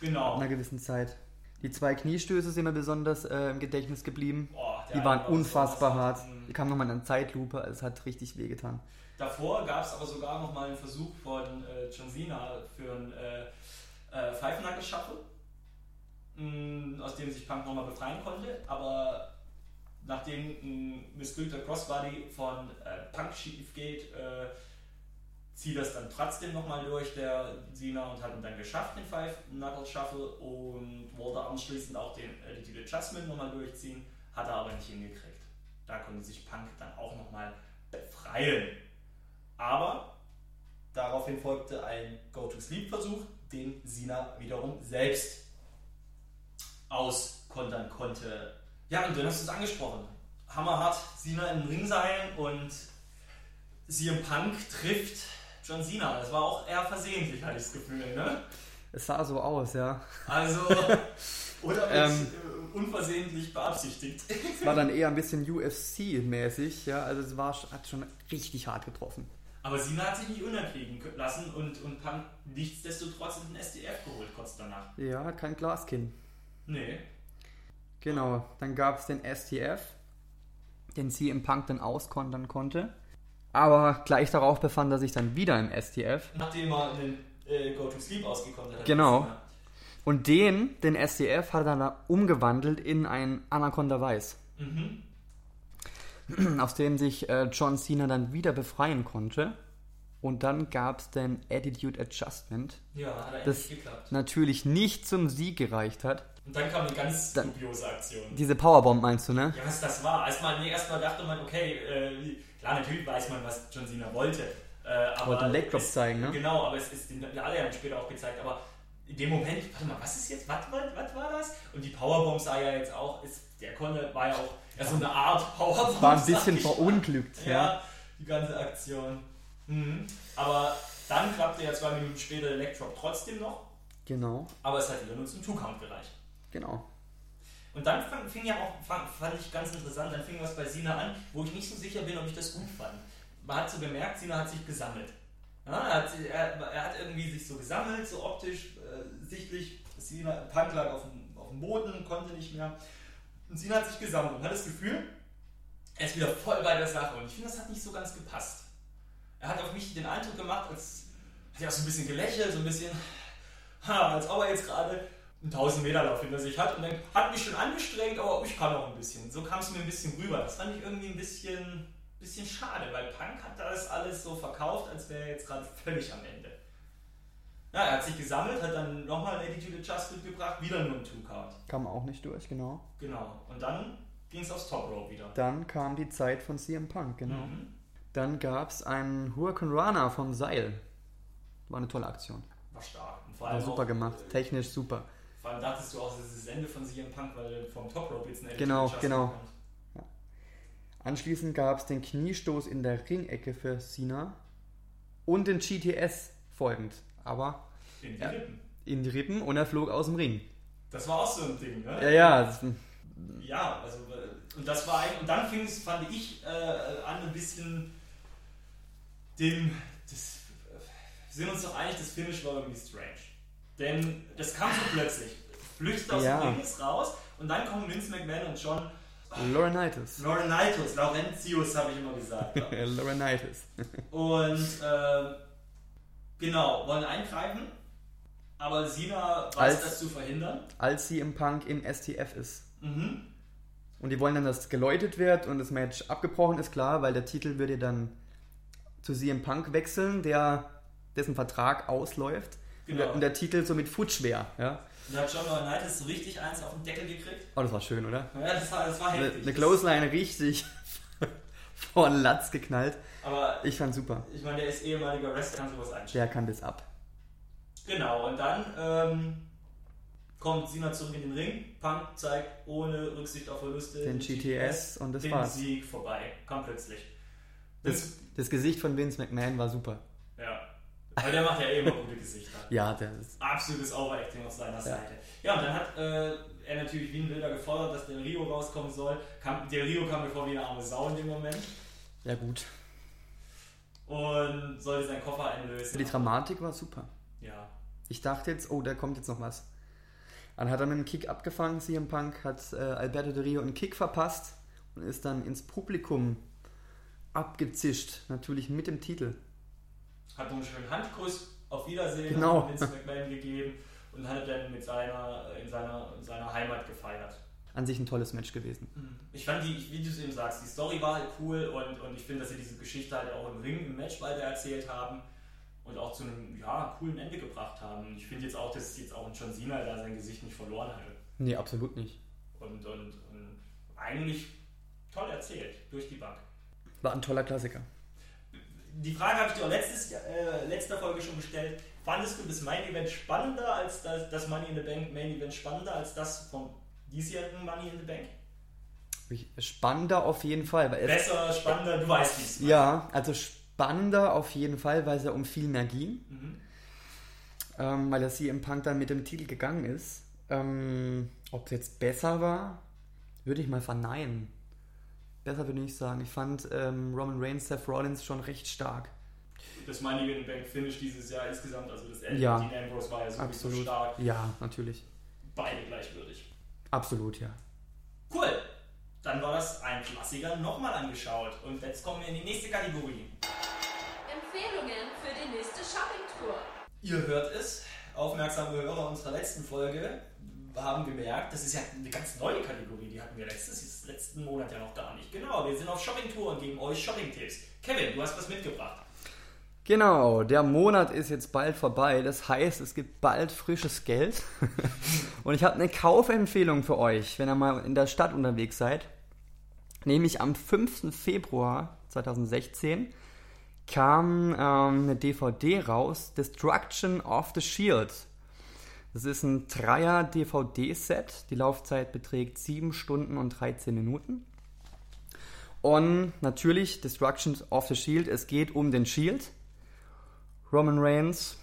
Genau. Nach einer gewissen Zeit. Die zwei Kniestöße sind mir besonders äh, im Gedächtnis geblieben. Boah, Die eine waren war unfassbar hart. Die kamen nochmal in Zeitlupe, also es hat richtig wehgetan. Davor gab es aber sogar noch mal einen Versuch von äh, John Cena für einen äh, äh, Five Knuckle Shuffle, mh, aus dem sich Punk nochmal befreien konnte. Aber nachdem ein missglückter Crossbody von äh, Punk schief geht, äh, zieht das dann trotzdem nochmal durch, der Cena, und hat ihn dann geschafft, den Five Knuckle Shuffle, und wollte anschließend auch den Attitude Adjustment nochmal durchziehen, hat er aber nicht hingekriegt. Da konnte sich Punk dann auch nochmal befreien. Aber daraufhin folgte ein Go-to-Sleep-Versuch, den Sina wiederum selbst auskontern konnte. Ja, und dann hast du es angesprochen. Hammerhart Sina im Ring sein und CM Punk trifft John Cena. Das war auch eher versehentlich, hatte ich das Gefühl. Ne? Es sah so aus, ja. Also, oder Ähm. äh, unversehentlich beabsichtigt. Es war dann eher ein bisschen UFC-mäßig, ja. Also es war, hat schon richtig hart getroffen. Aber Sina hat sich nicht unerkriegen lassen und, und Punk nichtsdestotrotz den SDF geholt kurz danach. Ja, kein Glaskinn. Nee. Genau, dann gab es den STF, den CM Punk dann auskontern konnte. Aber gleich darauf befand er sich dann wieder im STF. Nachdem er einen äh, Go-to-Sleep ausgekontert hat. Genau. Und den, den STF, hat er dann umgewandelt in ein Anaconda Weiß, Mhm. aus dem sich äh, John Cena dann wieder befreien konnte. Und dann gab es den Attitude Adjustment, Ja, Das- natürlich nicht zum Sieg gereicht hat. Und dann kam eine ganz Dann- dubiose Aktion. Diese Powerbomb meinst du, ne? Ja, was das war. Erstmal, nee, erstmal dachte man, okay, äh, klar, natürlich weiß man, was John Cena wollte. Äh, aber Wollte einen Leg Drop es- zeigen, ne? Genau, aber es ist den alle ja später auch gezeigt. Aber in dem Moment, warte mal, was ist jetzt, was, was, was war das? Und die Powerbomb sah ja jetzt auch, ist, der konnte, war ja auch ja, so eine Art Powerbomb. War ein bisschen verunglückt, Ja, ja. die ganze Aktion. Mhm. Aber dann klappte ja zwei Minuten später Drop trotzdem noch, Genau, aber es hat wieder nur zum Two-Count gereicht. genau. Und dann fang, fing ja auch, fang, fand ich ganz interessant, dann fing was bei Sina an, wo ich nicht so sicher bin, ob ich das gut fand. Man hat so gemerkt, Sina hat sich gesammelt. Ja, er, hat, er, er hat irgendwie sich so gesammelt, so optisch, äh, sichtlich. Sina, Punk lag auf dem, auf dem Boden, konnte nicht mehr. Und Sina hat sich gesammelt und hat das Gefühl, er ist wieder voll bei der Sache. Und ich finde, das hat nicht so ganz gepasst. Er hat auf mich den Eindruck gemacht, als hat er auch so ein bisschen gelächelt, so ein bisschen, ha, als ob er jetzt gerade einen 1000 Meter Lauf hinter sich hat und dann hat mich schon angestrengt, aber ich kann auch ein bisschen. So kam es mir ein bisschen rüber. Das fand ich irgendwie ein bisschen, bisschen schade, weil Punk hat das alles so verkauft, als wäre er jetzt gerade völlig am Ende. Ja, er hat sich gesammelt, hat dann nochmal ein Attitude Adjustment gebracht, wieder nur ein Two-Count. Kam auch nicht durch, genau. Genau. Und dann ging es aufs Top Rope wieder. Dann kam die Zeit von CM Punk, genau. Mhm. Dann gab es einen Hurricane Rana vom Seil. War eine tolle Aktion. War stark. Und vor War allem super auch, gemacht. äh, Technisch super. Vor allem dachtest du auch, das ist das Ende von CM Punk, weil er vom Top Rope jetzt ein Attitude Genau, Adjustment genau. kommt. Anschließend gab es den Kniestoß in der Ringecke für Cena und den GTS folgend. Aber In die Ja. Rippen. in die Rippen und er flog aus dem Ring. Das war auch so ein Ding, ne? Ja, ja, Ja, also und das war eigentlich, und dann fing es, fand ich, äh, an ein bisschen dem, das, wir sind uns doch einig, das Finish war irgendwie strange. Denn das kam so plötzlich. Flüchtet aus Ja. dem Ring ist raus und dann kommen Vince McMahon und John Laurinaitis. Laurinaitis, Laurentius habe ich immer gesagt. Laurinaitis. und äh, genau, wollen eingreifen, aber Sina weiß Als- das zu verhindern. Als CM Punk im STF ist. Mhm. Und die wollen dann, dass geläutet wird und das Match abgebrochen ist, klar, weil der Titel würde dann zu CM Punk wechseln, der, dessen Vertrag ausläuft. Und, Genau. der, und der Titel somit futsch wäre. Ja? Da hat John Laurinaitis so richtig eins auf den Deckel gekriegt. Oh, das war schön, oder? Ja, das war, das war Eine, heftig. eine Das- Clothesline richtig vor den Latz geknallt. Aber Ich fand super. ich meine, der ist ehemaliger Wrestler, kann sowas einstellen. Der kann das ab. Genau, und dann ähm, kommt Sina zurück in den Ring. Punk zeigt ohne Rücksicht auf Verluste Den GTS und das den war's. Sieg vorbei. Kam plötzlich. Das, das Gesicht von Vince McMahon war super. ja. Weil der macht ja eh immer gute Gesichter. Ja, der ist, Absolutes Overacting auf seiner Seite. Ja, und dann hat äh, er natürlich wie ein Wilder gefordert, dass der Rio rauskommen soll. Kam, der Rio kam mir vor wie eine arme Sau in dem Moment. ja gut. Und sollte seinen Koffer einlösen. Die Dramatik war super. Ja. Ich dachte jetzt, oh, da kommt jetzt noch was. Dann hat er mit einem Kick abgefangen, CM Punk, hat äh, Alberto Del Rio einen Kick verpasst und ist dann ins Publikum abgezischt, natürlich mit dem Titel. Hat einen schönen Handkuss auf Wiedersehen Genau. Vince McMahon gegeben und hat dann mit seiner, in, seiner, in seiner Heimat gefeiert. An sich ein tolles Match gewesen. Ich fand die, wie du es eben sagst, die Story war halt cool und, und ich finde, dass sie diese Geschichte halt auch im Ring, im Match weiter erzählt haben und auch zu einem ja, coolen Ende gebracht haben. Ich finde jetzt auch, dass jetzt auch ein John Cena da sein Gesicht nicht verloren hatte. Nee, absolut nicht. Und, und, und eigentlich toll erzählt, durch die Bank. War ein toller Klassiker. Die Frage habe ich dir auch letztes, äh, letzter Folge schon gestellt. Fandest du das Main Event spannender als das, das Money in the Bank Main Event spannender als das vom diesjährigen Money in the Bank? Spannender auf jeden Fall. Besser, spannender, du weißt wie es war. ja, also spannender auf jeden Fall, weil es ja um viel mehr ging. Mhm. Ähm, weil der CM Punk dann mit dem Titel gegangen ist. Ähm, Ob es jetzt besser war, würde ich mal verneinen. Besser würde ich nicht sagen. Ich fand ähm, Roman Reigns, Seth Rollins schon recht stark. Das Money in the Bank Finish dieses Jahr insgesamt, also das Ende Ja. Dean Ambrose war ja sowieso Absolut. stark. Ja, natürlich. Beide gleichwürdig. Absolut, ja. Cool. Dann war das ein Klassiker nochmal angeschaut. Und jetzt kommen wir in die nächste Kategorie. Empfehlungen für die nächste Shoppingtour. Ihr hört es, aufmerksame Hörer unserer letzten Folge haben gemerkt, das ist ja eine ganz neue Kategorie, die hatten wir letztes, letzten Monat ja noch gar nicht. Genau, wir sind auf Shoppingtour und geben euch Shopping-Tipps. Kevin, du hast was mitgebracht. Genau, der Monat ist jetzt bald vorbei. Das heißt, es gibt bald frisches Geld. Und ich habe eine Kaufempfehlung für euch, wenn ihr mal in der Stadt unterwegs seid. Nämlich am 5. Februar 2016 kam ähm, eine DVD raus, Destruction of the Shield. Das ist ein Dreier-DVD-Set. Die Laufzeit beträgt 7 Stunden und 13 Minuten. Und natürlich Destruction of the Shield. Es geht um den Shield. Roman Reigns,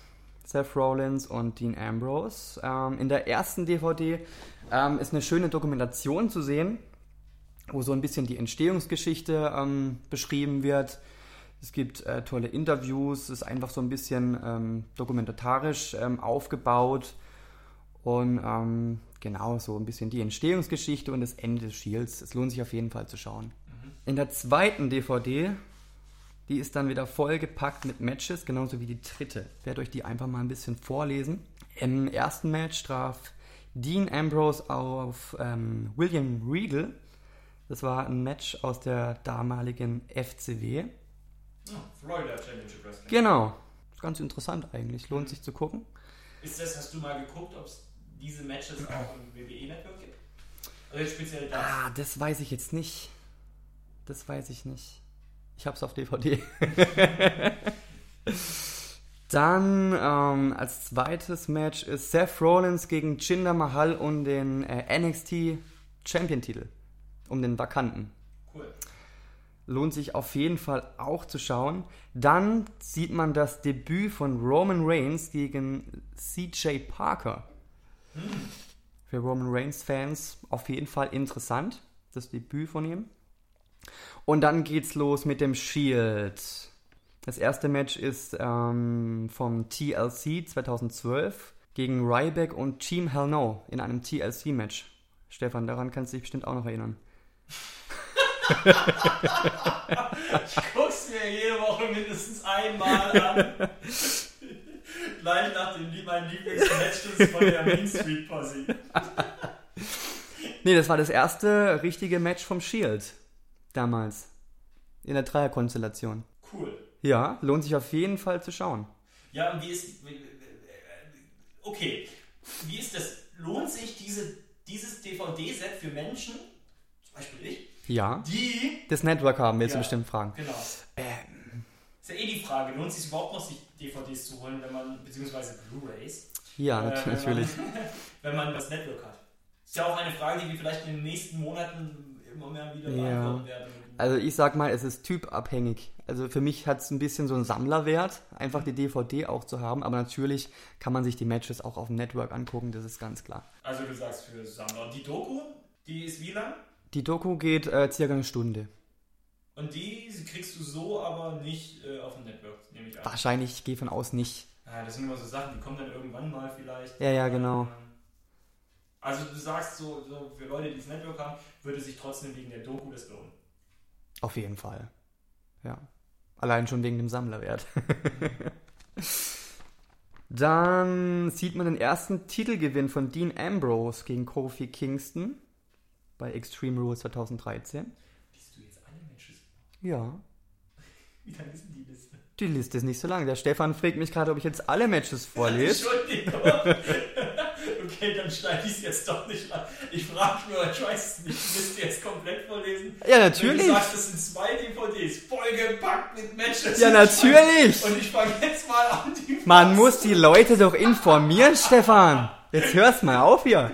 Seth Rollins und Dean Ambrose. Ähm, in der ersten DVD ähm, ist eine schöne Dokumentation zu sehen, wo so ein bisschen die Entstehungsgeschichte ähm, beschrieben wird. Es gibt äh, tolle Interviews, es ist einfach so ein bisschen ähm, dokumentarisch ähm, aufgebaut und ähm, genau so ein bisschen die Entstehungsgeschichte und das Ende des Shields. Es lohnt sich auf jeden Fall zu schauen. In der zweiten DVD die ist dann wieder vollgepackt mit Matches, genauso wie die dritte. Ich werde euch die einfach mal ein bisschen vorlesen. Im ersten Match traf Dean Ambrose auf ähm, William Regal. Das war ein Match aus der damaligen FCW. Oh, Florida Championship Wrestling. Genau. Ganz interessant eigentlich. Lohnt sich zu gucken. Ist das, hast du mal geguckt, ob es diese Matches auch im WWE-Network gibt? Also speziell das. Ah, das weiß ich jetzt nicht. Das weiß ich nicht. Ich hab's auf DVD. Dann ähm, als zweites Match ist Seth Rollins gegen Jinder Mahal um den äh, NXT Champion-Titel. Um den vakanten. Cool. Lohnt sich auf jeden Fall auch zu schauen. Dann sieht man das Debüt von Roman Reigns gegen CJ Parker. Für Roman Reigns-Fans auf jeden Fall interessant, das Debüt von ihm. Und dann geht's los mit dem Shield. Das erste Match ist ähm, vom TLC 2012 gegen Ryback und Team Hell No in einem TLC-Match. Stefan, daran kannst du dich bestimmt auch noch erinnern. Ich guck's mir jede Woche mindestens einmal an. Gleich nach dem Lied, mein Lieblingsmatch ist von der Main Street Posse. Nee, das war das erste richtige Match vom Shield. Damals. In der Dreierkonstellation. Cool. Ja, lohnt sich auf jeden Fall zu schauen. Ja, und wie ist. Okay, wie ist das? Lohnt sich diese, dieses DVD-Set für Menschen, zum Beispiel ich, Ja. die. Das Network haben, willst Ja. du bestimmt fragen. Genau. Ähm, Ist ja eh die Frage, lohnt sich überhaupt noch, sich DVDs zu holen, wenn man, beziehungsweise Blu-Rays, ja, Äh, wenn natürlich. Man, wenn man das Network hat. Ist ja auch eine Frage, die wir vielleicht in den nächsten Monaten immer mehr wieder Ja. beantworten werden. Also ich sag mal, es ist typabhängig. Also für mich hat es ein bisschen so einen Sammlerwert, einfach die DVD auch zu haben. Aber natürlich kann man sich die Matches auch auf dem Network angucken, das ist ganz klar. Also du sagst für Sammler. Und die Doku, die ist wie lang? Die Doku geht äh, circa eine Stunde. Und die kriegst du so aber nicht äh, auf dem Network, nehme ich an. Wahrscheinlich, ich gehe von aus nicht. Ja, das sind immer so Sachen, die kommen dann irgendwann mal vielleicht. Ja, ja, genau. Also du sagst so, so für Leute, die das Network haben, würde sich trotzdem wegen der Doku das lohnen. Auf jeden Fall. Ja. Allein schon wegen dem Sammlerwert. Dann sieht man den ersten Titelgewinn von Dean Ambrose gegen Kofi Kingston bei Extreme Rules 2013. Liest du jetzt alle Matches? Ja. Wie lang ist denn die Liste? Die Liste ist nicht so lang. Der Stefan fragt mich gerade, ob ich jetzt alle Matches vorlese. Entschuldigung. okay, dann schneide ich es jetzt doch nicht an. Ich frage nur, ich weiß es nicht. Du musst jetzt komplett vorlesen. Ja, Wenn natürlich. du sagst, das sind zwei DVDs, vollgepackt mit Matches. Ja, natürlich. Und ich fange jetzt mal an, die Man muss die Leute doch informieren, Stefan. Jetzt hörst mal auf hier.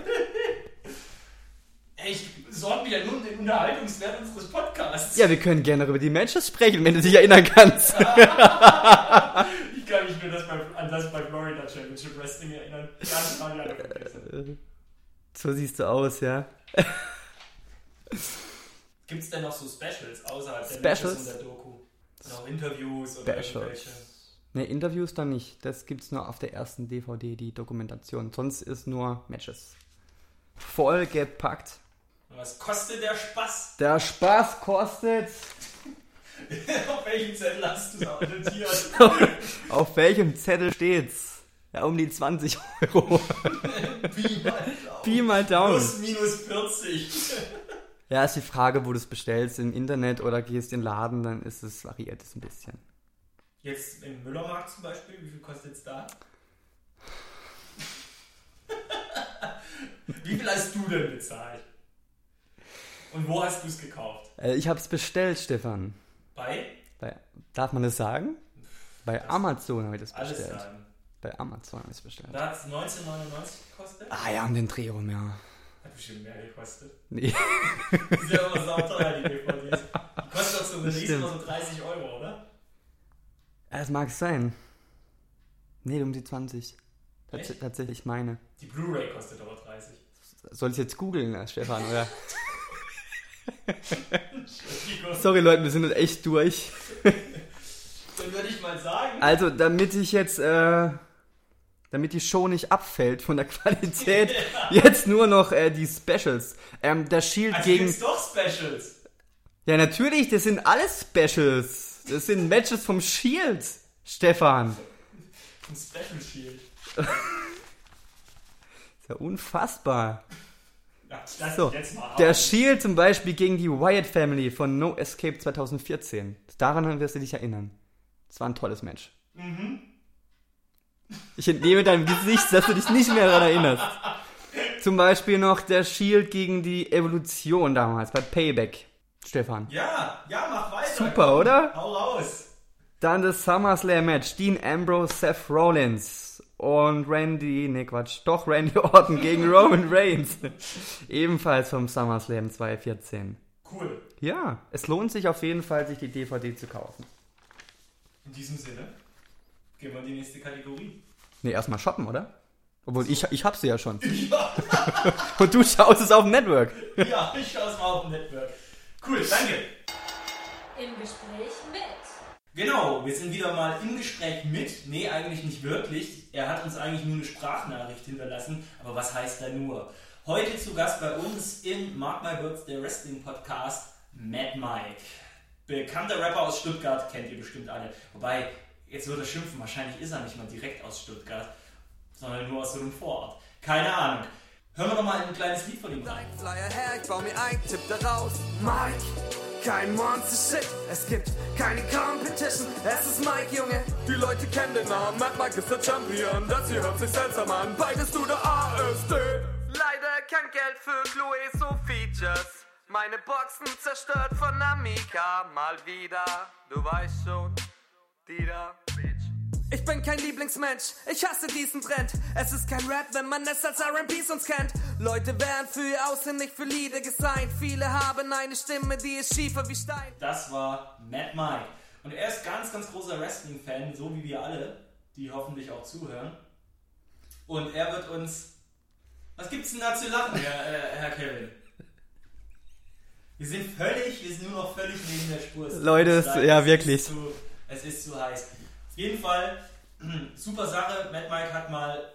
Ey, ich sorge mich ja nur um den Unterhaltungswert unseres Podcasts. Ja, wir können gerne über die Matches sprechen, wenn du dich erinnern kannst. Ich kann mich nur das bei, an das bei Florida Championship Wrestling erinnern. So siehst du aus, ja. Gibt es denn noch so Specials außerhalb der Specials? Matches und der Doku? Noch Interviews oder Specials. irgendwelche? Ne, Interviews dann nicht. Das gibt's nur auf der ersten DVD, die Dokumentation. Sonst ist nur Matches. Vollgepackt. Und Was kostet der Spaß? Der Spaß kostet. Auf welchem Zettel hast du es notiert? Auf welchem Zettel steht's? Ja, um die 20 Euro. Pi mal Daumen. Pi mal Daumen. Plus minus 40. Ja, ist die Frage, wo du es bestellst. Im Internet oder gehst in den Laden, dann ist es, variiert es ein bisschen. Jetzt im Müllermarkt zum Beispiel, wie viel kostet es da? wie viel hast du denn bezahlt? Und wo hast du es gekauft? Äh, ich hab's bestellt, Stefan. Bei? Bei, darf man das sagen? Bei Das- Amazon habe ich das Alles bestellt. sagen. Bei Amazon habe ich es bestellt. Da hat es 19,99 gekostet. Ah ja, um den Dreh rum, ja. Hat bestimmt mehr gekostet. Nee. Die sind ja immer sauteuer, die DVDs. Die kostet doch so ein Das Release immer so 30 Euro, oder? Es mag sein. Nee, um die 20. Tats Echt? tatsächlich meine. Die Blu-ray kostet aber 30. Soll ich jetzt googeln, äh, Stefan, oder? Sorry, Leute, wir sind jetzt echt durch. Dann würde ich mal sagen, Also, damit ich jetzt, äh, damit die Show nicht abfällt von der Qualität, jetzt nur noch äh, die Specials. Ähm, der Shield also gegen. gibt's doch Specials. Ja, natürlich, das sind alles Specials. Das sind Matches vom Shield, Stefan. Ein Special Shield. Ist ja unfassbar. Das So, der. Shield zum Beispiel gegen die Wyatt Family von No Escape 2014. Daran wirst du dich erinnern. Das war ein tolles Match. Mhm. Ich entnehme deinem Gesicht, dass du dich nicht mehr daran erinnerst. Zum Beispiel noch der Shield gegen die Evolution damals bei Payback. Stefan. Ja, ja, mach weiter. Super, oder? Hau raus. Dann das SummerSlam Match. Dean Ambrose, Seth Rollins und Randy, nee Quatsch, doch Randy Orton gegen Roman Reigns. Ebenfalls vom SummerSlam 2014. Cool. Ja, es lohnt sich auf jeden Fall, sich die DVD zu kaufen. In diesem Sinne, gehen wir in die nächste Kategorie. Nee, erstmal shoppen, oder? Obwohl, ich, ich hab sie ja schon. Ja, Und du schaust es auf dem Network. ja ich schaue es mal auf dem Network. Cool, danke. Im Gespräch. Genau, wir sind wieder mal im Gespräch mit. Nee, eigentlich nicht wirklich. Er hat uns eigentlich nur eine Sprachnachricht hinterlassen. Aber was heißt da nur? Heute zu Gast bei uns in Mark My Words, der Wrestling Podcast, Mad Mike. Bekannter Rapper aus Stuttgart, kennt ihr bestimmt alle. Wobei, jetzt wird er schimpfen, wahrscheinlich ist er nicht mal direkt aus Stuttgart, sondern nur aus so einem Vorort. Keine Ahnung. Hören wir doch mal ein kleines Lied von ihm rein. Flyer her, ich bau mir ein, tipp daraus. Mike, kein Monster Shit. Es gibt keine Competition. Es ist Mike, Junge. Die Leute kennen den Namen. Mad Mike ist der Champion. Das hier hört sich seltsam an. Beides du der ASD. Leider kein Geld für Chloe, so Features. Meine Boxen zerstört von Amica. Mal wieder, du weißt schon. Die da. Ich bin kein Lieblingsmensch, ich hasse diesen Trend. Es ist kein Rap, wenn man es als R&B sonst kennt. Leute werden für ihr Aussehen, nicht für Lieder gesigned. Viele haben eine Stimme, die ist schiefer wie Stein. Das war Mad Mike. Und er ist ganz, ganz großer Wrestling-Fan, so wie wir alle, die hoffentlich auch zuhören. Und er wird uns. Was gibt's denn da zu lachen, Herr, äh, Herr Kevin? Wir sind völlig, wir sind nur noch völlig neben der Spur. Leute, leid, ja, es wirklich. Ist zu, es ist zu heiß. Jeden Fall, super Sache. Mad Mike hat mal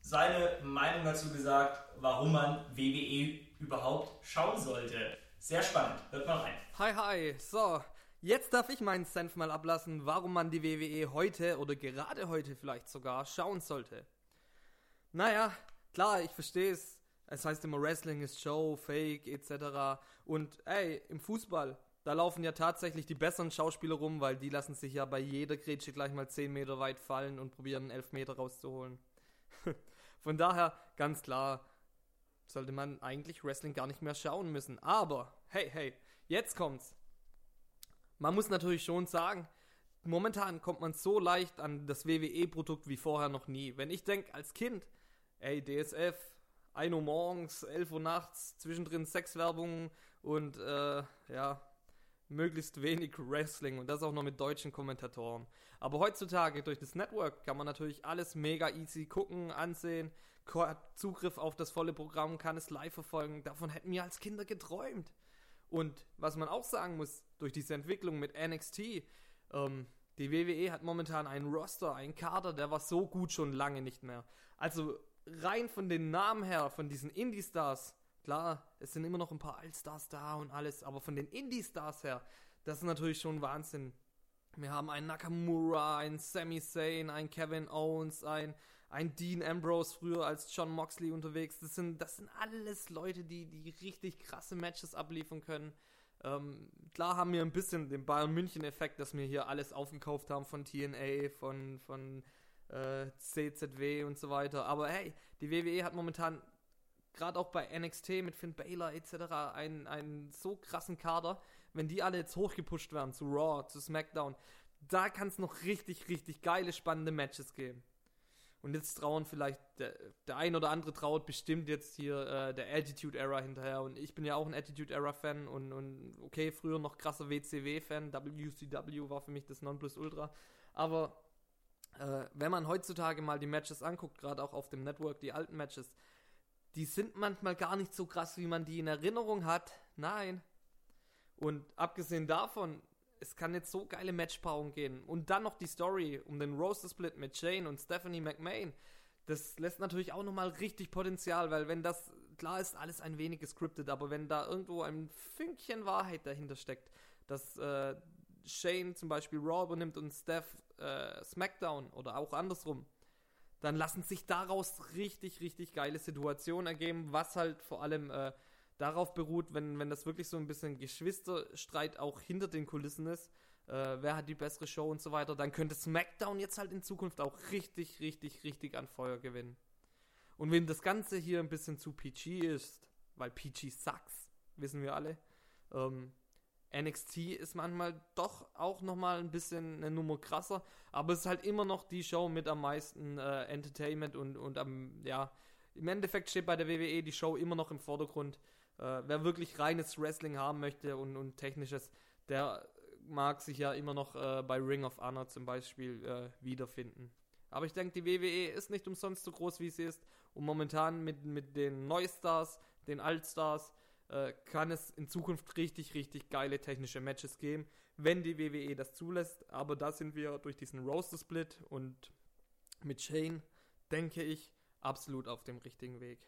seine Meinung dazu gesagt, warum man WWE überhaupt schauen sollte. Sehr spannend. Hört mal rein. Hi, hi. So, jetzt darf ich meinen Senf mal ablassen, warum man die WWE heute oder gerade heute vielleicht sogar schauen sollte. Naja, klar, ich verstehe es. Es heißt immer, Wrestling ist Show, Fake, etc. Und ey, im Fußball, da laufen ja tatsächlich die besseren Schauspieler rum, weil die lassen sich ja bei jeder Grätsche gleich mal 10 Meter weit fallen und probieren einen Elfmeter rauszuholen. Von daher, ganz klar, sollte man eigentlich Wrestling gar nicht mehr schauen müssen. Aber, hey, hey, jetzt kommt's. Man muss natürlich schon sagen, momentan kommt man so leicht an das WWE-Produkt wie vorher noch nie. Wenn ich denke, als Kind, ey, DSF, 1 Uhr morgens, 11 Uhr nachts, zwischendrin Sexwerbung und, äh, ja, möglichst wenig Wrestling und das auch noch mit deutschen Kommentatoren. Aber heutzutage durch das Network kann man natürlich alles mega easy gucken, ansehen, hat Zugriff auf das volle Programm, kann es live verfolgen. Davon hätten wir als Kinder geträumt. Und was man auch sagen muss, durch diese Entwicklung mit NXT, ähm, die WWE hat momentan einen Roster, einen Kader, der war so gut schon lange nicht mehr. Also rein von den Namen her, von diesen Indie-Stars, klar, es sind immer noch ein paar Allstars da und alles, aber von den Indie-Stars her, das ist natürlich schon Wahnsinn. Wir haben einen Nakamura, einen Sami Zayn, einen Kevin Owens, einen, einen Dean Ambrose früher als John Moxley unterwegs. Das sind, das sind alles Leute, die, die richtig krasse Matches abliefern können. Ähm, klar haben wir ein bisschen den Bayern München-Effekt, dass wir hier alles aufgekauft haben von TNA, von, von äh, CZW und so weiter. Aber hey, die WWE hat momentan gerade auch bei NXT mit Finn Baylor etc. einen, einen so krassen Kader wenn die alle jetzt hochgepusht werden zu Raw, zu SmackDown, da kann es noch richtig, richtig geile, spannende Matches geben. Und jetzt trauen vielleicht, der, der ein oder andere traut bestimmt jetzt hier äh, der Attitude Era hinterher. Und ich bin ja auch ein Attitude Era Fan und, und okay, früher noch krasser WCW-Fan. WCW war für mich das Nonplusultra. Aber äh, wenn man heutzutage mal die Matches anguckt, gerade auch auf dem Network, die alten Matches, die sind manchmal gar nicht so krass, wie man die in Erinnerung hat. Nein, und abgesehen davon, es kann jetzt so geile Matchpaarungen gehen. Und dann noch die Story um den Roster Split mit Shane und Stephanie McMahon. Das lässt natürlich auch nochmal richtig Potenzial, weil wenn das, klar ist alles ein wenig gescriptet, aber wenn da irgendwo ein Fünkchen Wahrheit dahinter steckt, dass äh, Shane zum Beispiel Raw übernimmt und Steph äh, SmackDown oder auch andersrum, dann lassen sich daraus richtig, richtig geile Situationen ergeben, was halt vor allem äh, darauf beruht, wenn, wenn das wirklich so ein bisschen Geschwisterstreit auch hinter den Kulissen ist, äh, wer hat die bessere Show und so weiter, dann könnte SmackDown jetzt halt in Zukunft auch richtig, richtig, richtig an Feuer gewinnen. Und wenn das Ganze hier ein bisschen zu PG ist, weil PG sucks, wissen wir alle, ähm, NXT ist manchmal doch auch nochmal ein bisschen eine Nummer krasser, aber es ist halt immer noch die Show mit am meisten äh, Entertainment und, und am, ja, im Endeffekt steht bei der WWE die Show immer noch im Vordergrund. Äh, wer wirklich reines Wrestling haben möchte und, und technisches, der mag sich ja immer noch äh, bei Ring of Honor zum Beispiel äh, wiederfinden. Aber ich denke, die WWE ist nicht umsonst so groß, wie sie ist. Und momentan mit, mit den Neustars, den Altstars, äh, kann es in Zukunft richtig, richtig geile technische Matches geben, wenn die WWE das zulässt. Aber da sind wir durch diesen Roster-Split und mit Shane, denke ich, absolut auf dem richtigen Weg.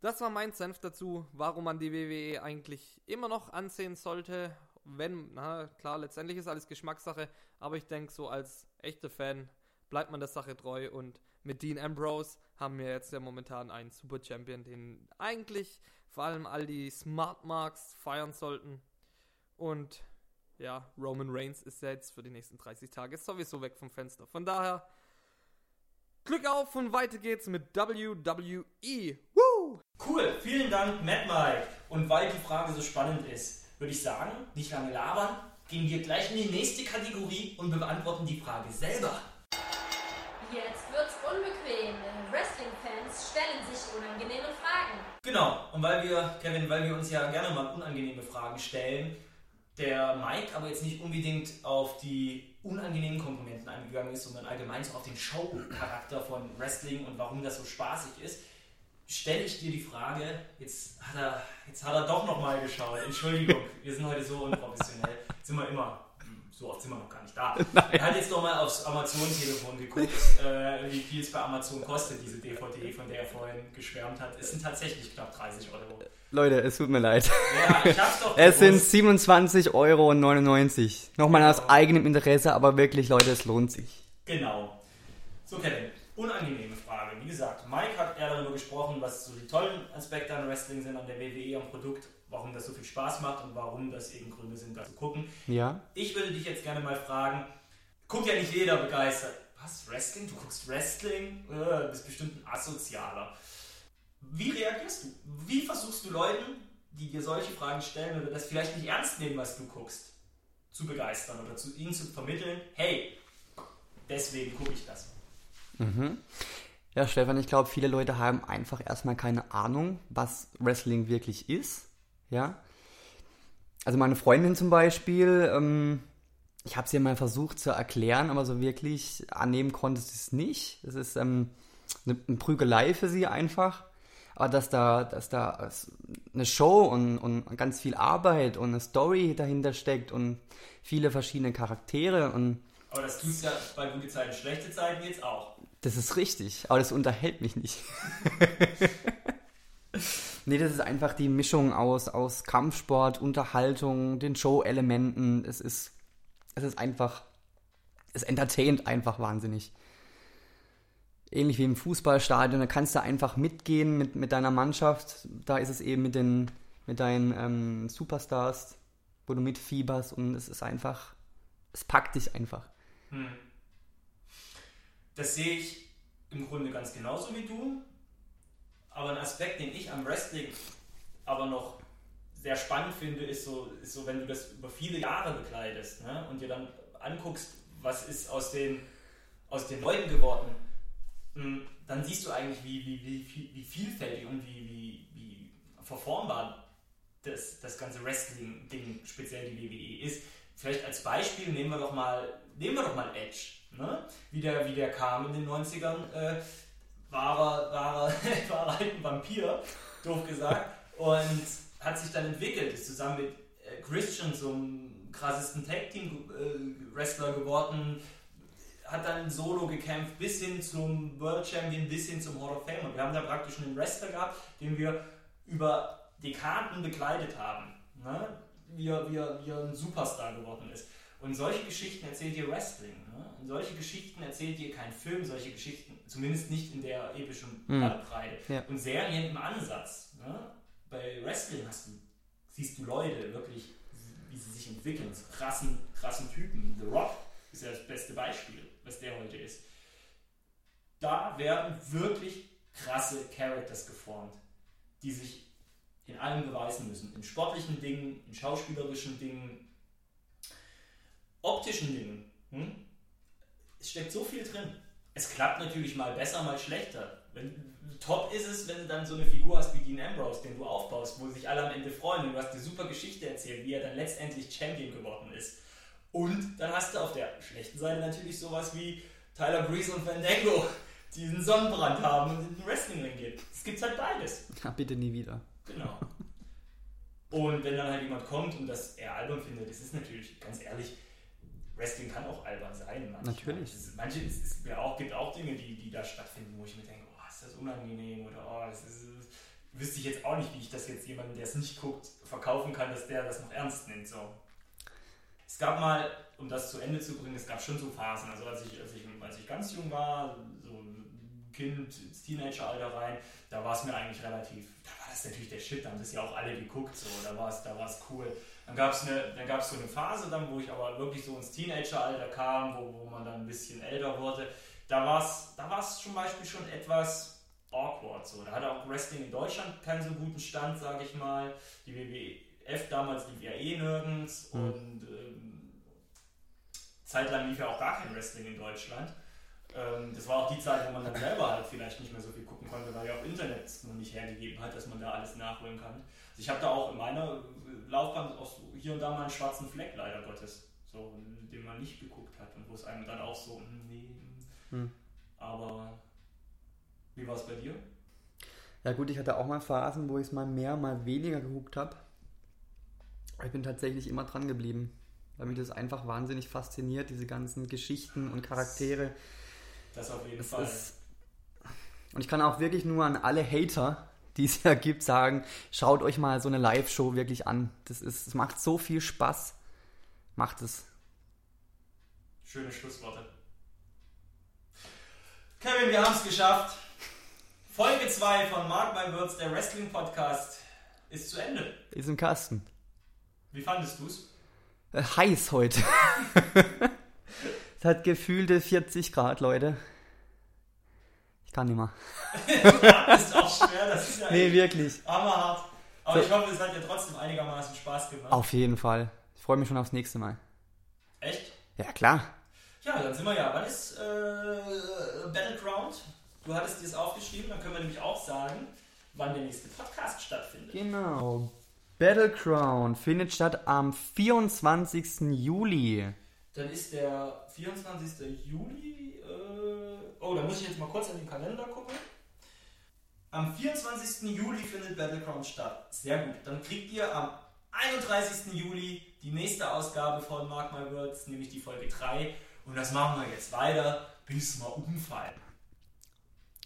Das war mein Senf dazu, warum man die WWE eigentlich immer noch ansehen sollte. Wenn, na klar, letztendlich ist alles Geschmackssache, aber ich denke, so als echter Fan bleibt man der Sache treu und mit Dean Ambrose haben wir jetzt ja momentan einen Super Champion, den eigentlich vor allem all die Smart Marks feiern sollten. Und ja, Roman Reigns ist ja jetzt für die nächsten 30 Tage sowieso weg vom Fenster. Von daher, Glück auf und weiter geht's mit WWE. Woo! Cool, vielen Dank, Matt Mike. Und weil die Frage so spannend ist, würde ich sagen, nicht lange labern, gehen wir gleich in die nächste Kategorie und beantworten die Frage selber. Jetzt wird's unbequem, denn Wrestling-Fans stellen sich unangenehme Fragen. Genau, und weil wir, Kevin, weil wir uns ja gerne mal unangenehme Fragen stellen, der Mike aber jetzt nicht unbedingt auf die unangenehmen Komponenten eingegangen ist, sondern allgemein so auf den Show-Charakter von Wrestling und warum das so spaßig ist, stelle ich dir die Frage, jetzt hat er, jetzt hat er doch nochmal geschaut, Entschuldigung, wir sind heute so unprofessionell, sind wir immer, so oft sind wir noch gar nicht da. Er hat jetzt nochmal aufs Amazon-Telefon geguckt, äh, wie viel es bei Amazon kostet, diese DVD, von der er vorhin geschwärmt hat. Es sind tatsächlich knapp 30 Euro. Leute, es tut mir leid. Ja, ich hab's doch Es sind gewusst. 27,99 Euro. Nochmal aus eigenem Interesse, aber wirklich, Leute, es lohnt sich. Genau. So, Kevin, unangenehme Frage. Wie gesagt, Mike hat eher darüber gesprochen, was so die tollen Aspekte an Wrestling sind, an der WWE, am Produkt, warum das so viel Spaß macht und warum das eben Gründe sind, das zu gucken. Ja? Ich würde dich jetzt gerne mal fragen, guckt ja nicht jeder begeistert. Was, Wrestling? Du guckst Wrestling? Äh, bist bestimmt ein Asozialer. Wie reagierst du? Wie versuchst du Leuten, die dir solche Fragen stellen oder das vielleicht nicht ernst nehmen, was du guckst, zu begeistern oder zu ihnen zu vermitteln, hey, deswegen gucke ich das. Ja, Stefan, ich glaube, viele Leute haben einfach erstmal keine Ahnung, was Wrestling wirklich ist. Ja. Also meine Freundin zum Beispiel, ähm, ich habe sie mal versucht zu erklären, aber so wirklich annehmen konnte sie es nicht. Es ist ähm, eine, eine Prügelei für sie einfach. Aber dass da, dass da eine Show und, und ganz viel Arbeit und eine Story dahinter steckt und viele verschiedene Charaktere und Aber das tust du ja bei gute Zeiten, schlechte Zeiten jetzt auch. das ist richtig, aber das unterhält mich nicht. nee, das ist einfach die Mischung aus, aus Kampfsport, Unterhaltung, den Show-Elementen. Es ist, es ist einfach, es entertaint einfach wahnsinnig. Ähnlich wie im Fußballstadion, da kannst du einfach mitgehen mit, mit deiner Mannschaft. Da ist es eben mit, den, mit deinen ähm, Superstars, wo du mitfieberst und es ist einfach, es packt dich einfach. Hm. Das sehe ich im Grunde ganz genauso wie du. Aber ein Aspekt, den ich am Wrestling aber noch sehr spannend finde, ist so, ist so wenn du das über viele Jahre begleitest ne? und dir dann anguckst, was ist aus den, aus den Leuten geworden, hm, dann siehst du eigentlich, wie, wie, wie, wie vielfältig und wie, wie, wie verformbar das, das ganze Wrestling-Ding, speziell die WWE, ist. Vielleicht als Beispiel nehmen wir doch mal, nehmen wir doch mal Edge. Ne? Wie, der, wie der kam in den 90ern, äh, war, er, er, er halt ein Vampir, doof gesagt, und hat sich dann entwickelt, ist zusammen mit äh, Christian zum krassesten Tag-Team-Wrestler geworden, hat dann solo gekämpft bis hin zum World Champion, bis hin zum Hall of Fame. Und wir haben da praktisch einen Wrestler gehabt, den wir über Dekaden begleitet haben. Ne? Wie, er, wie, er, wie er ein Superstar geworden ist. Und solche Geschichten erzählt dir Wrestling. Ne? Und solche Geschichten erzählt dir kein Film, solche Geschichten, zumindest nicht in der epischen Mhm. Bandbreite. Ja. Und Serien im Ansatz. Ne? Bei Wrestling hast du, siehst du Leute wirklich, wie sie sich entwickeln. Krassen, krassen Typen. The Rock ist ja das beste Beispiel, was der heute ist. Da werden wirklich krasse Characters geformt, die sich in allem beweisen müssen. In sportlichen Dingen, in schauspielerischen Dingen, optischen Dingen. Hm? Es steckt so viel drin. Es klappt natürlich mal besser, mal schlechter. Wenn, top ist es, wenn du dann so eine Figur hast wie Dean Ambrose, den du aufbaust, wo sich alle am Ende freuen und du hast eine super Geschichte erzählt, wie er dann letztendlich Champion geworden ist. Und dann hast du auf der schlechten Seite natürlich sowas wie Tyler Breeze und Fandango, die einen Sonnenbrand haben und in den Wrestlingring gehen. Es gibt halt beides. Ja, bitte nie wieder. Genau. Und wenn dann halt jemand kommt und das er albern findet, das ist natürlich, ganz ehrlich, Wrestling kann auch albern sein. Manchmal. Natürlich. Es ist, manche, es ist, ja auch, gibt auch Dinge, die, die da stattfinden, wo ich mir denke, oh, ist das unangenehm oder oh, das ist, wüsste ich jetzt auch nicht, wie ich das jetzt jemandem, der es nicht guckt, verkaufen kann, dass der das noch ernst nimmt. So. Es gab mal, um das zu Ende zu bringen, es gab schon so Phasen. Also als ich, als ich, als ich ganz jung war, so Kind, ins Teenageralter rein, da war es mir eigentlich relativ, da war das natürlich der Shit, da haben das ja auch alle geguckt, so, da war es da war's cool. Dann gab es dann gab's so eine Phase, dann, wo ich aber wirklich so ins Teenageralter kam, wo, wo man dann ein bisschen älter wurde, da war es da war's zum Beispiel schon etwas awkward. So. Da hatte auch Wrestling in Deutschland keinen so guten Stand, sage ich mal. Die WWF damals lief ja eh nirgends Mhm. und ähm, zeitlang lief ja auch gar kein Wrestling in Deutschland. Ähm, das war auch die Zeit, wo man dann selber halt vielleicht nicht mehr so viel gucken konnte, weil ja auch Internet es noch nicht hergegeben hat, dass man da alles nachholen kann. Also ich habe da auch in meiner Laufbahn auch hier und da mal einen schwarzen Fleck, leider Gottes, so, den man nicht geguckt hat und wo es einem dann auch so, hm, nee, hm. Hm. aber wie war es bei dir? Ja gut, ich hatte auch mal Phasen, wo ich es mal mehr, mal weniger geguckt habe. Ich bin tatsächlich immer dran geblieben. weil mich das einfach wahnsinnig fasziniert, diese ganzen Geschichten und Charaktere. Das auf jeden Das Fall. ist, und ich kann auch wirklich nur an alle Hater, die es ja gibt, sagen, schaut euch mal so eine Live-Show wirklich an. Das ist, es macht so viel Spaß. Macht es. Schöne Schlussworte. Kevin, wir haben es geschafft. Folge 2 von Mark My Words, der Wrestling Podcast, ist zu Ende. Ist im Kasten. Wie fandest du es? Äh, heiß heute. es hat gefühlte 40 Grad, Leute. Kann nicht mehr. Das ist auch schwer, das ist ja Nee, wirklich. hammerhart. Aber So. ich hoffe, es hat dir trotzdem einigermaßen Spaß gemacht. Auf jeden Fall. Ich freue mich schon aufs nächste Mal. Echt? Ja, klar. Ja, dann sind wir ja. Wann ist äh, Battleground? Du hattest dir das aufgeschrieben, dann können wir nämlich auch sagen, wann der nächste Podcast stattfindet. Genau. Battleground findet statt am 24. Juli. Dann ist der 24. Juli. Äh, oh, da muss ich jetzt mal kurz in den Kalender gucken. Am 24. Juli findet Battleground statt. Sehr gut. Dann kriegt ihr am 31. Juli die nächste Ausgabe von Mark My Words, nämlich die Folge 3. Und das machen wir jetzt weiter, bis wir umfallen.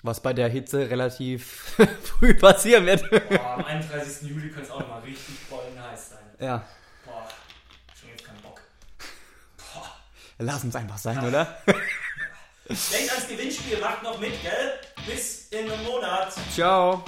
Was bei der Hitze relativ früh passieren wird. Boah, am 31. Juli könnte es auch nochmal richtig bollen heiß sein. ja, Boah, schon jetzt keinen Bock. Boah. lass uns einfach sein, oder? Denkt ans Gewinnspiel, macht noch mit, gell? Bis in einem Monat. Ciao.